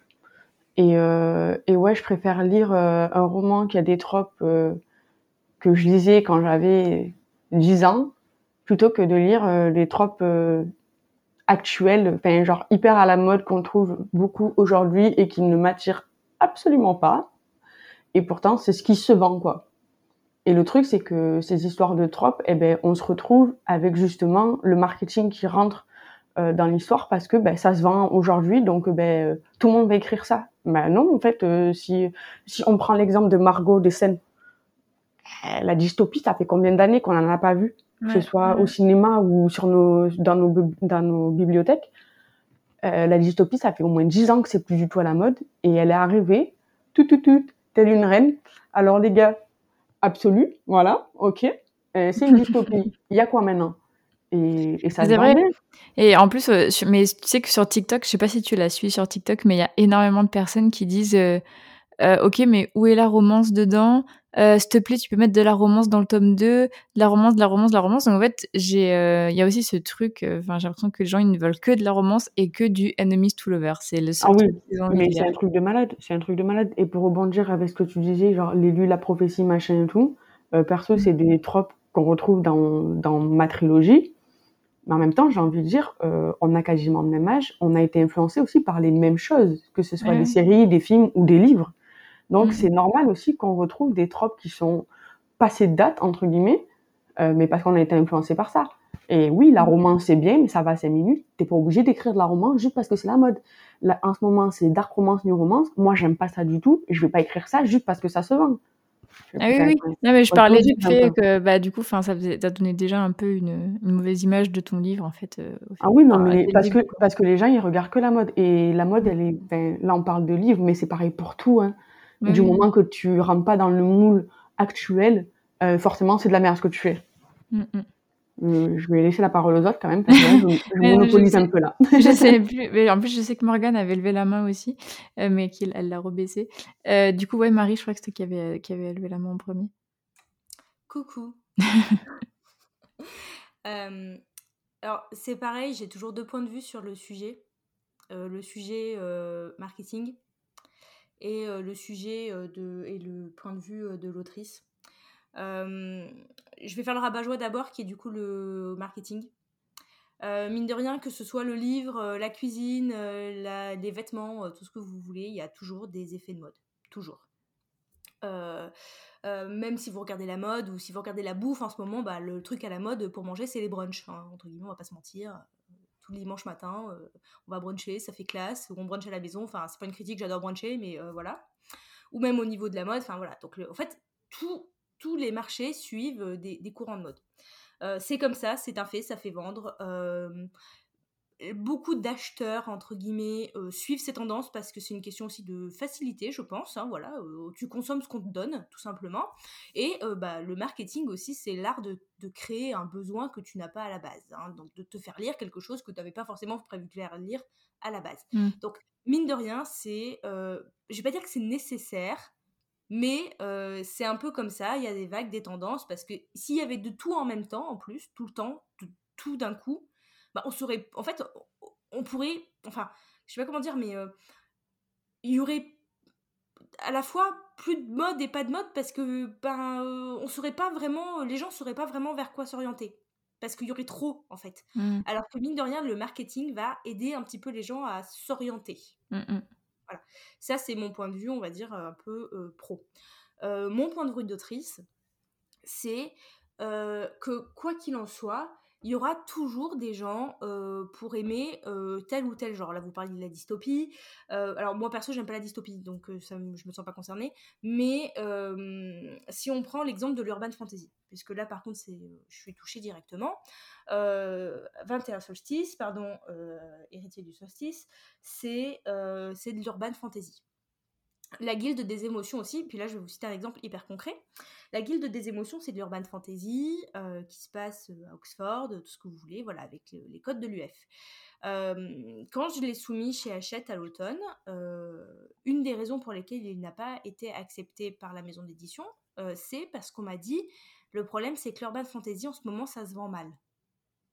Et, euh, et ouais, je préfère lire euh, un roman qui a des tropes que je lisais quand j'avais 10 ans, plutôt que de lire les tropes actuelles, enfin, genre hyper à la mode qu'on trouve beaucoup aujourd'hui et qui ne m'attirent absolument pas. Et pourtant, c'est ce qui se vend, quoi. Et le truc, c'est que ces histoires de tropes, eh ben, on se retrouve avec justement le marketing qui rentre euh, dans l'histoire parce que ben, ça se vend aujourd'hui, donc ben, tout le monde va écrire ça. Ben non, en fait, euh, si, si on prend l'exemple de Margot des scènes, eh, la dystopie, ça fait combien d'années qu'on n'en a pas vu, que ce soit au cinéma ou sur nos, dans, nos, dans nos bibliothèques. Euh, la dystopie, ça fait au moins dix ans que c'est plus du tout à la mode, et elle est arrivée, tout, tout, tout, telle une reine. Alors les gars, absolue, voilà, ok. C'est une dystopie. Il y a quoi maintenant? Et, et, ça C'est vrai. Et en plus, euh, mais tu sais que sur TikTok, je sais pas si tu la suis sur TikTok, mais il y a énormément de personnes qui disent euh, Ok, mais où est la romance dedans? Euh, s'il te plaît, tu peux mettre de la romance dans le tome 2, de la romance, de la romance, de la romance. Donc en fait, j'ai, euh, il y a aussi ce truc, enfin, j'ai l'impression que les gens, ils ne veulent que de la romance et que du enemies to lovers. C'est le seul ah oui, mais c'est un truc de malade, c'est un truc de malade. Et pour rebondir avec ce que tu disais, genre l'élu, la prophétie, machin et tout, perso, c'est des tropes qu'on retrouve dans, dans ma trilogie. Mais en même temps, j'ai envie de dire, on a quasiment le même âge, on a été influencé aussi par les mêmes choses, que ce soit des séries, des films ou des livres. Donc mmh. c'est normal aussi qu'on retrouve des tropes qui sont passées de date, entre guillemets, euh, mais parce qu'on a été influencé par ça. Et oui, la mmh. romance c'est bien, mais ça va à 5 minutes. T'es pas obligé d'écrire de la romance juste parce que c'est la mode. Là, en ce moment, c'est dark romance, new romance. Moi, j'aime pas ça du tout. Et je vais pas écrire ça juste parce que ça se vend. Ah oui, oui. Non, mais je parlais du fait que, bah, du coup, ça t'a donné déjà un peu une, mauvaise image de ton livre, en fait. Euh, ah oui, non, mais parce que, parce que les gens, ils regardent que la mode. Et la mode, elle est, ben, là, on parle de livres, mais c'est pareil pour tout, hein. Du moment que tu rentres pas dans le moule actuel, euh, forcément, c'est de la merde ce que tu fais. Mm, mm. Euh, je vais laisser la parole aux autres quand même, parce que je, monopolise un peu là. je sais plus. Mais en plus, je sais que Morgane avait levé la main aussi, euh, mais qu'elle l'a rebaissé. Euh, du coup, ouais, Marie, je crois que c'était qui avait, qui avait levé la main en premier. Coucou. alors, c'est pareil, j'ai toujours deux points de vue sur le sujet. le sujet marketing et le sujet de, et le point de vue de l'autrice je vais faire le rabat-joie d'abord, qui est du coup le marketing. mine de rien, que ce soit le livre, la cuisine, les vêtements, tout ce que vous voulez, il y a toujours des effets de mode. Toujours. même si vous regardez la mode ou si vous regardez la bouffe en ce moment, bah, le truc à la mode pour manger, c'est les brunchs. Hein, entre guillemets, on va pas se mentir. Tous les dimanches matin, on va bruncher, ça fait classe. Ou on brunch à la maison. Enfin, c'est pas une critique, j'adore bruncher, mais voilà. Ou même au niveau de la mode. Enfin voilà. Donc, en fait, tous les marchés suivent des, courants de mode. c'est comme ça, c'est un fait, ça fait vendre. Beaucoup d'acheteurs, entre guillemets, suivent ces tendances parce que c'est une question aussi de facilité, je pense. Hein, voilà, tu consommes ce qu'on te donne, tout simplement. Et bah, le marketing aussi, c'est l'art de, créer un besoin que tu n'as pas à la base. Hein, donc de te faire lire quelque chose que tu n'avais pas forcément prévu de faire lire à la base. Mmh. Donc, mine de rien, c'est... je vais pas dire que c'est nécessaire, mais c'est un peu comme ça, il y a des vagues, des tendances, parce que s'il y avait de tout en même temps, en plus, tout le temps, tout d'un coup, bah, on serait. En fait, on pourrait. Enfin, je sais pas comment dire, mais il y aurait à la fois plus de mode et pas de mode parce que ben on saurait pas vraiment les gens sauraient pas vraiment vers quoi s'orienter parce qu'il y aurait trop en fait mmh. alors que mine de rien le marketing va aider un petit peu les gens à s'orienter mmh, voilà. Ça, c'est mon point de vue, on va dire, un peu pro. mon point de vue d'autrice, c'est que quoi qu'il en soit, il y aura toujours des gens pour aimer tel ou tel genre. Là, vous parlez de la dystopie. alors, moi, perso, j'aime pas la dystopie, donc ça, je me sens pas concernée. Mais si on prend l'exemple de l'urban fantasy, puisque là, par contre, je suis touchée directement. 21 solstice, pardon, héritier du solstice, c'est de l'urban fantasy. La guilde des émotions aussi, puis là je vais vous citer un exemple hyper concret. La guilde des émotions, c'est de l'urban fantasy qui se passe à Oxford, tout ce que vous voulez, voilà, avec les codes de l'UF. quand je l'ai soumis chez Hachette à l'automne, une des raisons pour lesquelles il n'a pas été accepté par la maison d'édition, c'est parce qu'on m'a dit le problème c'est que l'urban fantasy en ce moment ça se vend mal.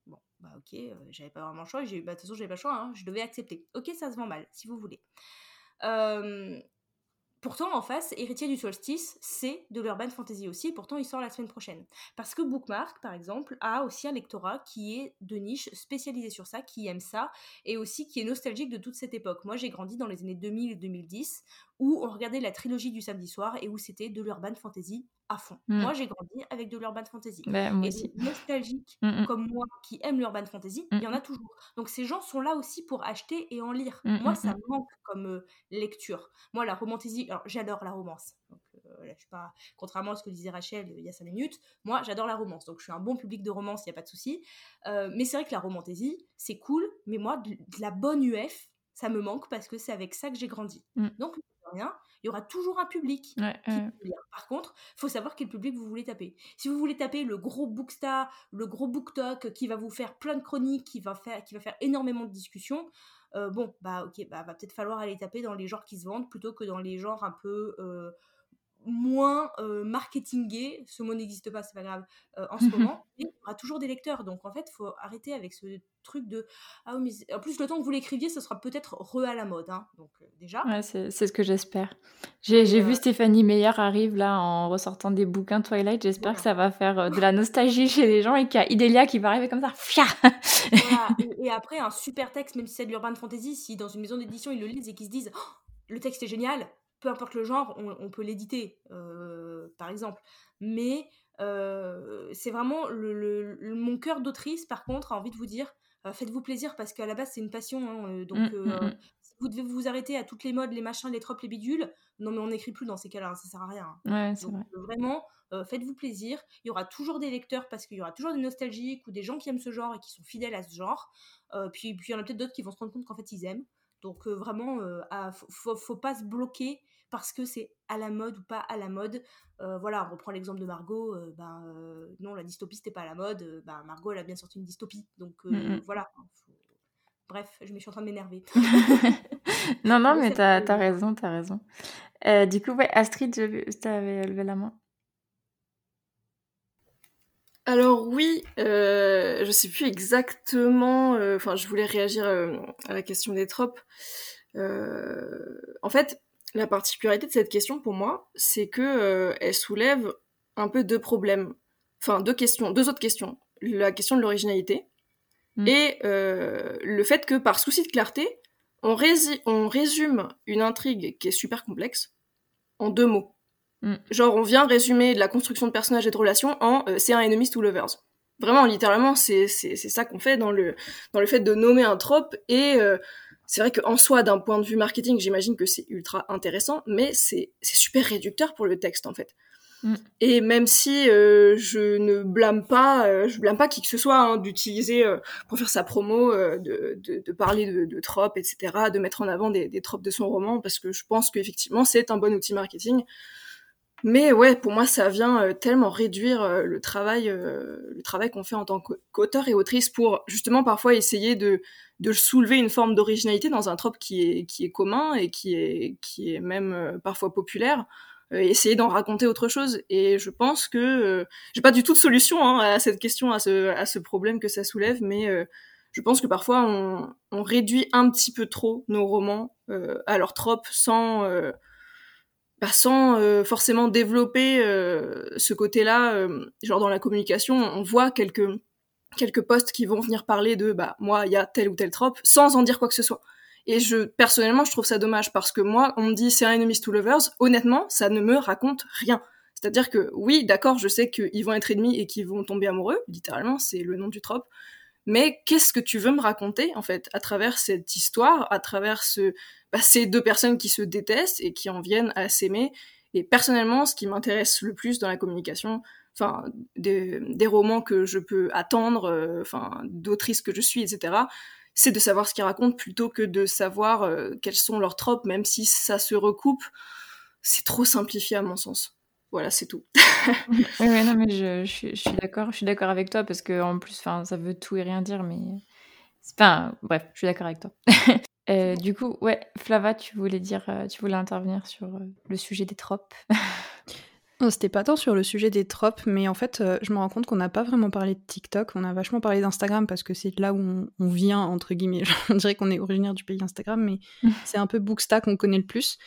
Bon, bah ok, j'avais pas vraiment le choix, bah, de toute façon j'avais pas le choix, hein, je devais accepter. Ok, ça se vend mal, si vous voulez. Pourtant, en face, Héritier du Solstice, c'est de l'urban fantasy aussi, pourtant il sort la semaine prochaine. Parce que Bookmark, par exemple, a aussi un lectorat qui est de niche, spécialisé sur ça, qui aime ça, et aussi qui est nostalgique de toute cette époque. Moi, j'ai grandi dans les années 2000 et 2010, où on regardait la trilogie du samedi soir, et où c'était de l'urban fantasy à fond. Mm. Moi, j'ai grandi avec de l'urban fantasy. Bah, moi et nostalgiques mm, mm. comme moi qui aiment l'urban fantasy, il y en a toujours. Donc ces gens sont là aussi pour acheter et en lire. moi, ça me manque comme euh, lecture. Moi, la romantasy, alors j'adore la romance. Donc, euh, là, je suis pas, contrairement à ce que disait Rachel euh, il y a cinq minutes, moi, j'adore la romance. Donc je suis un bon public de romance, il n'y a pas de souci. mais c'est vrai que la romantasy, c'est cool, mais moi, de, la bonne UF, ça me manque parce que c'est avec ça que j'ai grandi. Donc, rien, il y aura toujours un public. Par contre, il faut savoir quel public vous voulez taper. Si vous voulez taper le gros bookstar, le gros booktalk qui va vous faire plein de chroniques, qui va faire, qui va faire énormément de discussions, euh, bon, bah ok, bah va peut-être falloir aller taper dans les genres qui se vendent plutôt que dans les genres un peu euh, moins euh, marketingé, ce mot n'existe pas, c'est pas grave, euh, en ce moment, il y aura toujours des lecteurs. Donc en fait, il faut arrêter avec ce truc de ah oui, mais en plus le temps que vous l'écriviez, ça sera peut-être re à la mode, hein. Donc euh, déjà. Ouais, c'est ce que j'espère. J'ai vu Stéphanie Meyer arrive là en ressortant des bouquins Twilight. J'espère que ça va faire de la nostalgie chez les gens et qu'il y a Idélia qui va arriver comme ça. voilà. et, après un super texte, même si c'est de l'urban fantasy, si dans une maison d'édition ils le lisent et qu'ils se disent oh, le texte est génial, peu importe le genre, on, peut l'éditer, euh, par exemple. Mais euh, c'est vraiment le, mon cœur d'autrice, par contre, a envie de vous dire, euh, faites-vous plaisir parce qu'à la base c'est une passion. Hein, donc mmh, mmh, mmh. si vous devez vous arrêter à toutes les modes, les machins, les tropes, les bidules, non mais on n'écrit plus dans ces cas-là, hein, ça sert à rien. Hein. Ouais, donc, vraiment, faites-vous plaisir. Il y aura toujours des lecteurs parce qu'il y aura toujours des nostalgiques ou des gens qui aiment ce genre et qui sont fidèles à ce genre. puis, puis il y en a peut-être d'autres qui vont se rendre compte qu'en fait ils aiment. Donc vraiment, il faut, faut, pas se bloquer parce que c'est à la mode ou pas à la mode. voilà, on reprend l'exemple de Margot. ben, non, la dystopie, c'était pas à la mode. ben, Margot, elle a bien sorti une dystopie. Donc mmh, mmh. voilà. Bref, je, me suis en train de m'énerver. non, non, mais t'as as raison, t'as raison. du coup, ouais, Astrid, tu avais levé la main. Alors oui, euh, je sais plus exactement. Euh, enfin, je voulais réagir euh, à la question des tropes. en fait, la particularité de cette question pour moi, c'est que elle soulève un peu deux problèmes. Enfin, deux questions, deux autres questions. La question de l'originalité mm. et le fait que par souci de clarté, on, on résume une intrigue qui est super complexe en deux mots. Mm. Genre, on vient résumer de la construction de personnages et de relations en euh, c'est un enemies to lovers. Vraiment, littéralement, c'est ça qu'on fait dans le, dans le fait de nommer un trope. Et euh, c'est vrai qu'en soi, d'un point de vue marketing, j'imagine que c'est ultra intéressant, mais c'est super réducteur pour le texte, en fait. Mm. Et même si euh, je ne blâme pas, je blâme pas qui que ce soit hein, d'utiliser pour faire sa promo, de, de, de, parler de, de, tropes, etc., de mettre en avant des, des tropes de son roman, parce que je pense qu'effectivement c'est un bon outil marketing. Mais ouais, pour moi, ça vient euh, tellement réduire euh, le travail, euh, le travail qu'on fait en tant qu'auteur et autrice pour justement parfois essayer de, de soulever une forme d'originalité dans un trope qui est, qui est commun et qui est, qui est même parfois populaire. essayer d'en raconter autre chose. Et je pense que j'ai pas du tout de solution hein, à cette question, à ce, à ce problème que ça soulève, mais je pense que parfois on, on, réduit un petit peu trop nos romans à leur trope sans bah, sans euh, forcément développer euh, ce côté-là, euh, genre dans la communication, on voit quelques quelques posts qui vont venir parler de bah moi il y a tel ou tel trope sans en dire quoi que ce soit. Et je personnellement je trouve ça dommage parce que moi on me dit c'est un enemies to lovers, honnêtement ça ne me raconte rien. C'est-à-dire que oui d'accord je sais qu'ils vont être ennemis et qu'ils vont tomber amoureux, littéralement c'est le nom du trope, mais qu'est-ce que tu veux me raconter en fait à travers cette histoire, à travers bah, ces deux personnes qui se détestent et qui en viennent à s'aimer? Et personnellement, ce qui m'intéresse le plus dans la communication, enfin des, des, romans que je peux attendre, euh, enfin d'autrices que je suis, etc. C'est de savoir ce qu'ils racontent plutôt que de savoir euh, quels sont leurs tropes, même si ça se recoupe. C'est trop simplifié à mon sens. Voilà, c'est tout. oui, non, mais je, je, suis d'accord, je suis d'accord avec toi parce que en plus, enfin, ça veut tout et rien dire, mais c'est pas. Bref, je suis d'accord avec toi. Euh, du coup, ouais, Flava, tu voulais dire, euh, tu voulais intervenir sur euh, le sujet des tropes? C'était pas tant sur le sujet des tropes, mais en fait, je me rends compte qu'on n'a pas vraiment parlé de TikTok, on a vachement parlé d'Instagram parce que c'est là où on, on, vient, entre guillemets. on dirait qu'on est originaire du pays Instagram, mais c'est un peu Booksta qu'on connaît le plus.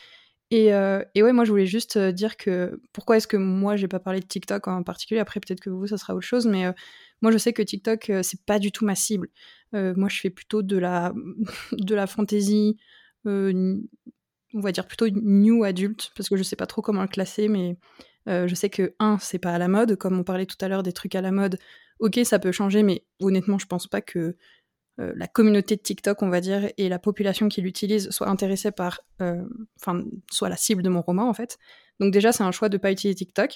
Euh, et, ouais, moi je voulais juste euh, dire que pourquoi est-ce que moi j'ai pas parlé de TikTok en particulier? Après, peut-être que vous, ça sera autre chose, mais euh, moi je sais que TikTok c'est pas du tout ma cible. moi je fais plutôt de la, de la fantasy, on va dire plutôt new adulte, parce que je sais pas trop comment le classer, mais je sais que, un, c'est pas à la mode, comme on parlait tout à l'heure des trucs à la mode. Ok, ça peut changer, mais honnêtement, je pense pas que euh, la communauté de TikTok, on va dire, et la population qui l'utilise soit intéressée par, euh, enfin, soit la cible de mon roman en fait. Donc déjà, c'est un choix de pas utiliser TikTok.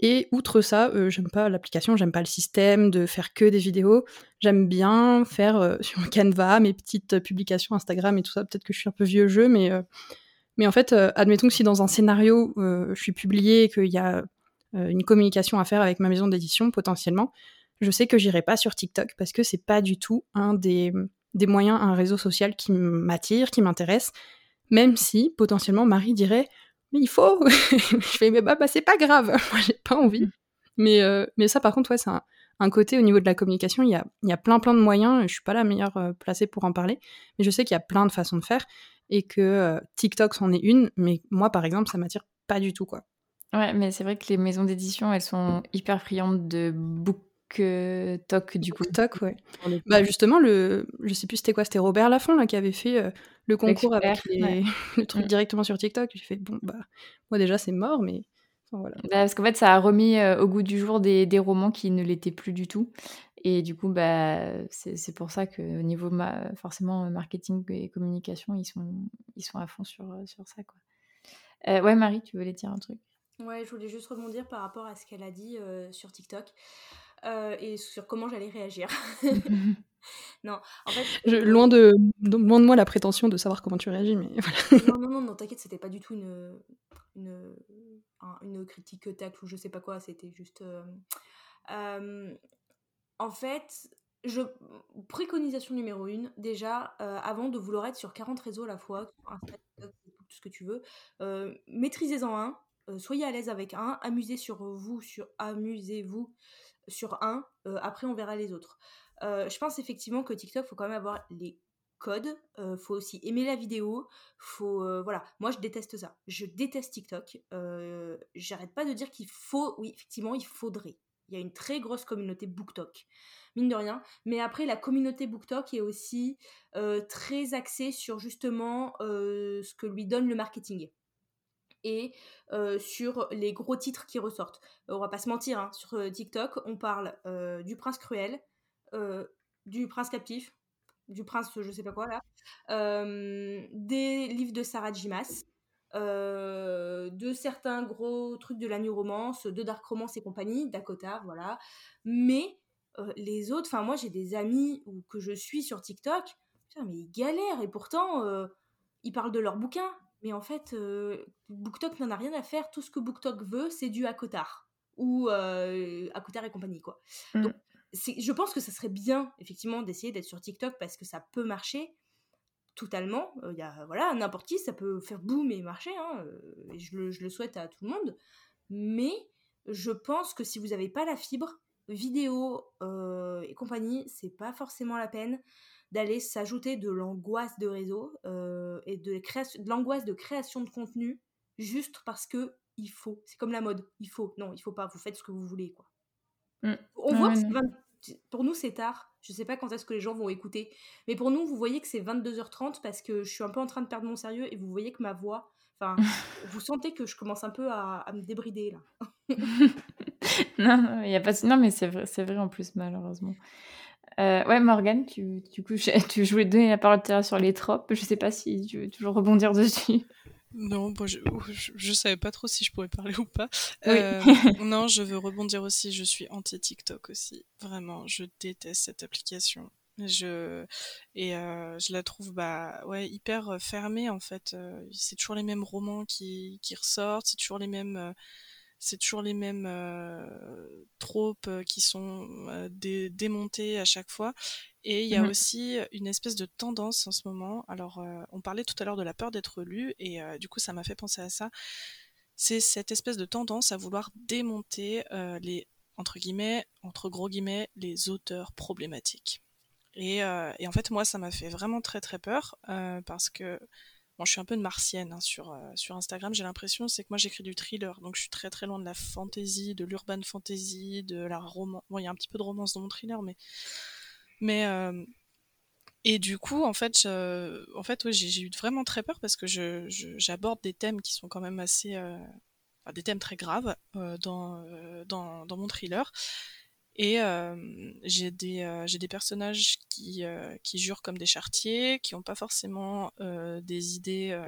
Et outre ça, euh, j'aime pas l'application, j'aime pas le système de faire que des vidéos. J'aime bien faire sur Canva mes petites publications Instagram et tout ça. Peut-être que je suis un peu vieux jeu, mais mais en fait, admettons que si dans un scénario je suis publiée et qu'il y a une communication à faire avec ma maison d'édition potentiellement, je sais que j'irai pas sur TikTok parce que c'est pas du tout un des, des moyens, un réseau social qui m'attire, qui m'intéresse, même si potentiellement Marie dirait mais il faut. je fais mais bah, bah c'est pas grave, moi j'ai pas envie. Mais, euh, mais ça par contre ouais c'est un, côté au niveau de la communication, il y a, y a plein plein de moyens, je suis pas la meilleure euh, placée pour en parler, mais je sais qu'il y a plein de façons de faire et que euh, TikTok c'en est une, mais moi par exemple ça m'attire pas du tout quoi. Ouais, mais c'est vrai que les maisons d'édition, elles sont hyper friandes de beaucoup que Toc du coup. Toc, ouais. Bah justement, le, je sais plus c'était quoi, c'était Robert Laffont là qui avait fait euh, le concours avec le truc mm. directement sur TikTok. J'ai fait bon bah moi déjà c'est mort, mais voilà. Bah, parce qu'en fait ça a remis euh, au goût du jour des, des romans qui ne l'étaient plus du tout. Et du coup, bah, c'est pour ça qu'au niveau ma forcément marketing et communication, ils sont, ils sont à fond sur, sur ça. Quoi. Euh, ouais, Marie, tu voulais dire un truc? Ouais, je voulais juste rebondir par rapport à ce qu'elle a dit sur TikTok. Euh, et sur comment j'allais réagir. non, en fait. Je, loin, de, loin de moi la prétention de savoir comment tu réagis, mais voilà. Non, non, non, non t'inquiète, c'était pas du tout une, une, une critique tacle ou je sais pas quoi, c'était juste. Euh, en fait, je, préconisation numéro une, déjà, euh, avant de vouloir être sur 40 réseaux à la fois, tout ce que tu veux, euh, maîtrisez-en un, soyez à l'aise avec un, amusez sur vous, sur amusez-vous sur un, après on verra les autres. je pense effectivement que TikTok, faut quand même avoir les codes, faut aussi aimer la vidéo, faut voilà, moi je déteste ça. Je déteste TikTok. j'arrête pas de dire qu'il faut oui, effectivement, il faudrait. Il y a une très grosse communauté BookTok, mine de rien. Mais après, la communauté BookTok est aussi très axée sur justement ce que lui donne le marketing et sur les gros titres qui ressortent. on va pas se mentir, hein, sur TikTok, on parle du prince cruel, du prince captif, du prince je sais pas quoi là, des livres de Sarah Jimas, de certains gros trucs de la new romance, de dark romance et compagnie, Dakota, voilà. Mais les autres, enfin moi j'ai des amis ou que je suis sur TikTok, mais ils galèrent et pourtant ils parlent de leurs bouquins. Mais en fait, BookTok n'en a rien à faire. Tout ce que BookTok veut, c'est du Akotar ou euh, Akotar et compagnie quoi. Mmh. Donc je pense que ça serait bien effectivement d'essayer d'être sur TikTok parce que ça peut marcher totalement. Il y a, voilà, n'importe qui, ça peut faire boum et marcher, hein, et je le, je le, souhaite à tout le monde. Mais je pense que si vous n'avez pas la fibre, vidéo et compagnie, c'est pas forcément la peine d'aller s'ajouter de l'angoisse de réseau et de, de l'angoisse de création de contenu juste parce que il faut. C'est comme la mode, il faut. Non, il faut pas. Vous faites ce que vous voulez, quoi. Mmh. On voit que pour nous c'est tard. Je sais pas quand est-ce que les gens vont écouter, mais pour nous, vous voyez que c'est 22h30 parce que je suis un peu en train de perdre mon sérieux et vous voyez que ma voix, enfin, vous sentez que je commence un peu à, me débrider là. non, il y a pas. Non, mais c'est vrai, c'est vrai en plus malheureusement. Euh, ouais, Morgane, tu, du coup, tu voulais donner la parole sur les tropes. Je sais pas si tu veux toujours rebondir dessus. Non, bon, je, je, savais pas trop si je pourrais parler ou pas. Euh, non, je veux rebondir aussi. Je suis anti-TikTok aussi. Vraiment, je déteste cette application. Je et euh, je la trouve bah ouais hyper fermée en fait. c'est toujours les mêmes romans qui, qui ressortent. C'est toujours les mêmes c'est toujours les mêmes euh, tropes euh, qui sont euh, démontées à chaque fois. Et il y a mmh aussi une espèce de tendance en ce moment. Alors, on parlait tout à l'heure de la peur d'être lu, et du coup, ça m'a fait penser à ça. C'est cette espèce de tendance à vouloir démonter les entre guillemets, entre gros guillemets, les auteurs problématiques. Et, et en fait, moi, ça m'a fait vraiment très très peur parce que Bon, je suis un peu une martienne hein, sur, euh, sur Instagram, j'ai l'impression, c'est que moi j'écris du thriller, donc je suis très très loin de la fantasy, de l'urban fantasy, de la romance. Bon, il y a un petit peu de romance dans mon thriller, mais. Mais. Euh, et du coup, en fait, en fait j'ai eu vraiment très peur parce que j'aborde des thèmes qui sont quand même assez. Euh, des thèmes très graves dans, mon thriller. Et j'ai des, j'ai des personnages qui, qui jurent comme des chartiers, qui n'ont pas forcément des idées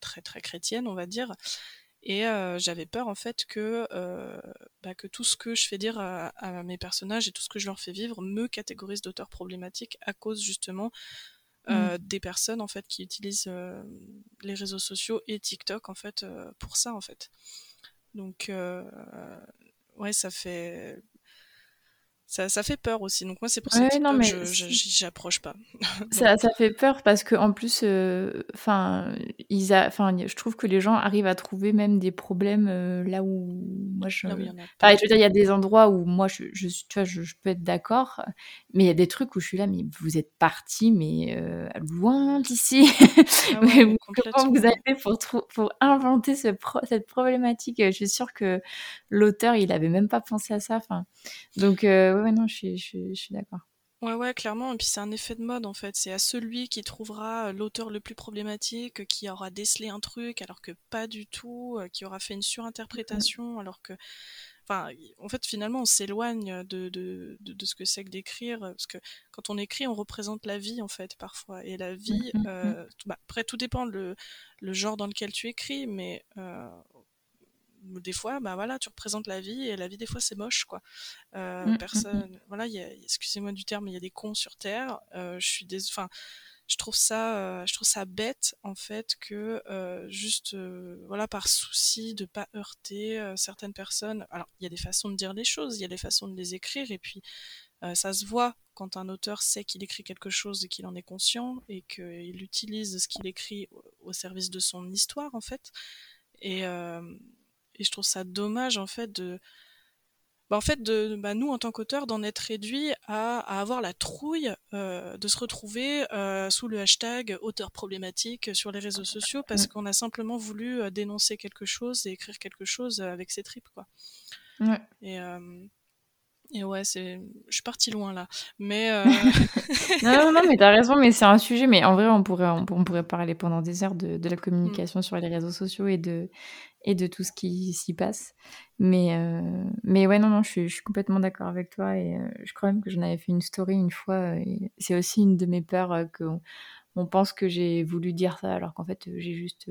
très très chrétiennes, on va dire. Et j'avais peur en fait que, bah, que tout ce que je fais dire à, mes personnages et tout ce que je leur fais vivre me catégorise d'auteurs problématiques à cause justement mmh. des personnes en fait qui utilisent les réseaux sociaux et TikTok en fait pour ça en fait. Donc ouais, ça fait ça, ça, fait peur aussi. Donc moi, c'est pour ça que je j'approche pas. ça, ça, fait peur parce que en plus, euh, enfin, ils enfin, je trouve que les gens arrivent à trouver même des problèmes euh, là où moi je. je veux dire, il y a des endroits où moi, je, je tu vois, je, peux être d'accord, mais il y a des trucs où je suis là, mais vous êtes parti, mais euh, loin d'ici. Ah comment vous avez pour, pour inventer ce cette problématique? Je suis sûre que l'auteur, il avait même pas pensé à ça. Enfin, donc ouais, non, je suis, je, suis d'accord. Ouais, ouais, clairement. Et puis c'est un effet de mode en fait. C'est à celui qui trouvera l'auteur le plus problématique, qui aura décelé un truc, alors que pas du tout, euh, qui aura fait une surinterprétation, alors que. Enfin, en fait, finalement, on s'éloigne de, de, de, ce que c'est que d'écrire, parce que quand on écrit, on représente la vie, en fait, parfois. Et la vie, mmh, mmh. Euh, bah, après, tout dépend le, le genre dans lequel tu écris, mais euh, des fois, bah voilà, tu représentes la vie et la vie des fois c'est moche quoi. Euh, Mm, mm, personne, voilà, y a- excusez-moi du terme, il y a des cons sur terre. Euh, je suis des, enfin, je trouve ça, euh, je trouve ça bête en fait que juste, voilà, par souci de pas heurter certaines personnes. Alors, il y a des façons de dire les choses, il y a des façons de les écrire et puis ça se voit quand un auteur sait qu'il écrit quelque chose et qu'il en est conscient et qu'il utilise ce qu'il écrit au, au service de son histoire en fait. Et, et je trouve ça dommage en fait de, bah, en fait de, bah, nous en tant qu'auteurs d'en être réduits à, à avoir la trouille euh, de se retrouver euh, sous le hashtag auteur problématique sur les réseaux sociaux parce Mm. qu'on a simplement voulu euh, dénoncer quelque chose et écrire quelque chose avec ses tripes quoi. Et et ouais, c'est, je suis partie loin là, mais euh, Non, non, non, mais t'as raison, mais c'est un sujet, mais en vrai, on pourrait, on, on pourrait parler pendant des heures de, de la communication sur les réseaux sociaux et de, et de tout ce qui s'y passe. Mais, euh, mais ouais, non, non, je suis, complètement d'accord avec toi et euh, je crois même que j'en avais fait une story une fois. c'est aussi une de mes peurs euh, que on, pense que j'ai voulu dire ça alors qu'en fait, j'ai juste.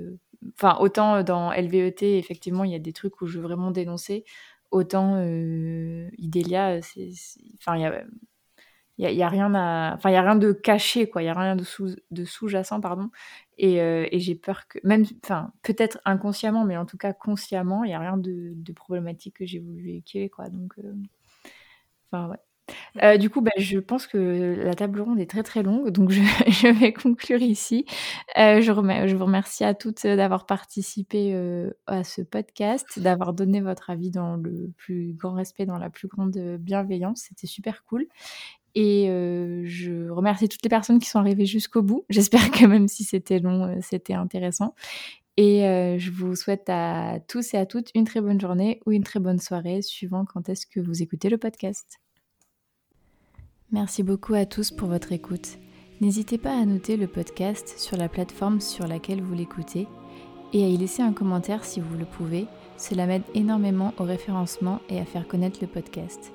Enfin, autant dans LVET, effectivement, il y a des trucs où je veux vraiment dénoncer. Autant Idélia, c'est- Enfin, il y a il y a, y a rien à enfin il y a rien de caché quoi il y a rien de sous de sous-jacent pardon et, euh, et j'ai peur que même enfin peut-être inconsciemment mais en tout cas consciemment il y a rien de, de problématique que j'ai voulu véhiculer quoi donc euh, enfin ouais Euh, du coup, bah, je pense que la table ronde est très très longue, donc je, je vais conclure ici. Euh, je, remer- je vous remercie à toutes d'avoir participé euh, à ce podcast, d'avoir donné votre avis dans le plus grand respect, dans la plus grande bienveillance. C'était super cool. Et euh, je remercie toutes les personnes qui sont arrivées jusqu'au bout. J'espère que même si c'était long, euh, c'était intéressant. Et euh, je vous souhaite à tous et à toutes une très bonne journée ou une très bonne soirée, suivant quand est-ce que vous écoutez le podcast. Merci beaucoup à tous pour votre écoute. N'hésitez pas à noter le podcast sur la plateforme sur laquelle vous l'écoutez et à y laisser un commentaire si vous le pouvez. Cela m'aide énormément au référencement et à faire connaître le podcast.